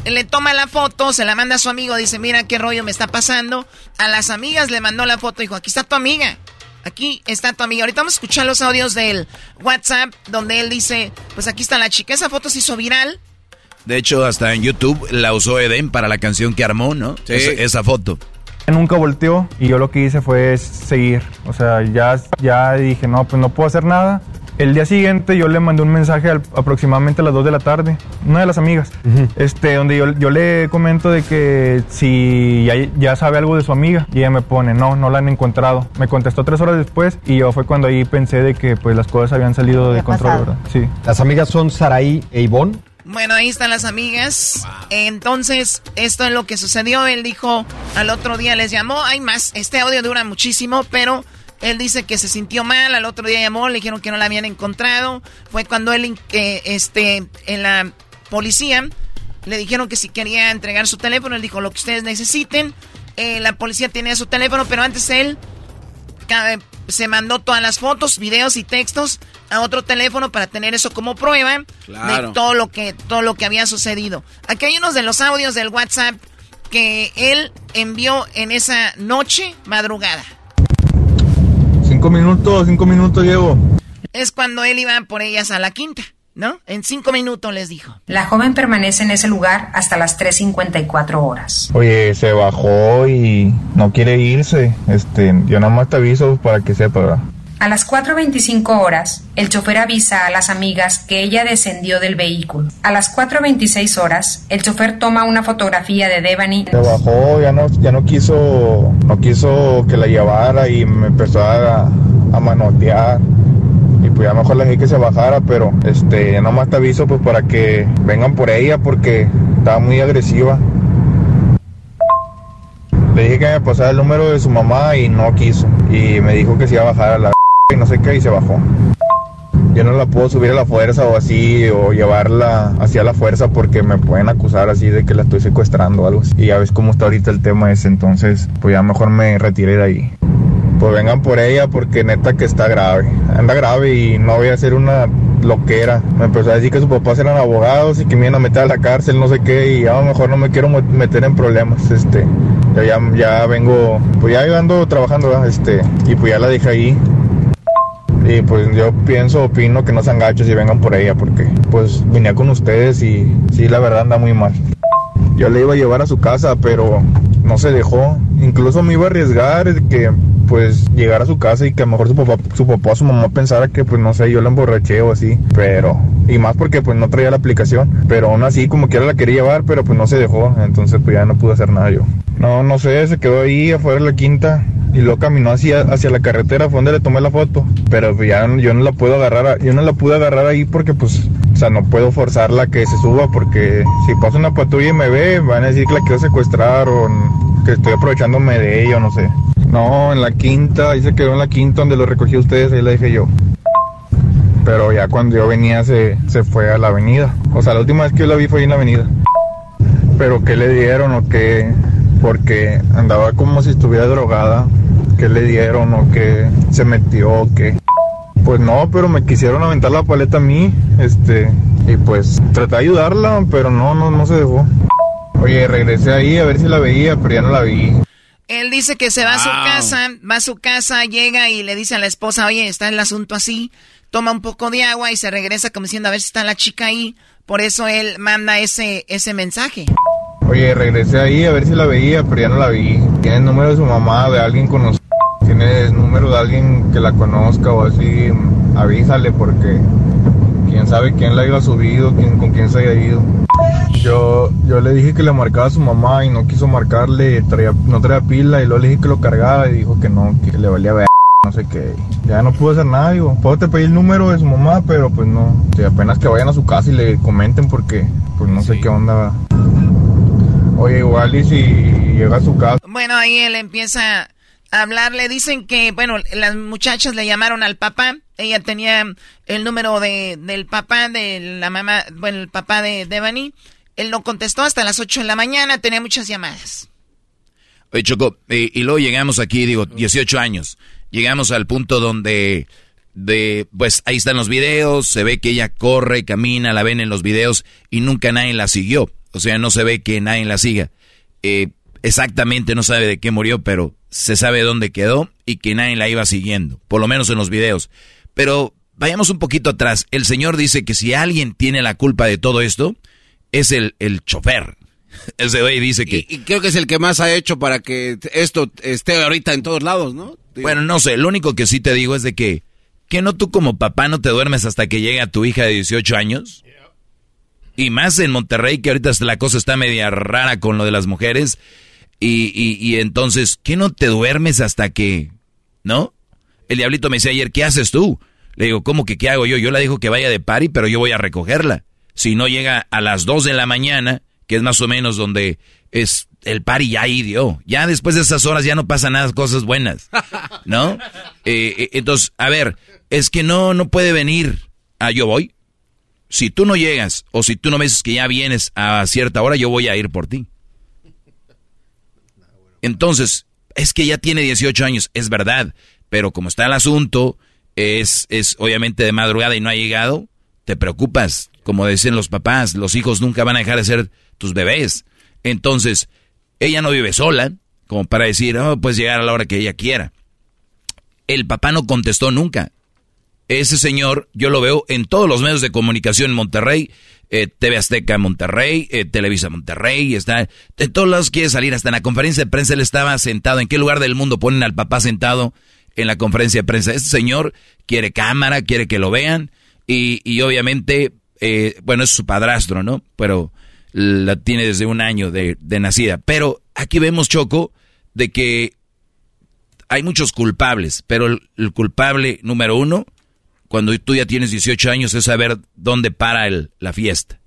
Le toma la foto, se la manda a su amigo, dice, mira qué rollo me está pasando. A las amigas le mandó la foto, dijo, aquí está tu amiga. Aquí está tu amiga. Ahorita vamos a escuchar los audios del WhatsApp donde él dice, pues aquí está la chica. Esa foto se hizo viral. De hecho, hasta en YouTube la usó Eden para la canción que armó, ¿no? Sí. Esa, esa foto. Nunca volteó y yo lo que hice fue seguir. O sea, ya, ya dije, no, pues no puedo hacer nada. El día siguiente yo le mandé un mensaje al, aproximadamente a las 2 de la tarde, una de las amigas, uh -huh. este, donde yo, yo, le comento de que si ya, ya, sabe algo de su amiga y ella me pone, no, no la han encontrado. Me contestó tres horas después y yo fue cuando ahí pensé de que pues las cosas habían salido de control, pasado? ¿verdad? Sí. ¿Las amigas son Saraí e Ivonne? Bueno, ahí están las amigas. Wow. Entonces, esto es lo que sucedió. Él dijo, al otro día les llamó, hay más. Este audio dura muchísimo, pero Él dice que se sintió mal, al otro día llamó, le dijeron que no la habían encontrado. Fue cuando él, eh, este, en la policía, le dijeron que si quería entregar su teléfono, él dijo lo que ustedes necesiten. Eh, la policía tenía su teléfono, pero antes él se mandó todas las fotos, videos y textos a otro teléfono para tener eso como prueba de todo lo que todo lo que había sucedido. Aquí hay unos de los audios del WhatsApp que él envió en esa noche madrugada. Cinco minutos, cinco minutos llevo. Es cuando él iba por ellas a la quinta. ¿no? En cinco minutos les dijo. La joven permanece en ese lugar hasta las 3.54 horas. Oye, se bajó y no quiere irse. Este, yo nada más te aviso para que sepa. A las 4.25 horas, el chofer avisa a las amigas que ella descendió del vehículo. A las 4.26 horas, el chofer toma una fotografía de Devani. Se bajó, ya no, ya no quiso, no quiso que la llevara y me empezó a, a manotear y pues ya mejor le dije que se bajara, pero este, nomás te aviso pues para que vengan por ella porque estaba muy agresiva. Le dije que me pasara el número de su mamá y no quiso. Y me dijo que se iba a bajar a la y no sé qué y se bajó. Yo no la puedo subir a la fuerza o así, o llevarla hacia la fuerza porque me pueden acusar así de que la estoy secuestrando o algo así. Y ya ves cómo está ahorita el tema ese, entonces pues ya mejor me retiré de ahí pues vengan por ella porque neta que está grave. Anda grave y no voy a hacer una loquera. Me empezó a decir que sus papás eran abogados y que me iban a meter a la cárcel, no sé qué, y a lo mejor no me quiero meter en problemas. Este, ya, ya vengo, pues ya ando trabajando, este, y pues ya la dejé ahí. Y pues yo pienso, opino que no sean gachos y vengan por ella porque pues vine con ustedes y sí, la verdad anda muy mal. Yo le iba a llevar a su casa, pero no se dejó. Incluso me iba a arriesgar que pues llegar a su casa y que a lo mejor su papá, su papá o su mamá pensara que pues no sé, yo la emborraché o así, pero y más porque pues no traía la aplicación, pero aún así como quiera la quería llevar, pero pues no se dejó, entonces pues ya no pude hacer nada yo. No, no sé, se quedó ahí afuera de la quinta y luego caminó hacia, hacia la carretera, fue donde le tomé la foto, pero ya yo no la puedo agarrar, yo no la pude agarrar ahí porque pues, o sea, no puedo forzarla que se suba porque si pasa una patrulla y me ve, van a decir que la quiero secuestrar o que estoy aprovechándome de ella, no sé. No, en la quinta, ahí se quedó en la quinta donde lo recogí ustedes, ahí la dije yo. Pero ya cuando yo venía se, se fue a la avenida. O sea, la última vez que yo la vi fue ahí en la avenida. Pero ¿qué le dieron o qué? Porque andaba como si estuviera drogada. ¿Qué le dieron o qué se metió o qué? Pues no, pero me quisieron aventar la paleta a mí, este, y pues traté de ayudarla, pero no, no, no se dejó. Oye, regresé ahí a ver si la veía, pero ya no la vi. Él dice que se va a su casa, va a su casa, llega y le dice a la esposa, oye, está el asunto así, toma un poco de agua y se regresa como diciendo a ver si está la chica ahí. Por eso él manda ese, ese mensaje. Oye, regresé ahí a ver si la veía, pero ya no la vi. Tiene el número de su mamá, de alguien conocido. Tiene el número de alguien que la conozca o así, avísale porque quién sabe quién la iba subido, quién, con quién se haya ido. Yo, yo le dije que le marcaba a su mamá y no quiso marcarle, traía, no traía pila y luego le dije que lo cargaba y dijo que no, que le valía ver no sé qué. Ya no pudo hacer nada, digo, puedo te pedir el número de su mamá, pero pues no. apenas que vayan a su casa y le comenten porque pues no sé qué onda. Oye, igual y si llega a su casa. Bueno, ahí él empieza a hablar, le dicen que, bueno, las muchachas le llamaron al papá, ella tenía el número de, del papá, de la mamá, bueno, el papá de Devani, él no contestó hasta las 8 de la mañana, tenía muchas llamadas. Oye, Choco, y, luego llegamos aquí, digo, 18 años, llegamos al punto donde, de, pues ahí están los videos, se ve que ella corre, camina, la ven en los videos y nunca nadie la siguió. O sea, no se ve que nadie la siga. Eh, exactamente no sabe de qué murió, pero se sabe dónde quedó y que nadie la iba siguiendo, por lo menos en los videos. Pero vayamos un poquito atrás. El Señor dice que si alguien tiene la culpa de todo esto, es el, el chofer. Ese güey dice que... Y, creo que es el que más ha hecho para que esto esté ahorita en todos lados, ¿no? Bueno, no sé, lo único que sí te digo es de que, que no tú como papá no te duermes hasta que llegue a tu hija de 18 años. Y más en Monterrey, que ahorita la cosa está media rara con lo de las mujeres. Y, y, entonces, ¿qué no te duermes hasta que, no? El diablito me decía ayer, ¿qué haces tú? Le digo, ¿cómo que qué hago yo? Yo la dijo que vaya de party, pero yo voy a recogerla. Si no llega a las 2 de la mañana, que es más o menos donde es el party ya dio. Ya después de esas horas ya no pasa nada, cosas buenas. ¿No? Eh, eh, entonces, a ver, es que no, no puede venir a yo voy. Si tú no llegas o si tú no me dices que ya vienes a cierta hora, yo voy a ir por ti. Entonces, es que ya tiene 18 años, es verdad, pero como está el asunto, es, es obviamente de madrugada y no ha llegado, te preocupas. Como dicen los papás, los hijos nunca van a dejar de ser tus bebés. Entonces, ella no vive sola, como para decir, oh, pues llegar a la hora que ella quiera. El papá no contestó nunca. Ese señor, yo lo veo en todos los medios de comunicación en Monterrey, eh, TV Azteca en Monterrey, eh, Televisa Monterrey, está, de todos lados quiere salir, hasta en la conferencia de prensa él estaba sentado. ¿En qué lugar del mundo ponen al papá sentado en la conferencia de prensa? Este señor quiere cámara, quiere que lo vean, y, y obviamente, eh, bueno, es su padrastro, ¿no? Pero la tiene desde un año de, nacida. Pero aquí vemos, Choco, de que hay muchos culpables, pero el, culpable número uno, cuando tú ya tienes 18 años, es saber dónde para el, la fiesta.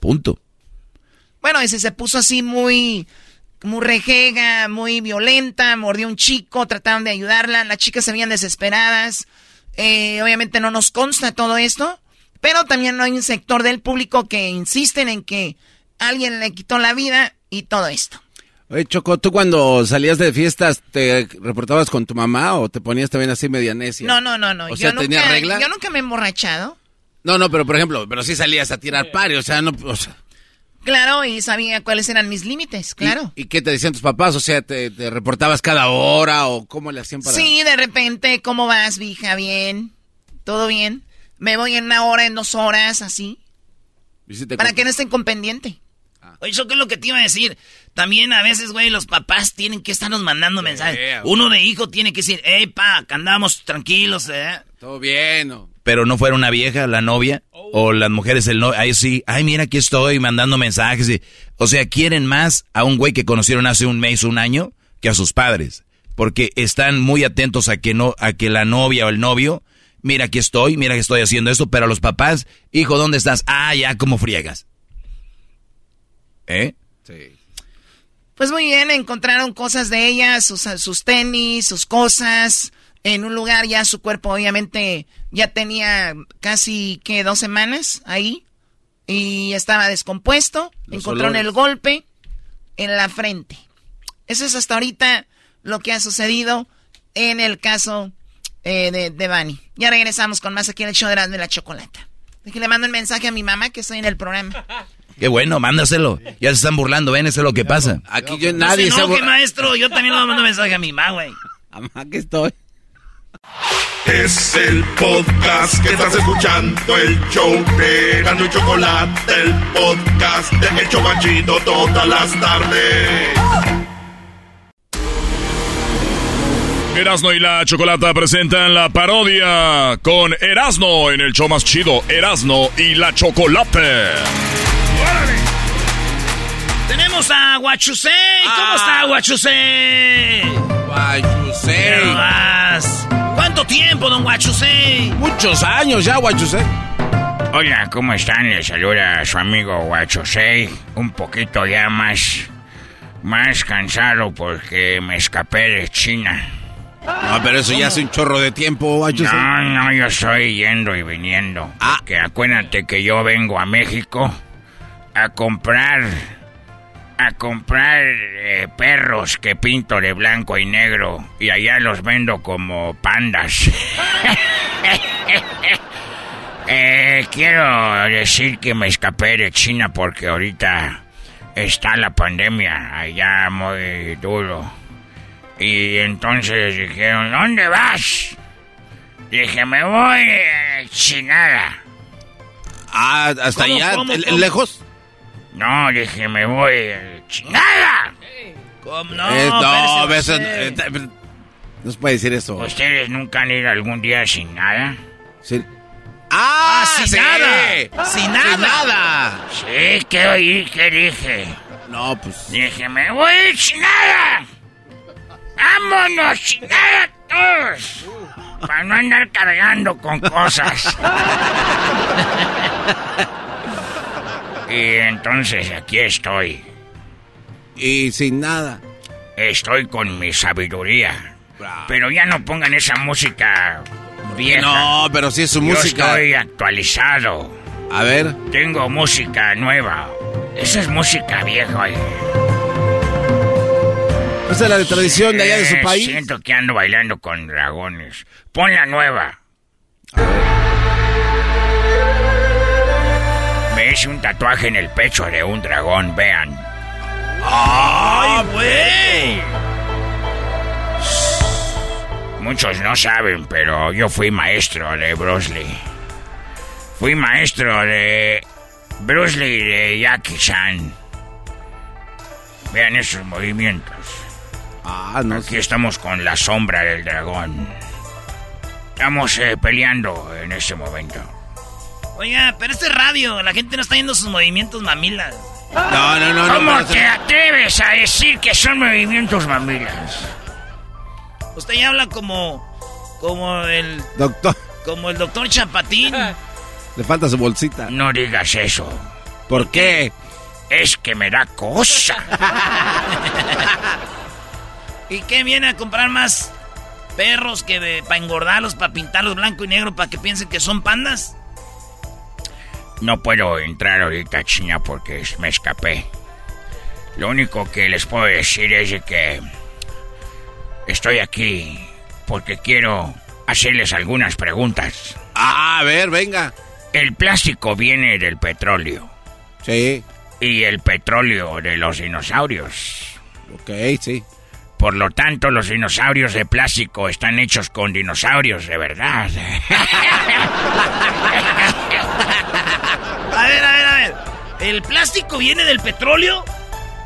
Punto. Bueno, ese se puso así muy, muy rejega, muy violenta, mordió un chico, trataron de ayudarla, las chicas se veían desesperadas. Eh, obviamente no nos consta todo esto, pero también hay un sector del público que insisten en que alguien le quitó la vida y todo esto. Oye, Choco, ¿tú cuando salías de fiestas te reportabas con tu mamá o te ponías también así media necia? No, no, no, no. O sea, ¿tenía regla? Yo nunca me he emborrachado. No, no, pero por ejemplo, pero sí salías a tirar pari, o sea, no... Claro, y sabía cuáles eran mis límites, claro. ¿Y, qué te decían tus papás? O sea, ¿te, reportabas cada hora o cómo le hacían para...? Sí, de repente, ¿cómo vas, vieja? ¿Bien? ¿Todo bien? Me voy en una hora, en dos horas, así. para que no estén con pendiente. Oye, ¿eso qué es lo que te iba a decir? También a veces, güey, los papás tienen que estarnos mandando mensajes. Uno de hijo tiene que decir, hey, pa, que andamos tranquilos, ¿eh? Todo bien. Pero no fuera una vieja, la novia, o las mujeres, el novio. Ahí sí, ay, mira, aquí estoy mandando mensajes. o sea, quieren más a un güey que conocieron hace un mes, un año, que a sus padres. Porque están muy atentos a que, no, a que la novia o el novio, mira, aquí estoy, mira que estoy haciendo esto. Pero a los papás, hijo, ¿dónde estás? Ah, ya, ¿cómo friegas? ¿Eh? Sí. Pues muy bien, encontraron cosas de ella, sus, sus tenis, sus cosas. En un lugar ya su cuerpo obviamente ya tenía casi, ¿qué? Dos semanas ahí. Y estaba descompuesto. encontraron el golpe en la frente. Eso es hasta ahorita lo que ha sucedido en el caso eh, de, de Bunny. Ya regresamos con más aquí en el show de la, de la chocolata. le mando un mensaje a mi mamá que estoy en el programa. Qué bueno, mándaselo. Ya se están burlando, ven, eso es lo que pasa. Aquí yo nadie no se, maestro, yo también le mando mensaje a mi mamá, güey. Mamá, que estoy. Es el podcast que estás escuchando, el show de Gano y Chocolate, el podcast de El Chobachito todas las tardes. Erasno y la Chocolata presentan la parodia con Erasno en el show más chido, Erasno y la Chocolate. Tenemos a Guachusei. ¿Cómo está Guachusei? Guachusei. ¿Cuánto tiempo, don Guachusei? Muchos años ya, Guachusei. Hola, ¿cómo están? Les saluda a su amigo Guachusei. Un poquito ya más, más cansado porque me escapé de China. No, pero eso ya hace un chorro de tiempo, Guachusei. No, no, yo estoy yendo y viniendo. Ah. Que acuérdate que yo vengo a México a comprar a comprar eh, perros que pinto de blanco y negro y allá los vendo como pandas. Eh, quiero decir que me escapé de China porque ahorita está la pandemia allá muy duro. Y entonces dijeron, ¿dónde vas? Dije, me voy a China. Ah, hasta allá, lejos. No, dije, me voy. ¡Chingada! ¿Cómo no? Eh, no, eh, no se puede decir eso. ¿Ustedes nunca han ido algún día sin nada? Sí. ¡Ah! ah sin nada! ¡Sin nada! ¡Sin nada! Sí, ¿qué oí? ¿Qué dije? No, pues. Dije, me voy sin nada. ¡Vámonos, sin nada todos! Para no andar cargando con cosas. Y entonces aquí estoy. Y sin nada. Estoy con mi sabiduría. Pero ya no pongan esa música vieja. No, pero sí es su Yo música. estoy actualizado. A ver. Tengo música nueva. Esa es música vieja. oye. Esa es la de tradición de allá de su Eh, país. Siento que ando bailando con dragones. Pon la nueva. Me hice un tatuaje en el pecho de un dragón, vean. ¡Ay, güey! Muchos no saben, pero yo fui maestro de Bruce Lee. Fui maestro de Bruce Lee y de Jackie Chan. Vean esos movimientos. Ah, no Aquí estamos con la sombra del dragón. Estamos eh, peleando en este momento. Oiga, pero este radio, la gente no está viendo sus movimientos mamilas. No, no, no. ¿Cómo no, te atreves a decir que son movimientos mamilas? Usted ya habla como. como el. Doctor, como el doctor Chapatín. le falta su bolsita. No digas eso. ¿Por qué? Es que me da cosa. ¿Y qué viene a comprar más perros que para engordarlos, para pintarlos blanco y negro, para que piensen que son pandas? No puedo entrar ahorita a China porque me escapé. Lo único que les puedo decir es de que estoy aquí porque quiero hacerles algunas preguntas. Ah, a ver, venga. El plástico viene del petróleo. Sí. Y el petróleo de los dinosaurios. Ok, sí. Por lo tanto, los dinosaurios de plástico están hechos con dinosaurios de verdad. A ver, a ver, a ver. ¿El plástico viene del petróleo?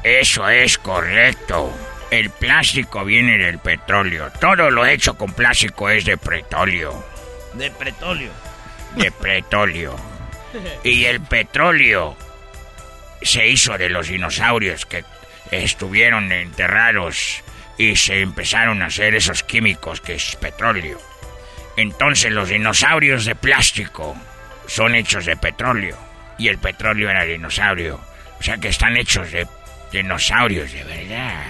Eso es correcto. El plástico viene del petróleo. Todo lo hecho con plástico es de petróleo. De petróleo. De petróleo. Y el petróleo se hizo de los dinosaurios que estuvieron enterrados y se empezaron a hacer esos químicos que es petróleo. Entonces los dinosaurios de plástico son hechos de petróleo y el petróleo era dinosaurio. O sea que están hechos de dinosaurios de verdad.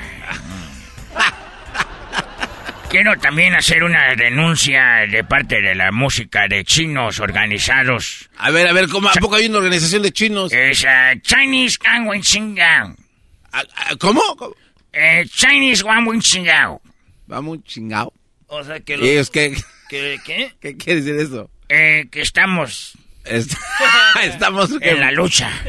Quiero también hacer una denuncia de parte de la música de chinos organizados. A ver, a ver, ¿cómo, ¿a poco hay una organización de chinos? Es uh, Chinese Gang Xingao. ¿Cómo? ¿Cómo? Eh, Chinese Gang Xingao. Vamos un chingao. O sea que ¿Y ellos qué? ¿Qué? ¿Qué? ¿Qué quiere decir eso? Eh, que estamos Est- Estamos en la lucha.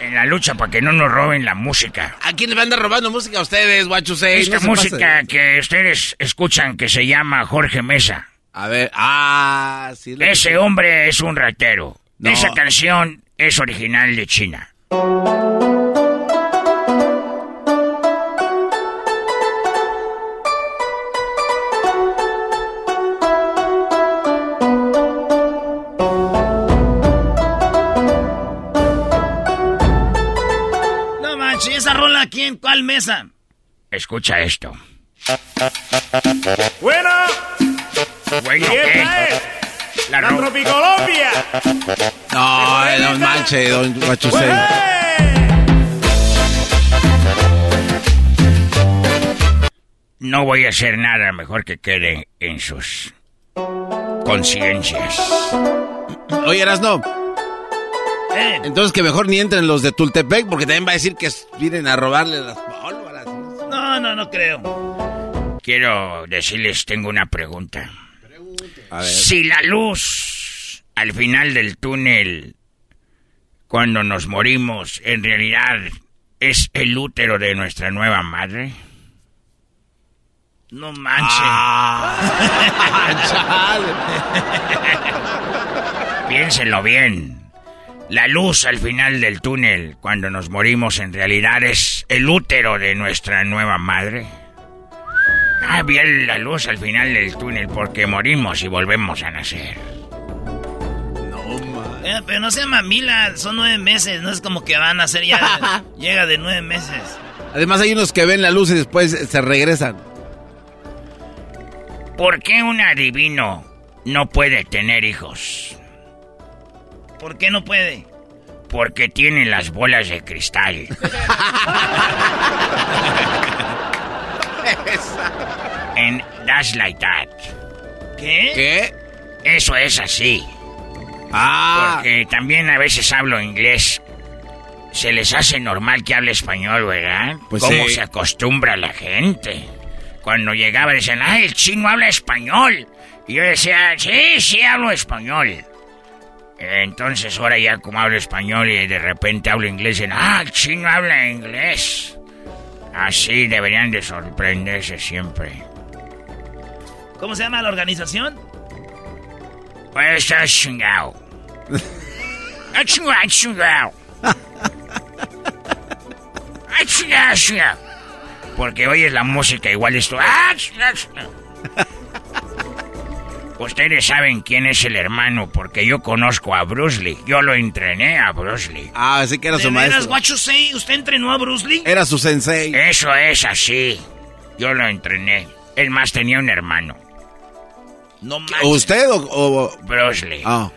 en la lucha para que no nos roben la música. ¿A quién le van a andar robando música a ustedes, guachusei? Esta No música que ustedes escuchan que se llama Jorge Mesa. A ver, ah, sí. lo- Ese hombre es un ratero. No. Esa canción es original de China. Cuál mesa. Escucha esto. Bueno, Bueno, ¿qué? La la, ro- Tropicolombia. No, don Manche, don guachusei. No voy a hacer nada mejor que quede en sus conciencias. Oye, Erasno. Eh, Entonces que mejor ni entren los de Tultepec porque también va a decir que vienen a robarle las pólvoras. no, no, no creo. Quiero decirles, tengo una pregunta. A ver. Si la luz al final del túnel, cuando nos morimos, en realidad es el útero de nuestra nueva madre. No manches. Piénsenlo bien. La luz al final del túnel, cuando nos morimos, en realidad es el útero de nuestra nueva madre. Ah, bien la luz al final del túnel porque morimos y volvemos a nacer. Eh, pero no sea mamila, son nueve meses, no es como que van a ser ya. llega de nueve meses. Además hay unos que ven la luz y después se regresan. ¿Por qué un adivino no puede tener hijos? ¿Por qué no puede? Porque tiene las bolas de cristal. en That's Like That. ¿Qué? ¿Qué? Eso es así. Ah. Porque también a veces hablo inglés. Se les hace normal que hable español, ¿verdad? Pues ¿Cómo sí. se acostumbra la gente? Cuando llegaba decían, ah, el chino habla español. Y yo decía, sí, sí hablo español. Entonces ahora ya como hablo español y de repente hablo inglés, dicen, ah, chino habla inglés. Así deberían de sorprenderse siempre. ¿Cómo se llama la organización? Pues está chingado. Ah, chingado, chingado. Ah, chingado, chingado. Porque oyes la música igual esto. Ustedes saben quién es el hermano porque yo conozco a Bruce Lee. Yo lo entrené a Bruce Lee. Ah, así que era ¿De su maestro. ¿Usted entrenó a Bruce Lee? Era su sensei. Eso es así. Yo lo entrené. Es más, tenía un hermano. No manches. ¿Usted o...? o- Bruce Lee. Ah.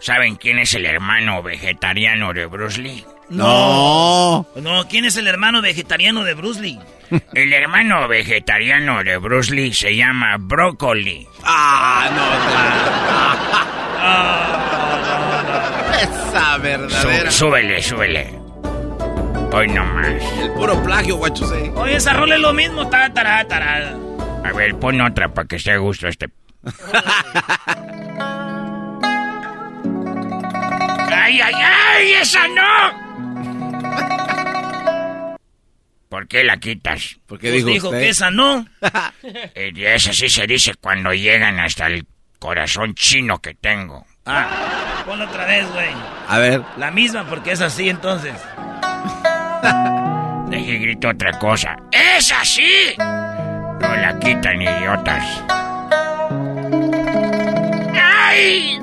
¿Saben quién es el hermano vegetariano de Bruce Lee? No. No, ¿quién es el hermano vegetariano de Bruce Lee? El hermano vegetariano de Bruce Lee se llama Broccoli. Ah, no. Esa verdadera. Sú- súbele, súbele. Hoy no más. El puro plagio, say. Oye, esa rola es lo mismo. Ta, tará, tará. A ver, pon otra para que esté a gusto este. ¡Ay, ay, ay! ¡Esa no! ¿Por qué la quitas? Porque Pues dijo que esa no. Eh, Y esa sí se dice cuando llegan hasta el corazón chino que tengo. Ah, ponlo otra vez, güey. A ver. La misma, porque es así entonces. Deje grito otra cosa. ¡Es así! No la quitan, idiotas. ¡Ay!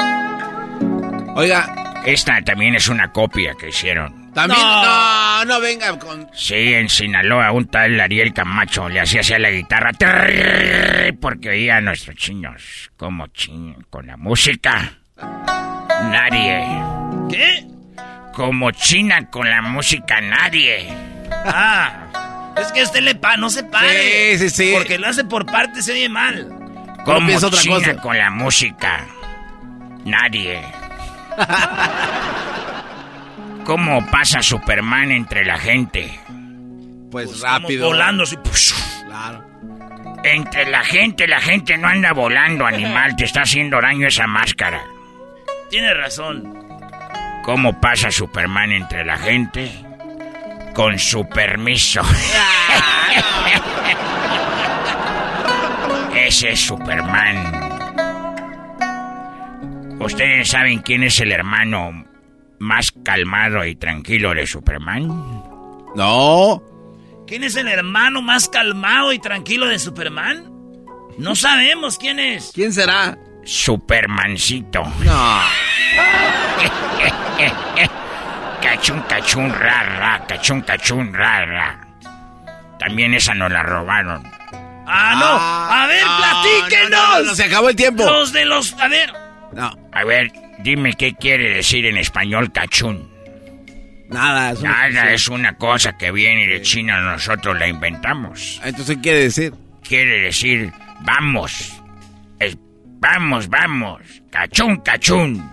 Oiga. Esta también es una copia que hicieron. También. No, no, venga con. Sí, en Sinaloa un tal Ariel Camacho le hacía así a la guitarra porque oía a nuestros chinos como chin con la música. Nadie. ¿Qué? Como China con la música nadie. Ah, es que usted le pa, no se pare. Sí, sí, sí. Porque lo hace por parte, se oye mal. Como otra China cosa? con la música. Nadie. ¿Cómo pasa Superman entre la gente? Pues rápido. volando así. Claro. Entre la gente, la gente no anda volando, animal. Te está haciendo daño esa máscara. Tiene razón. ¿Cómo pasa Superman entre la gente? Con su permiso. Ese es Superman. ¿Ustedes saben quién es el hermano más calmado y tranquilo de Superman? No. ¿Quién es el hermano más calmado y tranquilo de Superman? No sabemos quién es. ¿Quién será? Supermancito. No. cachún, cachún, rara, cachún, cachún, rara. También esa nos la robaron. Ah, no. A ver, no, platíquenos. no, no, no, se acabó el tiempo. Los de los. A ver. No. A ver, dime qué quiere decir en español cachún. Nada. Es una- Nada, es una cosa que viene de China, nosotros la inventamos. Entonces, ¿qué quiere decir? Quiere decir, vamos. Es, vamos, vamos. Cachún, cachún.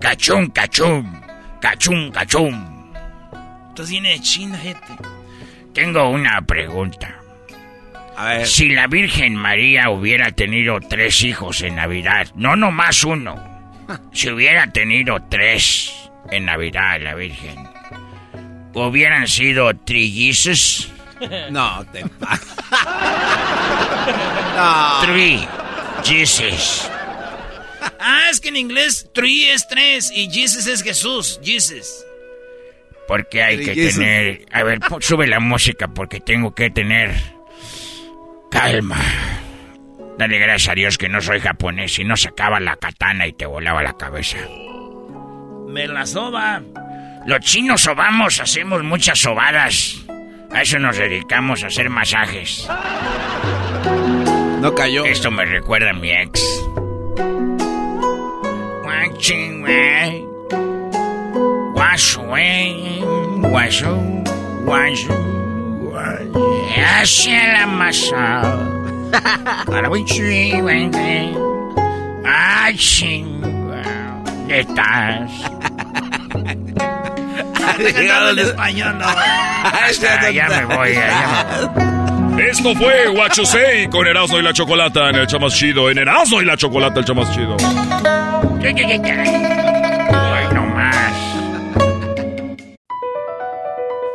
Cachún, cachún. Cachún, cachún. Entonces viene de China, gente. Tengo una pregunta. A ver. Si la Virgen María hubiera tenido tres hijos en Navidad, no nomás uno, si hubiera tenido tres en Navidad la Virgen, ¿hubieran sido trillizos? No, te No. Three Jesus. Ah, es que en inglés three es tres y Jesus es Jesús. Jesus. Porque hay que tener... A ver, sube la música porque tengo que tener calma. Dale gracias a Dios que no soy japonés, si no sacaba la katana y te volaba la cabeza. Me la soba. Los chinos sobamos, hacemos muchas sobadas. A eso nos dedicamos a hacer masajes. No cayó. Esto me recuerda a mi ex. Hacia la masa. Para un swing, ay, ¿dónde estás? Llegado el español, no. ya me voy, ya me voy. Esto fue What You Say con Erasmo y la Chocolata en el Chamas Chido. En Erasmo y la Chocolata, el Chamas Chido.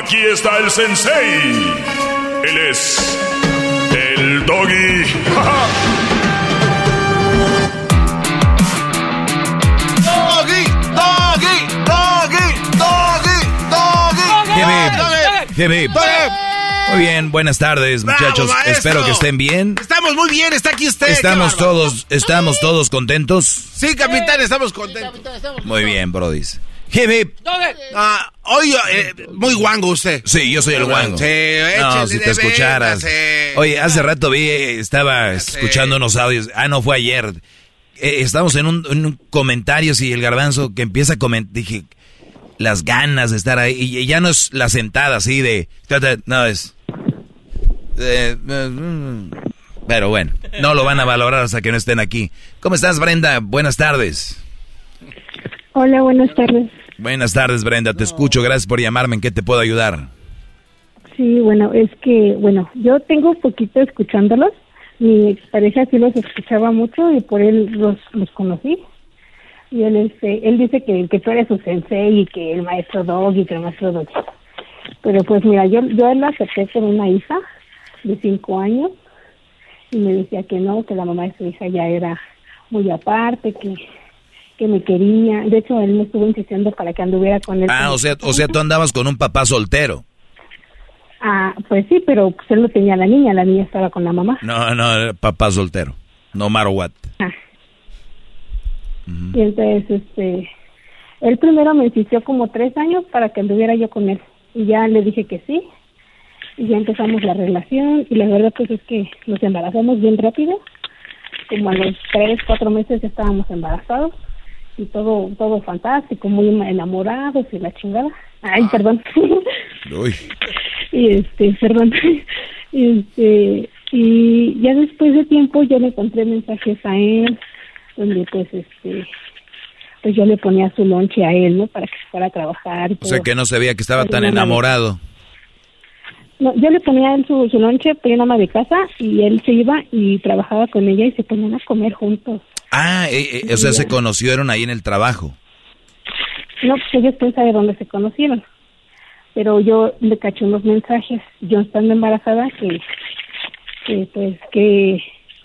Aquí está el sensei. Él es el doggy. Doggy, doggy, doggy, doggy, doggy. Hip, hip. Muy bien, buenas tardes, Bravo, muchachos. maestro. Espero que estén bien. Estamos muy bien, está aquí usted. Estamos todos, estamos todos contentos. Sí, capitán, estamos contentos. Muy bien, brodis. Hip, hip. Ah, oye, eh, muy guango usted. Sí, yo soy el guango. Sí, No, si te escucharas. Oye, hace rato vi, eh, estaba escuchando unos audios. Ah, no, fue ayer. Eh, estamos en un, en un comentario, y el garbanzo que empieza a comentar. Dije, las ganas de estar ahí. Y ya no es la sentada así de. No, es. eh, mm. pero bueno, no lo van a valorar hasta que no estén aquí. ¿Cómo estás, Brenda? Buenas tardes. Hola, buenas tardes. Buenas tardes, Brenda. Te escucho. Gracias por llamarme. ¿En qué te puedo ayudar? Sí, bueno, es que, bueno, yo tengo poquito escuchándolos. Mi expareja sí los escuchaba mucho y por él los, los conocí. Y él, este, él dice que, que tú eres su sensei y que el maestro Dog y que el maestro Dog. Pero pues mira, yo, yo la acepté con una hija de cinco años y me decía que no, que la mamá de su hija ya era muy aparte, que, que me quería. De hecho, él me estuvo insistiendo para que anduviera con él. Ah, o sea, o sea, tú andabas con un papá soltero. Ah, pues sí, pero pues él no tenía a la niña, la niña estaba con la mamá. No, no, era papá soltero. No matter what. Ah. Y entonces, este, él primero me insistió como tres años para que anduviera yo con él. Y ya le dije que sí. Y ya empezamos la relación. Y la verdad, pues es que nos embarazamos bien rápido. Como a los tres, cuatro meses ya estábamos embarazados. Y todo, todo fantástico, muy enamorados y la chingada. Ay, perdón. Uy. y este, perdón. Y este, y ya después de tiempo yo le encontré mensajes a él donde pues este pues yo le ponía su lonche a él, ¿no? Para que fuera a trabajar. O sea que no sabía que estaba tan enamorado. No, yo le ponía él su, su lonche, ponía una ama de casa y él se iba y trabajaba con ella y se ponían a comer juntos. Ah, eh, eh, o sea, se conocieron ahí en el trabajo. No, pues ellos quién sabe dónde se conocieron. Pero yo le caché unos mensajes, yo estando embarazada, que, que pues que,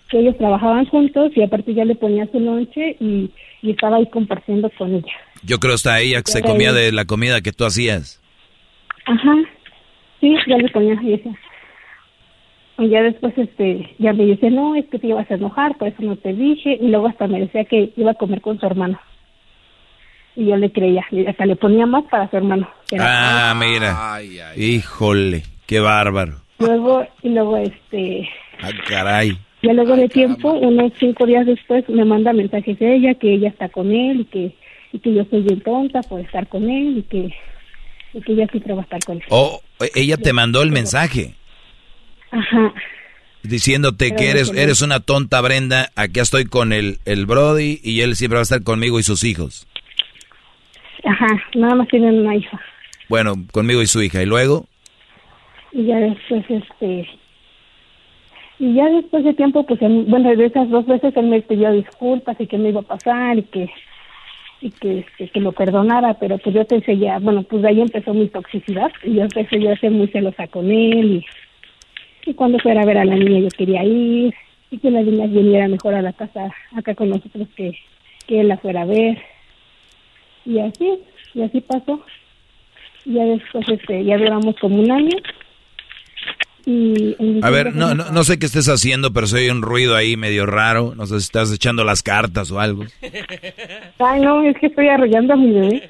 que ellos trabajaban juntos y aparte ya le ponía su lonche y, y estaba ahí compartiendo con ella. Yo creo hasta ella que se comía de la comida que tú hacías. Ajá, sí, ya le ponía y decía. Y ya después, este, ya me dice, no, es que te ibas a enojar, por eso no te dije. Y luego hasta me decía que iba a comer con su hermano. Y yo le creía, y hasta le ponía más para su hermano. Ah, mira. Híjole, qué bárbaro. Luego, y luego, este, Ah, caray. ya luego de tiempo, unos cinco días después, me manda mensajes de ella, que ella está con él y que, y que yo soy bien tonta por estar con él y que, y que ella sí va a estar con él. Oh, ella te mandó el mensaje Ajá. diciéndote que eres, eres una tonta Brenda, aquí estoy con el, el Brody y él siempre va a estar conmigo y sus hijos. Ajá, nada más tienen una hija. Bueno, conmigo y su hija. ¿Y luego? Y ya después, este... Y ya después de tiempo, pues, bueno, de esas dos veces él me pidió disculpas y que me iba a pasar y que y que, este, que lo perdonara, pero pues yo te seguía, bueno, pues de ahí empezó mi toxicidad y yo empecé yo a ser muy celosa con él y, y cuando fuera a ver a la niña yo quería ir y que la niña viniera mejor a la casa acá con nosotros que, que él la fuera a ver y así, y así pasó. Ya después este, ya duramos como un año a ver, no, no, no, sé qué estés haciendo, pero soy un ruido ahí medio raro. No sé si estás echando las cartas o algo. Ay, no, es que estoy arrollando a mi bebé.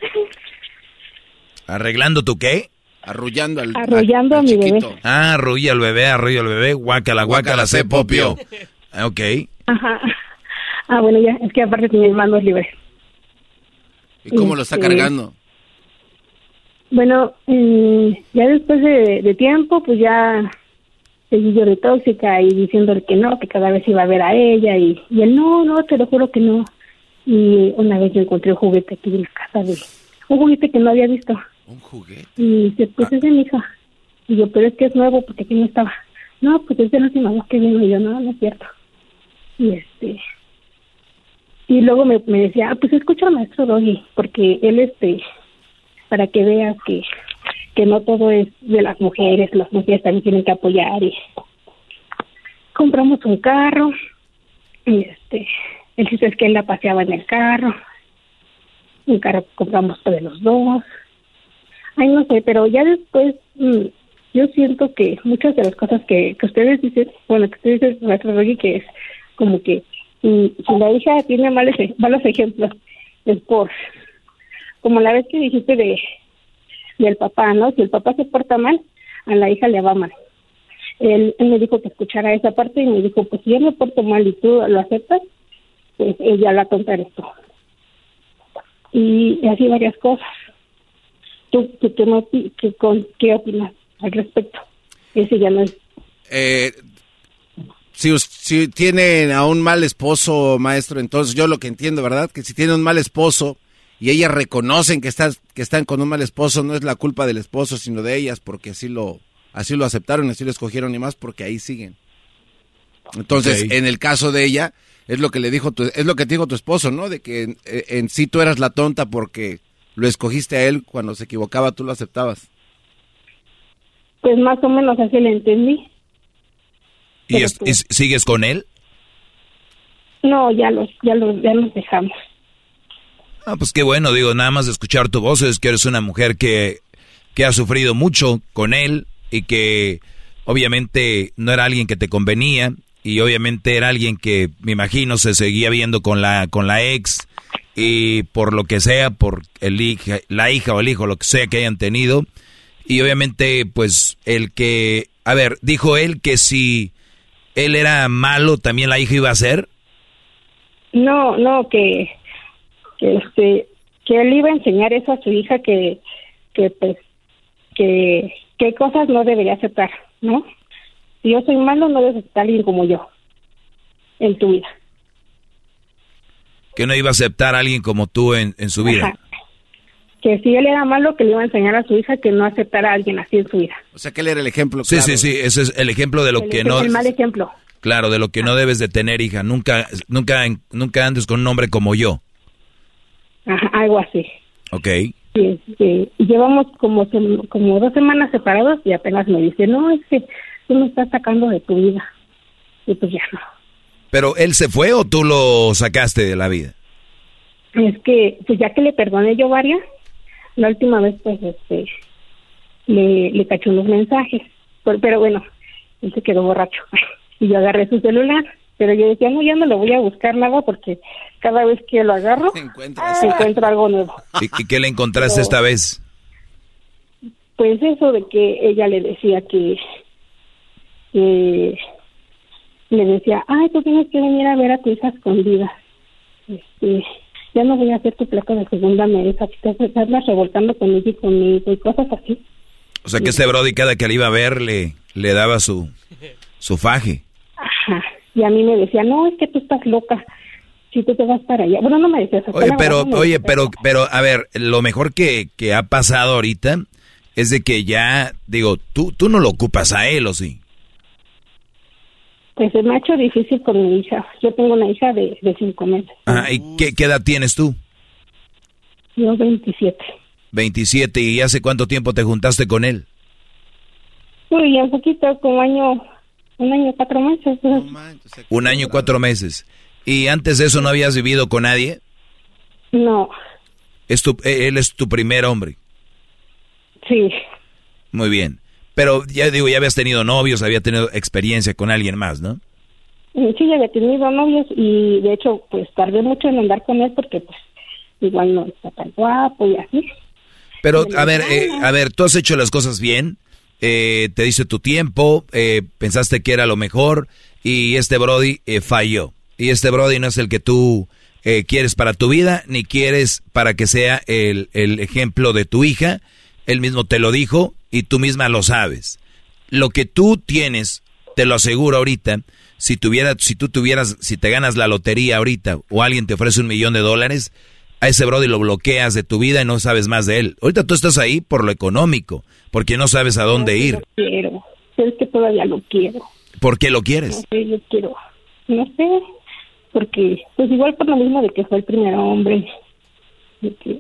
¿Arreglando tu qué? Arrullando al, Arrollando a mi bebé. Ah, arrulla al bebé, arrulla al bebé, guácala, guácala, se popio. Ah, ok. Ajá. Ah, bueno, ya, es que aparte mi hermano es libre. ¿Y cómo lo está este, cargando? Bueno, eh, ya después de, de tiempo, pues ya seguí yo de tóxica y diciéndole que no, que cada vez iba a ver a ella y, y él no, no, te lo juro que no. Y una vez yo encontré un juguete aquí en la casa de un juguete que no había visto. Un juguete. Y dice, pues es de mi hija. Y yo, pero es que es nuevo porque aquí no estaba. No, pues es de la última vez que vino y yo, no, no es cierto. Y este, y luego me, me decía, ah, pues escucha al maestro Doggy, porque él este, para que veas que que no todo es de las mujeres, las mujeres también tienen que apoyar y compramos un carro y este el chiste es que él la paseaba en el carro un carro que compramos de los dos ay no sé pero ya después mm, yo siento que muchas de las cosas que, que ustedes dicen bueno que ustedes dicen nuestro que es como que mm, si la hija tiene malos, malos ejemplos es por como la vez que dijiste de del papá, ¿no? Si el papá se porta mal, a la hija le va mal. Él, me dijo que escuchara esa parte y me dijo, pues si yo me porto mal y tú lo aceptas, pues ella la tonta esto. Y, así varias cosas. ¿Tú, qué opinas al respecto? Ese ya no es... Eh, si, si tiene a un mal esposo, maestro, entonces yo lo que entiendo, ¿verdad? Que si tiene un mal esposo y ellas reconocen que, estás, que están con un mal esposo, no es la culpa del esposo, sino de ellas, porque así lo, así lo aceptaron, así lo escogieron y más, porque ahí siguen. Entonces, en el caso de ella, es lo que le dijo tu, es lo que te dijo tu esposo, ¿no? De que en, sí tú eras la tonta porque lo escogiste a él, cuando se equivocaba tú lo aceptabas. Pues más o menos así le entendí. ¿Y, pues sigues con él? No, ya los, ya los, ya nos dejamos. Ah, pues qué bueno, digo, nada más de escuchar tu voz es que eres una mujer que, que ha sufrido mucho con él y que obviamente no era alguien que te convenía y obviamente era alguien que me imagino se seguía viendo con la con la ex y por lo que sea, por el hija, la hija o el hijo, lo que sea que hayan tenido y obviamente pues el que, a ver, dijo él que si él era malo también la hija iba a ser. No, no, que que este que él iba a enseñar eso a su hija que que pues que qué cosas no debería aceptar, ¿no? Si yo soy malo, no debes aceptar a alguien como yo en tu vida. Que no iba a aceptar a alguien como tú en, en su vida. Que si él era malo, que le iba a enseñar a su hija que no aceptara a alguien así en su vida. O sea, que él era el ejemplo. Sí, sí, sí, ese es el ejemplo de lo que no... El mal ejemplo. Claro, de lo que no debes de tener, hija. Nunca, nunca, nunca andes con un hombre como yo algo así. Ok. Sí, sí. Llevamos como, como dos semanas separados y apenas me dice, no, es que tú me estás sacando de tu vida. Y pues ya no. ¿Pero él se fue o tú lo sacaste de la vida? Es que, pues ya que le perdoné yo varias, la última vez pues este le, le cachó unos mensajes. Pero, pero bueno, él se quedó borracho. Y yo agarré su celular pero yo decía, no, ya no lo voy a buscar nada porque cada vez que lo agarro, se encuentra algo nuevo. ¿Y, qué le encontraste esta vez? Pues eso de que ella le decía que, que le decía, ay, tú tienes que venir a ver a tu hija escondida. Este, ya no voy a hacer tu placa de segunda mesa, te estás revoltando con ella y conmigo y cosas así. O sea que ese Brody cada que le iba a ver le, le daba su, su faje. Ajá y a mí me decía, no, es que tú estás loca, si tú te vas para allá. Bueno, no me decía eso. Oye, pero, oye, pero, pero, a ver, lo mejor que, que ha pasado ahorita es de que ya, digo, tú, tú no lo ocupas a él, ¿o sí? Pues me ha hecho difícil con mi hija. Yo tengo una hija de, de cinco meses. Ah, ¿y qué, qué edad tienes tú? Yo 27. 27, ¿y hace cuánto tiempo te juntaste con él? Uy, un poquito, como año, un año, cuatro meses. Un año, cuatro meses. ¿Y antes de eso no habías vivido con nadie? No. ¿Es tu, eh, ¿Él es tu primer hombre? Sí. Muy bien. Pero ya digo, ya habías tenido novios, había tenido experiencia con alguien más, ¿no? Sí, ya había tenido novios y de hecho, pues tardé mucho en andar con él porque, pues, igual no está tan guapo y así. Pero, a ver, eh, a ver, tú has hecho las cosas bien, eh, te dice tu tiempo, eh, pensaste que era lo mejor y este Brody eh, falló. Y este Brody no es el que tú eh, quieres para tu vida, ni quieres para que sea el, el ejemplo de tu hija. Él mismo te lo dijo y tú misma lo sabes. Lo que tú tienes, te lo aseguro ahorita, si tuviera, si tú tuvieras, si te ganas la lotería ahorita o alguien te ofrece un millón de dólares, a ese Brody lo bloqueas de tu vida y no sabes más de él. Ahorita tú estás ahí por lo económico, porque no sabes a dónde ir. Lo quiero, es que todavía lo quiero. ¿Por qué lo quieres? No sé, yo quiero, no sé, porque, pues igual por lo mismo de que fue el primer hombre, de que,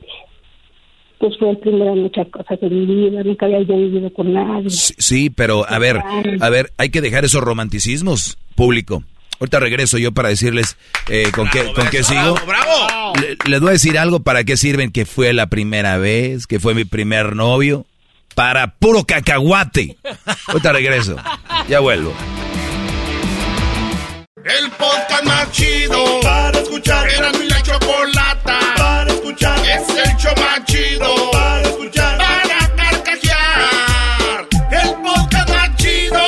pues fue el primero en muchas cosas de mi vida, nunca había yo vivido con nadie. Sí, sí, pero a ver, a ver, hay que dejar esos romanticismos, público. Ahorita regreso yo para decirles eh, con qué con qué sigo. ¡Bravo! Le- les voy a decir algo para qué sirven que fue la primera vez, que fue mi primer novio. Para puro cacahuate. Ahorita regreso. Ya vuelvo. El podcast más chido para escuchar. Era mi la chocolata para escuchar. Es el show más chido para escuchar. Para carcajear. El podcast más chido.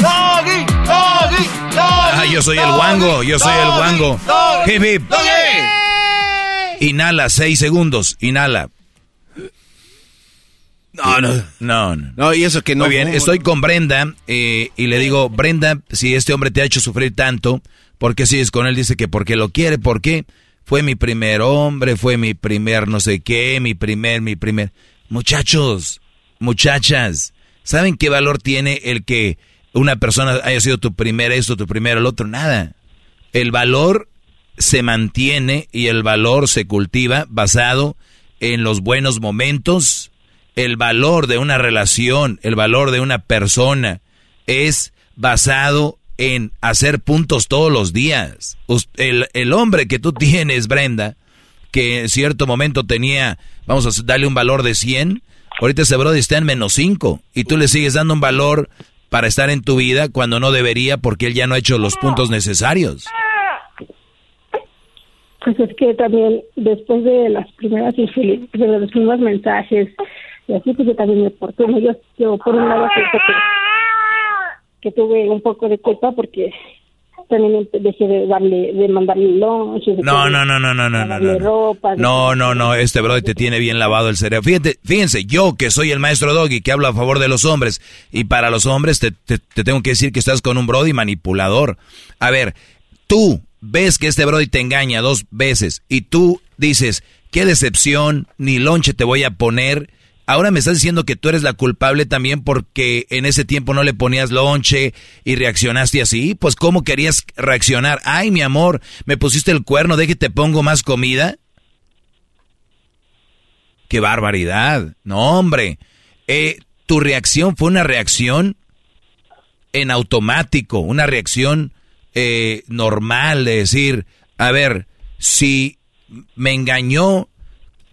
Doggy, doggy, doggy. Ah, yo soy el guango, yo soy el guango. doggy, Hip, hip. doggy. Inhala, seis segundos. Inhala. No, no. No, no. No, y eso que no. Muy bien, estoy con Brenda eh, y le digo, Brenda, si este hombre te ha hecho sufrir tanto, ¿por qué sigues con él? Dice que porque lo quiere, ¿por qué? Fue mi primer hombre, fue mi primer no sé qué, mi primer, mi primer... Muchachos, muchachas, ¿saben qué valor tiene el que una persona haya sido tu primer esto, tu primero el otro? Nada. El valor se mantiene y el valor se cultiva basado en los buenos momentos. El valor de una relación, el valor de una persona es basado en hacer puntos todos los días. El, el hombre que tú tienes, Brenda, que en cierto momento tenía, vamos a darle un valor de 100, ahorita ese brother está en menos 5 y tú le sigues dando un valor para estar en tu vida cuando no debería porque él ya no ha hecho los puntos necesarios. Pues es que también después de las primeras de los primeros mensajes y así pues yo también me porté yo, yo por un lado que, que tuve un poco de culpa porque también dejé de darle de mandarle lunch No, no, no, no, no, no, no, no. ropa No, no, no, este brother te tiene bien lavado el cerebro. Fíjate, fíjense, yo que soy el maestro Doggy, que hablo a favor de los hombres, y para los hombres te, te- te tengo que decir que estás con un brody manipulador. A ver, tú ves que este brody te engaña dos veces, y tú dices, qué decepción, ni lonche te voy a poner. Ahora me estás diciendo que tú eres la culpable también porque en ese tiempo no le ponías lonche y reaccionaste así. Pues ¿cómo querías reaccionar? Ay, mi amor, me pusiste el cuerno, de que te pongo más comida. ¡Qué barbaridad! No, hombre. Eh, tu reacción fue una reacción en automático, una reacción eh, normal de decir, a ver, si me engañó,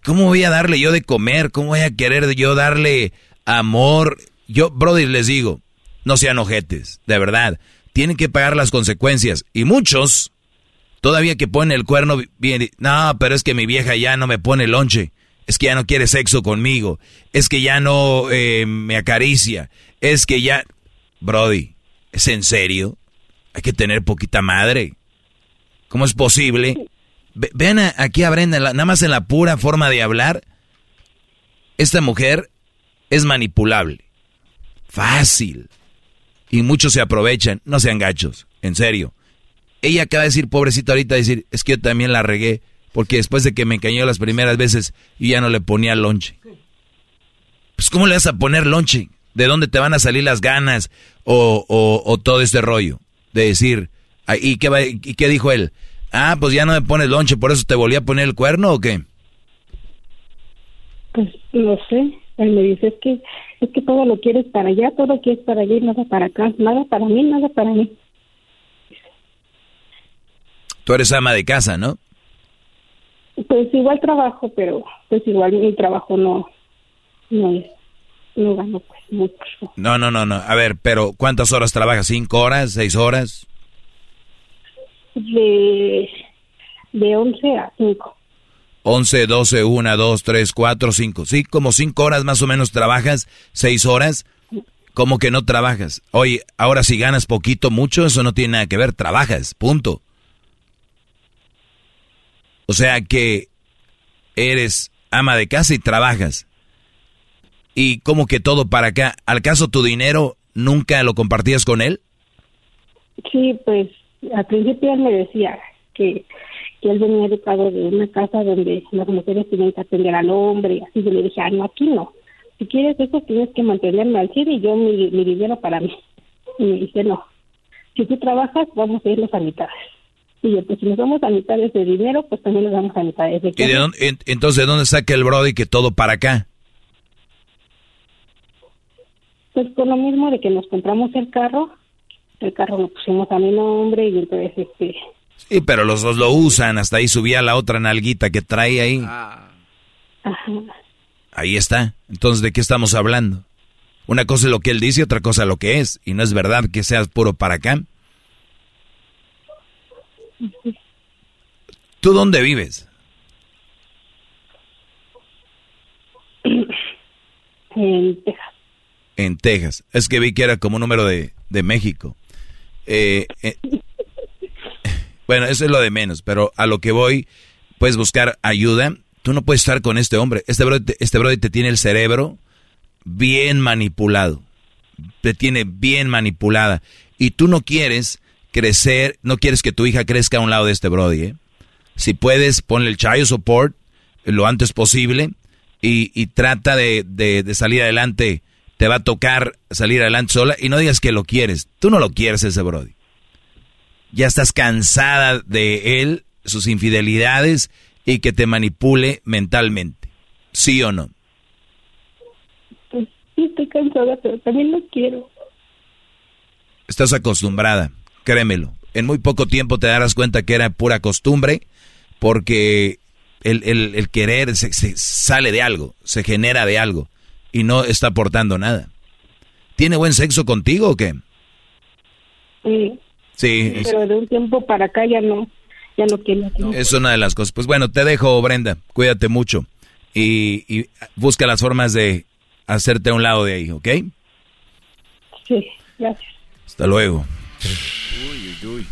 ¿cómo voy a darle yo de comer? ¿Cómo voy a querer yo darle amor? Yo, brother, les digo, no sean ojetes, de verdad. Tienen que pagar las consecuencias. Y muchos, todavía que ponen el cuerno, bien, no, pero es que mi vieja ya no me pone lonche. Es que ya no quiere sexo conmigo. Es que ya no eh, me acaricia. Es que ya... Brody, ¿es en serio? Hay que tener poquita madre. ¿Cómo es posible? Ve- vean aquí a Brenda, la- nada más en la pura forma de hablar. Esta mujer es manipulable. Fácil. Y muchos se aprovechan. No sean gachos, en serio. Ella acaba de decir, pobrecita ahorita, decir, es que yo también la regué. porque después de que me engañó las primeras veces, y ya no le ponía lonche. Pues ¿cómo le vas a poner lonche? ¿De dónde te van a salir las ganas o, o, todo este rollo? De decir, ¿y qué, ¿y qué dijo él? Ah, pues ya no me pones lonche, por eso te volví a poner el cuerno o qué? Pues no sé. Él me dice, es que, es que todo lo quieres para allá, todo quieres para allá y nada para acá, nada para mí, nada para mí. Tú eres ama de casa, ¿no? Pues igual trabajo, pero pues igual mi trabajo no, no es, no gano pues mucho. No, no, no, no. A ver, pero ¿cuántas horas trabajas? ¿Cinco horas? ¿Seis horas? De, de once a cinco. 11, 12, 1, 2, 3, 4, 5. Sí, como 5 horas más o menos trabajas, 6 horas. ¿Cómo que no trabajas? Oye, ahora si ganas poquito, mucho, eso no tiene nada que ver. Trabajas, punto. O sea que eres ama de casa y trabajas. Y como que todo para acá. ¿Al caso tu dinero nunca lo compartías con él? Sí, pues al principio él me decía que que él venía educado de una casa donde las mujeres tienen que atender al hombre, así yo le dije, ah, no, aquí no. Si quieres eso, tienes que mantenerme al cine y yo mi, dinero para mí. Y me dice, no, si tú trabajas, vamos a irnos a mitad. Y yo, pues si nos vamos a mitad de dinero, pues también nos vamos a mitad de ¿Y de dónde, entonces, ¿de dónde saca el Brody que todo para acá? Pues con lo mismo de que nos compramos el carro, el carro lo pusimos a mi nombre y entonces este Sí, pero los dos lo usan. Hasta ahí subía la otra nalguita que trae ahí. Ajá. Ahí está. Entonces, ¿de qué estamos hablando? Una cosa es lo que él dice, otra cosa lo que es. Y no es verdad que seas puro para acá. ¿Tú dónde vives? En Texas. En Texas. Es que vi que era como un número de, de México. Eh, eh, bueno, eso es lo de menos, pero a lo que voy, puedes buscar ayuda. Tú no puedes estar con este hombre. Este brother, este te tiene el cerebro bien manipulado. Te tiene bien manipulada. Y tú no quieres crecer, no quieres que tu hija crezca a un lado de este brody. ¿eh? Si puedes, ponle el child support lo antes posible y, trata de salir adelante. Te va a tocar salir adelante sola y no digas que lo quieres. Tú no lo quieres ese brody ya estás cansada de él, sus infidelidades y que te manipule mentalmente. ¿Sí o no? Pues sí, estoy cansada, pero también lo quiero. Estás acostumbrada, créemelo. En muy poco tiempo te darás cuenta que era pura costumbre porque el, el, querer se, sale de algo, se genera de algo y no está aportando nada. ¿Tiene buen sexo contigo o qué? Sí. Sí. Pero de un tiempo para acá ya no, ya no quiero. Es una de las cosas. Pues bueno, te dejo, Brenda. Cuídate mucho. Y, busca las formas de hacerte a un lado de ahí, ¿ok? Sí, gracias. Hasta luego. Uy, uy, uy.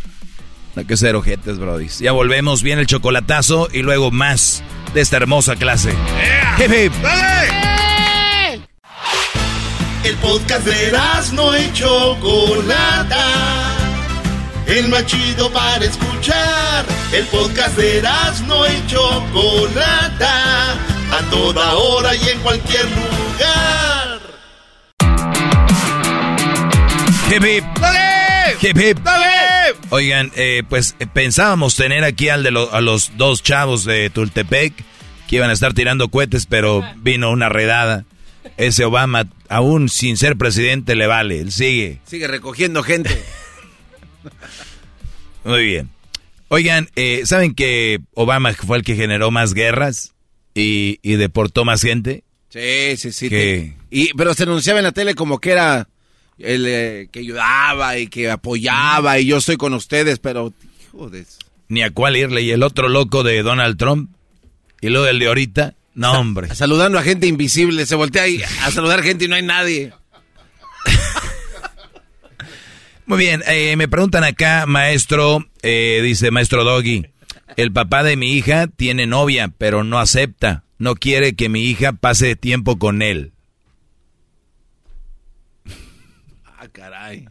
No hay que ser ojetes, Brody. Ya volvemos, viene el chocolatazo y luego más de esta hermosa clase. El podcast de no y Chocolata el más chido para escuchar. El podcast de no y Chocolata, a toda hora y en cualquier lugar. Hip hip. ¡Dale! Hip hip. ¡Dale! Oigan, eh, pues eh, pensábamos tener aquí al de a los dos chavos de Tultepec que iban a estar tirando cohetes, pero vino una redada. Ese Obama, aún sin ser presidente, le vale, él sigue. Sigue recogiendo gente. Muy bien. Oigan, eh, ¿saben que Obama fue el que generó más guerras y, deportó más gente? Sí, sí, sí. y, pero se anunciaba en la tele como que era el eh, que ayudaba y que apoyaba y yo estoy con ustedes, pero... Joder. Ni a cuál irle. Y el otro loco de Donald Trump y luego el de ahorita. No, hombre. Saludando a gente invisible. Se voltea ahí a saludar gente y no hay nadie. Muy bien, eh, me preguntan acá, maestro, eh, dice maestro Doggy, el papá de mi hija tiene novia, pero no acepta, no quiere que mi hija pase tiempo con él. Ah, caray.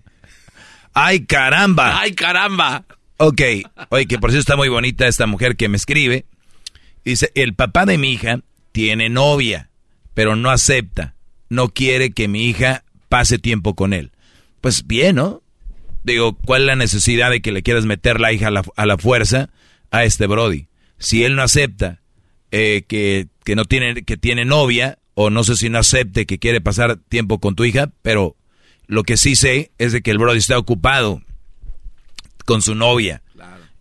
¡Ay, caramba! ¡Ay, caramba! Ok, oye, que por cierto está muy bonita esta mujer que me escribe. Dice, el papá de mi hija tiene novia, pero no acepta, no quiere que mi hija pase tiempo con él. Pues bien, ¿no? Digo, ¿cuál es la necesidad de que le quieras meter la hija a la, fuerza a este Brody? Si él no acepta eh, que, que, no tiene, que tiene novia, o no sé si no acepte que quiere pasar tiempo con tu hija, pero lo que sí sé es de que el Brody está ocupado con su novia.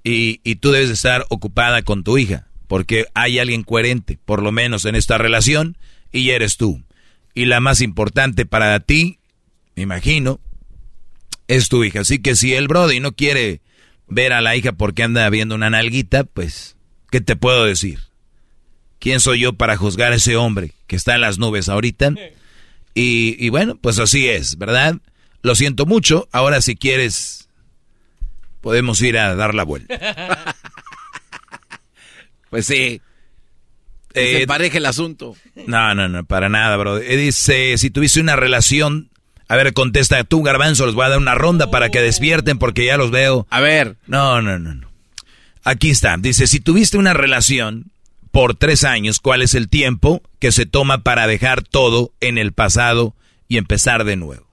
Y, y tú debes estar ocupada con tu hija, porque hay alguien coherente, por lo menos en esta relación, y eres tú. Y la más importante para ti, me imagino, es tu hija. Así que si el Brody no quiere ver a la hija porque anda viendo una nalguita, pues, ¿qué te puedo decir? ¿Quién soy yo para juzgar a ese hombre que está en las nubes ahorita? Y, y bueno, pues así es, ¿verdad? Lo siento mucho. Ahora si quieres, podemos ir a dar la vuelta. pues sí. se eh, pareja el asunto. No, no, no, para nada, bro. Eh, dice, si tuviste una relación a ver, contesta tú, Garbanzo, les voy a dar una ronda para que despierten porque ya los veo. A ver. No, no, no, no. Aquí está. Dice, si tuviste una relación por tres años, ¿cuál es el tiempo que se toma para dejar todo en el pasado y empezar de nuevo?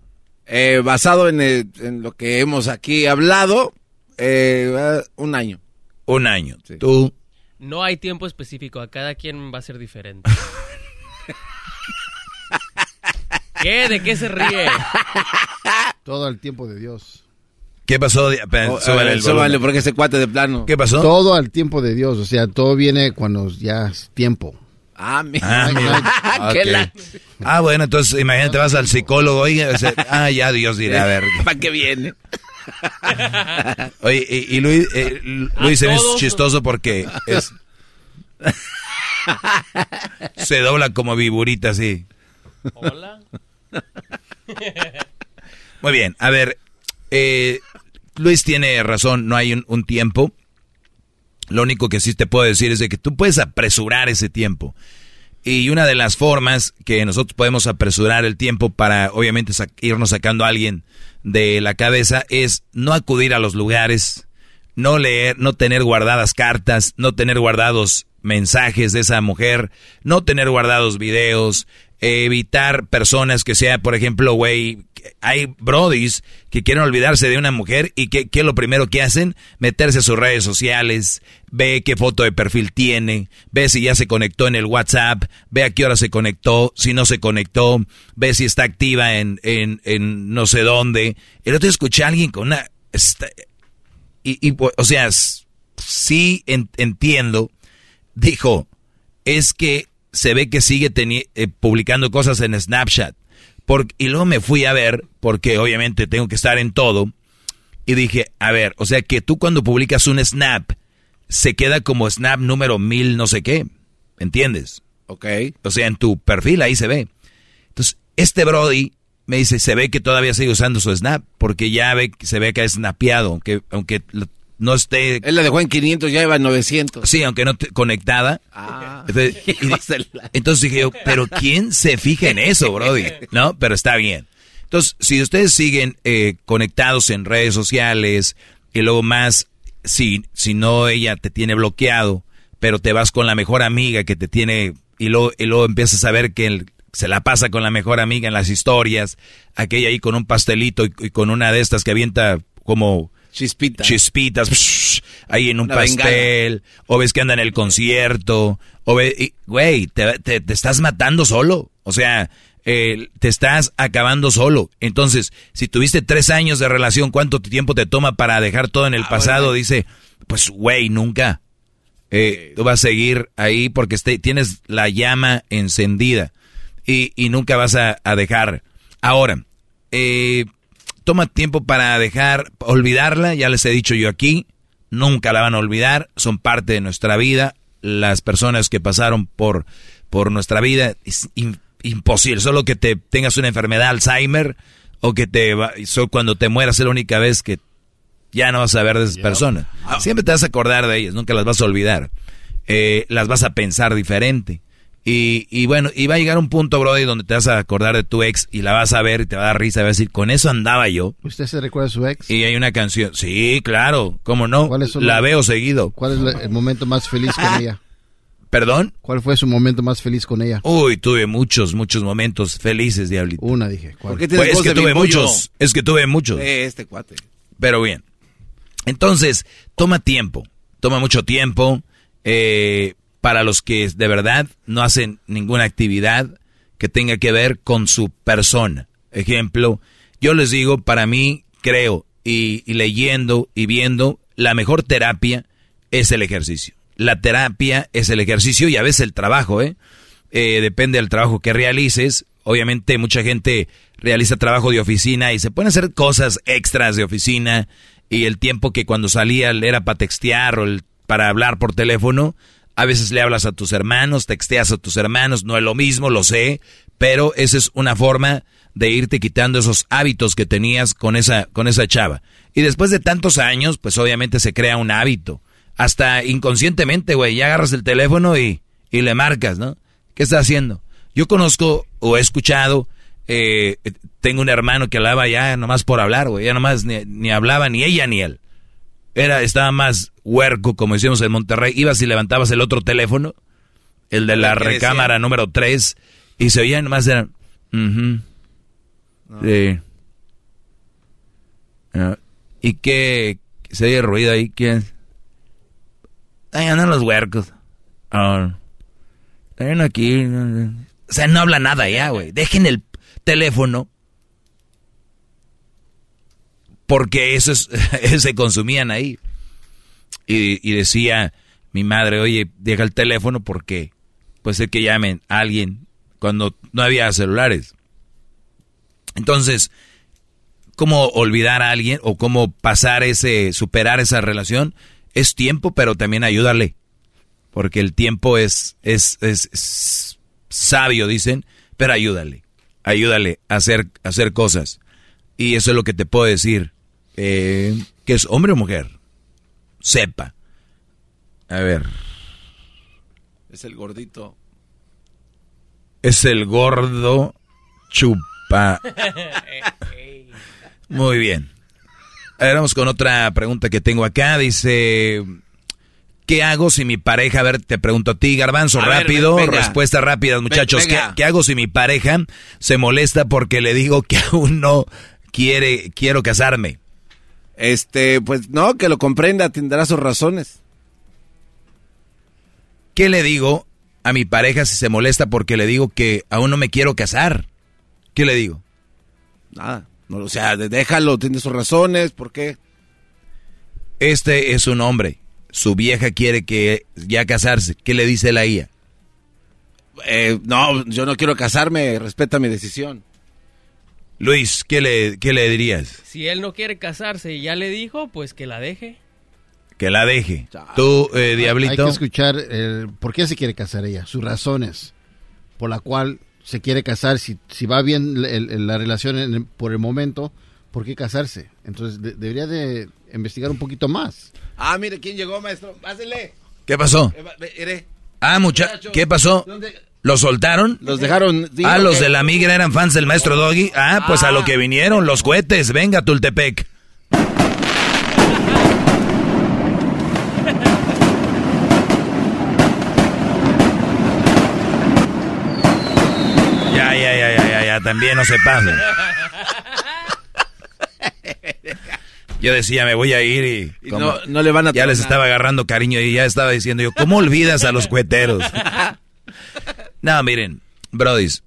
Eh, basado en, lo que hemos aquí hablado, eh, un año. Un año. ¿Tú? No hay tiempo específico, a cada quien va a ser diferente. ¿Qué? ¿De qué se ríe? Todo el tiempo de Dios. ¿Qué pasó? Oh, súbale, porque ese cuate de plano. ¿Qué pasó? Todo al tiempo de Dios. O sea, todo viene cuando ya es tiempo. Ah, mira. Ah, ah, bueno, entonces imagínate, vas al psicólogo, oye, ah, ya Dios dirá, a ver. ¿Para qué viene? Oye, y, Luis, eh, Luis es chistoso porque es... se dobla como viburita así. Hola. Muy bien, a ver, eh, Luis tiene razón, no hay un, tiempo. Lo único que sí te puedo decir es de que tú puedes apresurar ese tiempo. Y una de las formas que nosotros podemos apresurar el tiempo para, obviamente, irnos sacando a alguien de la cabeza es no acudir a los lugares, no leer, no tener guardadas cartas, no tener guardados mensajes de esa mujer, no tener guardados videos, evitar personas que sea, por ejemplo, güey, hay brodis que quieren olvidarse de una mujer y que, que, lo primero que hacen, meterse a sus redes sociales, ve qué foto de perfil tiene, ve si ya se conectó en el WhatsApp, ve a qué hora se conectó, si no se conectó, ve si está activa en, en, en no sé dónde. El otro escuché a alguien con una... y, y, o sea, sí entiendo, dijo, es que se ve que sigue eh, publicando cosas en Snapchat. Y luego me fui a ver, porque obviamente tengo que estar en todo, y dije, a ver, o sea que tú cuando publicas un Snap, se queda como Snap número mil no sé qué, ¿entiendes? Ok. O sea, en tu perfil ahí se ve. Entonces, este Brody me dice, se ve que todavía sigue usando su Snap, porque ya ve, se ve que ha snapeado, aunque, aunque no esté... Él la dejó en 500, ya iba en 900. Sí, aunque no conectada. Ah. Entonces, dije yo, pero ¿quién se fija en eso, Brody? ¿No? Pero está bien. Entonces, si ustedes siguen eh, conectados en redes sociales y luego más, si, si no ella te tiene bloqueado, pero te vas con la mejor amiga que te tiene y luego, y luego empiezas a ver que se la pasa con la mejor amiga en las historias, aquella ahí con un pastelito y con una de estas que avienta como Chispitas. Chispitas, ahí en un pastel, o ves que anda en el concierto, o ve, güey, te, te, estás matando solo, o sea, eh, te estás acabando solo. Entonces, si tuviste tres años de relación, ¿cuánto tiempo te toma para dejar todo en el ah, pasado? Dice, pues, güey, nunca. Eh, tú vas a seguir ahí porque este, tienes la llama encendida y, y nunca vas a, a dejar. Ahora, eh, toma tiempo para dejar, olvidarla, ya les he dicho yo aquí, nunca la van a olvidar, son parte de nuestra vida, las personas que pasaron por, por nuestra vida, es imposible, solo que te tengas una enfermedad Alzheimer o que te cuando te mueras es la única vez que ya no vas a ver de esas personas. Siempre te vas a acordar de ellas, nunca las vas a olvidar. Eh, las vas a pensar diferente. Y, y, bueno, y va a llegar un punto, Brody, donde te vas a acordar de tu ex y la vas a ver y te va a dar risa. Va a decir, con eso andaba yo. ¿Usted se recuerda de su ex? Y hay una canción. Sí, claro, ¿cómo no? la veo seguido. ¿Cuál es el momento más feliz con ella? ¿Perdón? ¿Cuál fue su momento más feliz con ella? Uy, tuve muchos, muchos momentos felices, Diablito. Una, dije. ¿cuál? Pues es que tuve muchos, es que tuve muchos. este cuate. Pero bien. Entonces, toma tiempo, toma mucho tiempo eh, para los que de verdad no hacen ninguna actividad que tenga que ver con su persona. Ejemplo, yo les digo, para mí, creo, y, leyendo y viendo, la mejor terapia es el ejercicio. La terapia es el ejercicio y a veces el trabajo, ¿eh? eh depende del trabajo que realices. Obviamente mucha gente realiza trabajo de oficina y se pueden hacer cosas extras de oficina y el tiempo que cuando salía era para textear o para hablar por teléfono, a veces le hablas a tus hermanos, texteas a tus hermanos, no es lo mismo, lo sé, pero esa es una forma de irte quitando esos hábitos que tenías con esa, con esa chava. Y después de tantos años, pues obviamente se crea un hábito. Hasta inconscientemente, güey, ya agarras el teléfono y, y le marcas, ¿no? ¿Qué está haciendo? Yo conozco o he escuchado, eh, tengo un hermano que hablaba ya nomás por hablar, güey, ya nomás ni, ni, hablaba ni ella ni él. Era, estaba más huerco, como decíamos en Monterrey. Ibas y levantabas el otro teléfono, el de la recámara número 3, y se oía nomás era, Sí. Ah, ¿Y qué? ¿Se oye ruido ahí? ¿Quién? Ahí andan los huercos. Ah. Aquí. O sea, no habla nada ya, güey. Dejen el teléfono. Porque eso es, se consumían ahí. Y, y, decía mi madre, oye, deja el teléfono porque puede ser que llamen a alguien cuando no había celulares. Entonces, ¿cómo olvidar a alguien o cómo pasar ese, superar esa relación? Es tiempo, pero también ayúdale. Porque el tiempo es, es, es, sabio, dicen, pero ayúdale. Ayúdale a hacer, hacer cosas. Y eso es lo que te puedo decir. Eh, que es hombre o mujer. Sepa. A ver. Es el gordito. Es el gordo chup Muy bien. A ver, vamos con otra pregunta que tengo acá. Dice, ¿qué hago si mi pareja, a ver, te pregunto a ti, Garbanzo, rápido, respuesta rápida, muchachos. ¿Qué, hago si mi pareja se molesta porque le digo que aún no quiere, quiero casarme? Este, pues no, que lo comprenda, tendrá sus razones. ¿Qué le digo a mi pareja si se molesta porque le digo que aún no me quiero casar? ¿Qué le digo? Nada. No, o sea, déjalo, tiene sus razones, ¿por qué? Este es un hombre. Su vieja quiere que ya casarse. ¿Qué le dice la IA? Eh, no, yo no quiero casarme, respeta mi decisión. Luis, ¿qué le, qué le dirías? Si él no quiere casarse y ya le dijo, pues que la deje. Que la deje. Tú, eh, Diablito. Hay que escuchar por qué se quiere casar ella, sus razones por la cual se quiere casar, si, si va bien la relación por el momento, ¿por qué casarse? Entonces debería de investigar un poquito más. Ah, mire, ¿quién llegó, maestro? Pásele. ¿Qué pasó? Eh, ah, muchacho, ¿qué pasó? ¿Los soltaron? Los dejaron. Ah, los de la migra eran fans del maestro Doggy. Ah, pues a lo que vinieron, los cohetes. Venga, Tultepec. también no se pasen. Yo decía, me voy a ir y... no, le van a Ya les estaba agarrando cariño y ya estaba diciendo yo, ¿cómo olvidas a los cueteros? no, miren, brodis,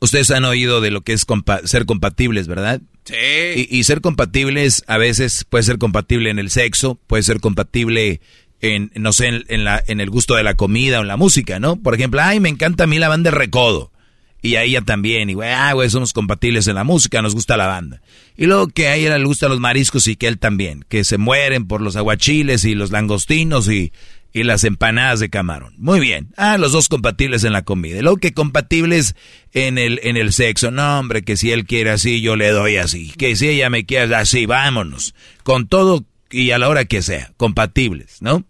ustedes han oído de lo que es ser compatibles, ¿verdad? Sí. Y, ser compatibles a veces puede ser compatible en el sexo, puede ser compatible en, no sé, en, la, en el gusto de la comida o en la música, ¿no? Por ejemplo, ay, me encanta a mí la banda de recodo y a ella también, y güey, ah, güey, somos compatibles en la música, nos gusta la banda. Y luego que a ella le gustan los mariscos y que él también, que se mueren por los aguachiles y los langostinos y, y las empanadas de camarón. Muy bien. Ah, los dos compatibles en la comida. Luego que compatibles en el, en el sexo. No, hombre, que si él quiere así, yo le doy así. Que si ella me quiere así, vámonos. Con todo y a la hora que sea. Compatibles, ¿no?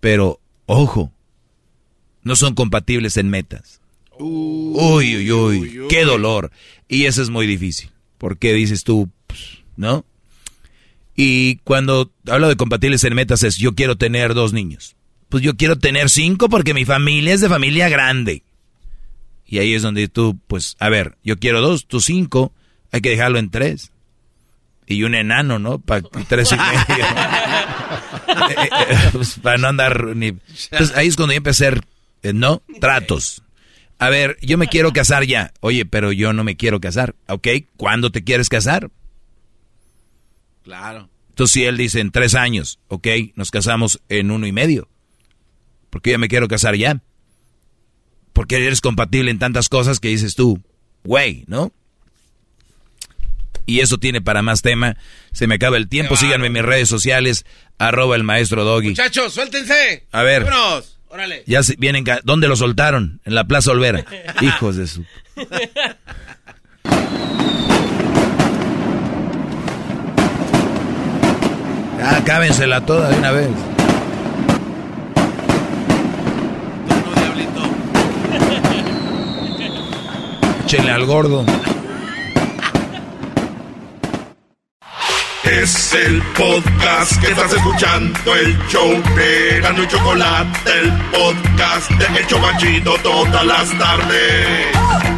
Pero, ojo, no son compatibles en metas. Uy, uy, uy, qué dolor. Y eso es muy difícil. Porque dices tú, pues, ¿no? Y cuando hablo de compatibles en metas es yo quiero tener dos niños. Pues yo quiero tener cinco porque mi familia es de familia grande. Y ahí es donde tú, pues, a ver, yo quiero dos, tú cinco, hay que dejarlo en tres. Y un enano, ¿no? Para tres y medio. pues, para no andar ni... Entonces ahí es cuando yo empecé a hacer, eh, ¿no? Tratos. A ver, yo me quiero casar ya. Oye, pero yo no me quiero casar. ¿Ok? ¿Cuándo te quieres casar? Claro. Entonces si él dice en tres años, ok, nos casamos en uno y medio. Porque yo me quiero casar ya. Porque eres compatible en tantas cosas que dices tú, güey, ¿no? Y eso tiene para más tema. Se me acaba el tiempo. Síganme en mis redes sociales, arroba el maestro Doggy. Muchachos, suéltense. A ver. Vámonos. Órale. Ya se- vienen. ¿Dónde lo soltaron? En la Plaza Olvera. Hijos de su. Ya, acábensela toda de una vez. Échenle al gordo. Es el podcast que estás escuchando, el show de Gano y Chocolate, el podcast de El Chocachito todas las tardes.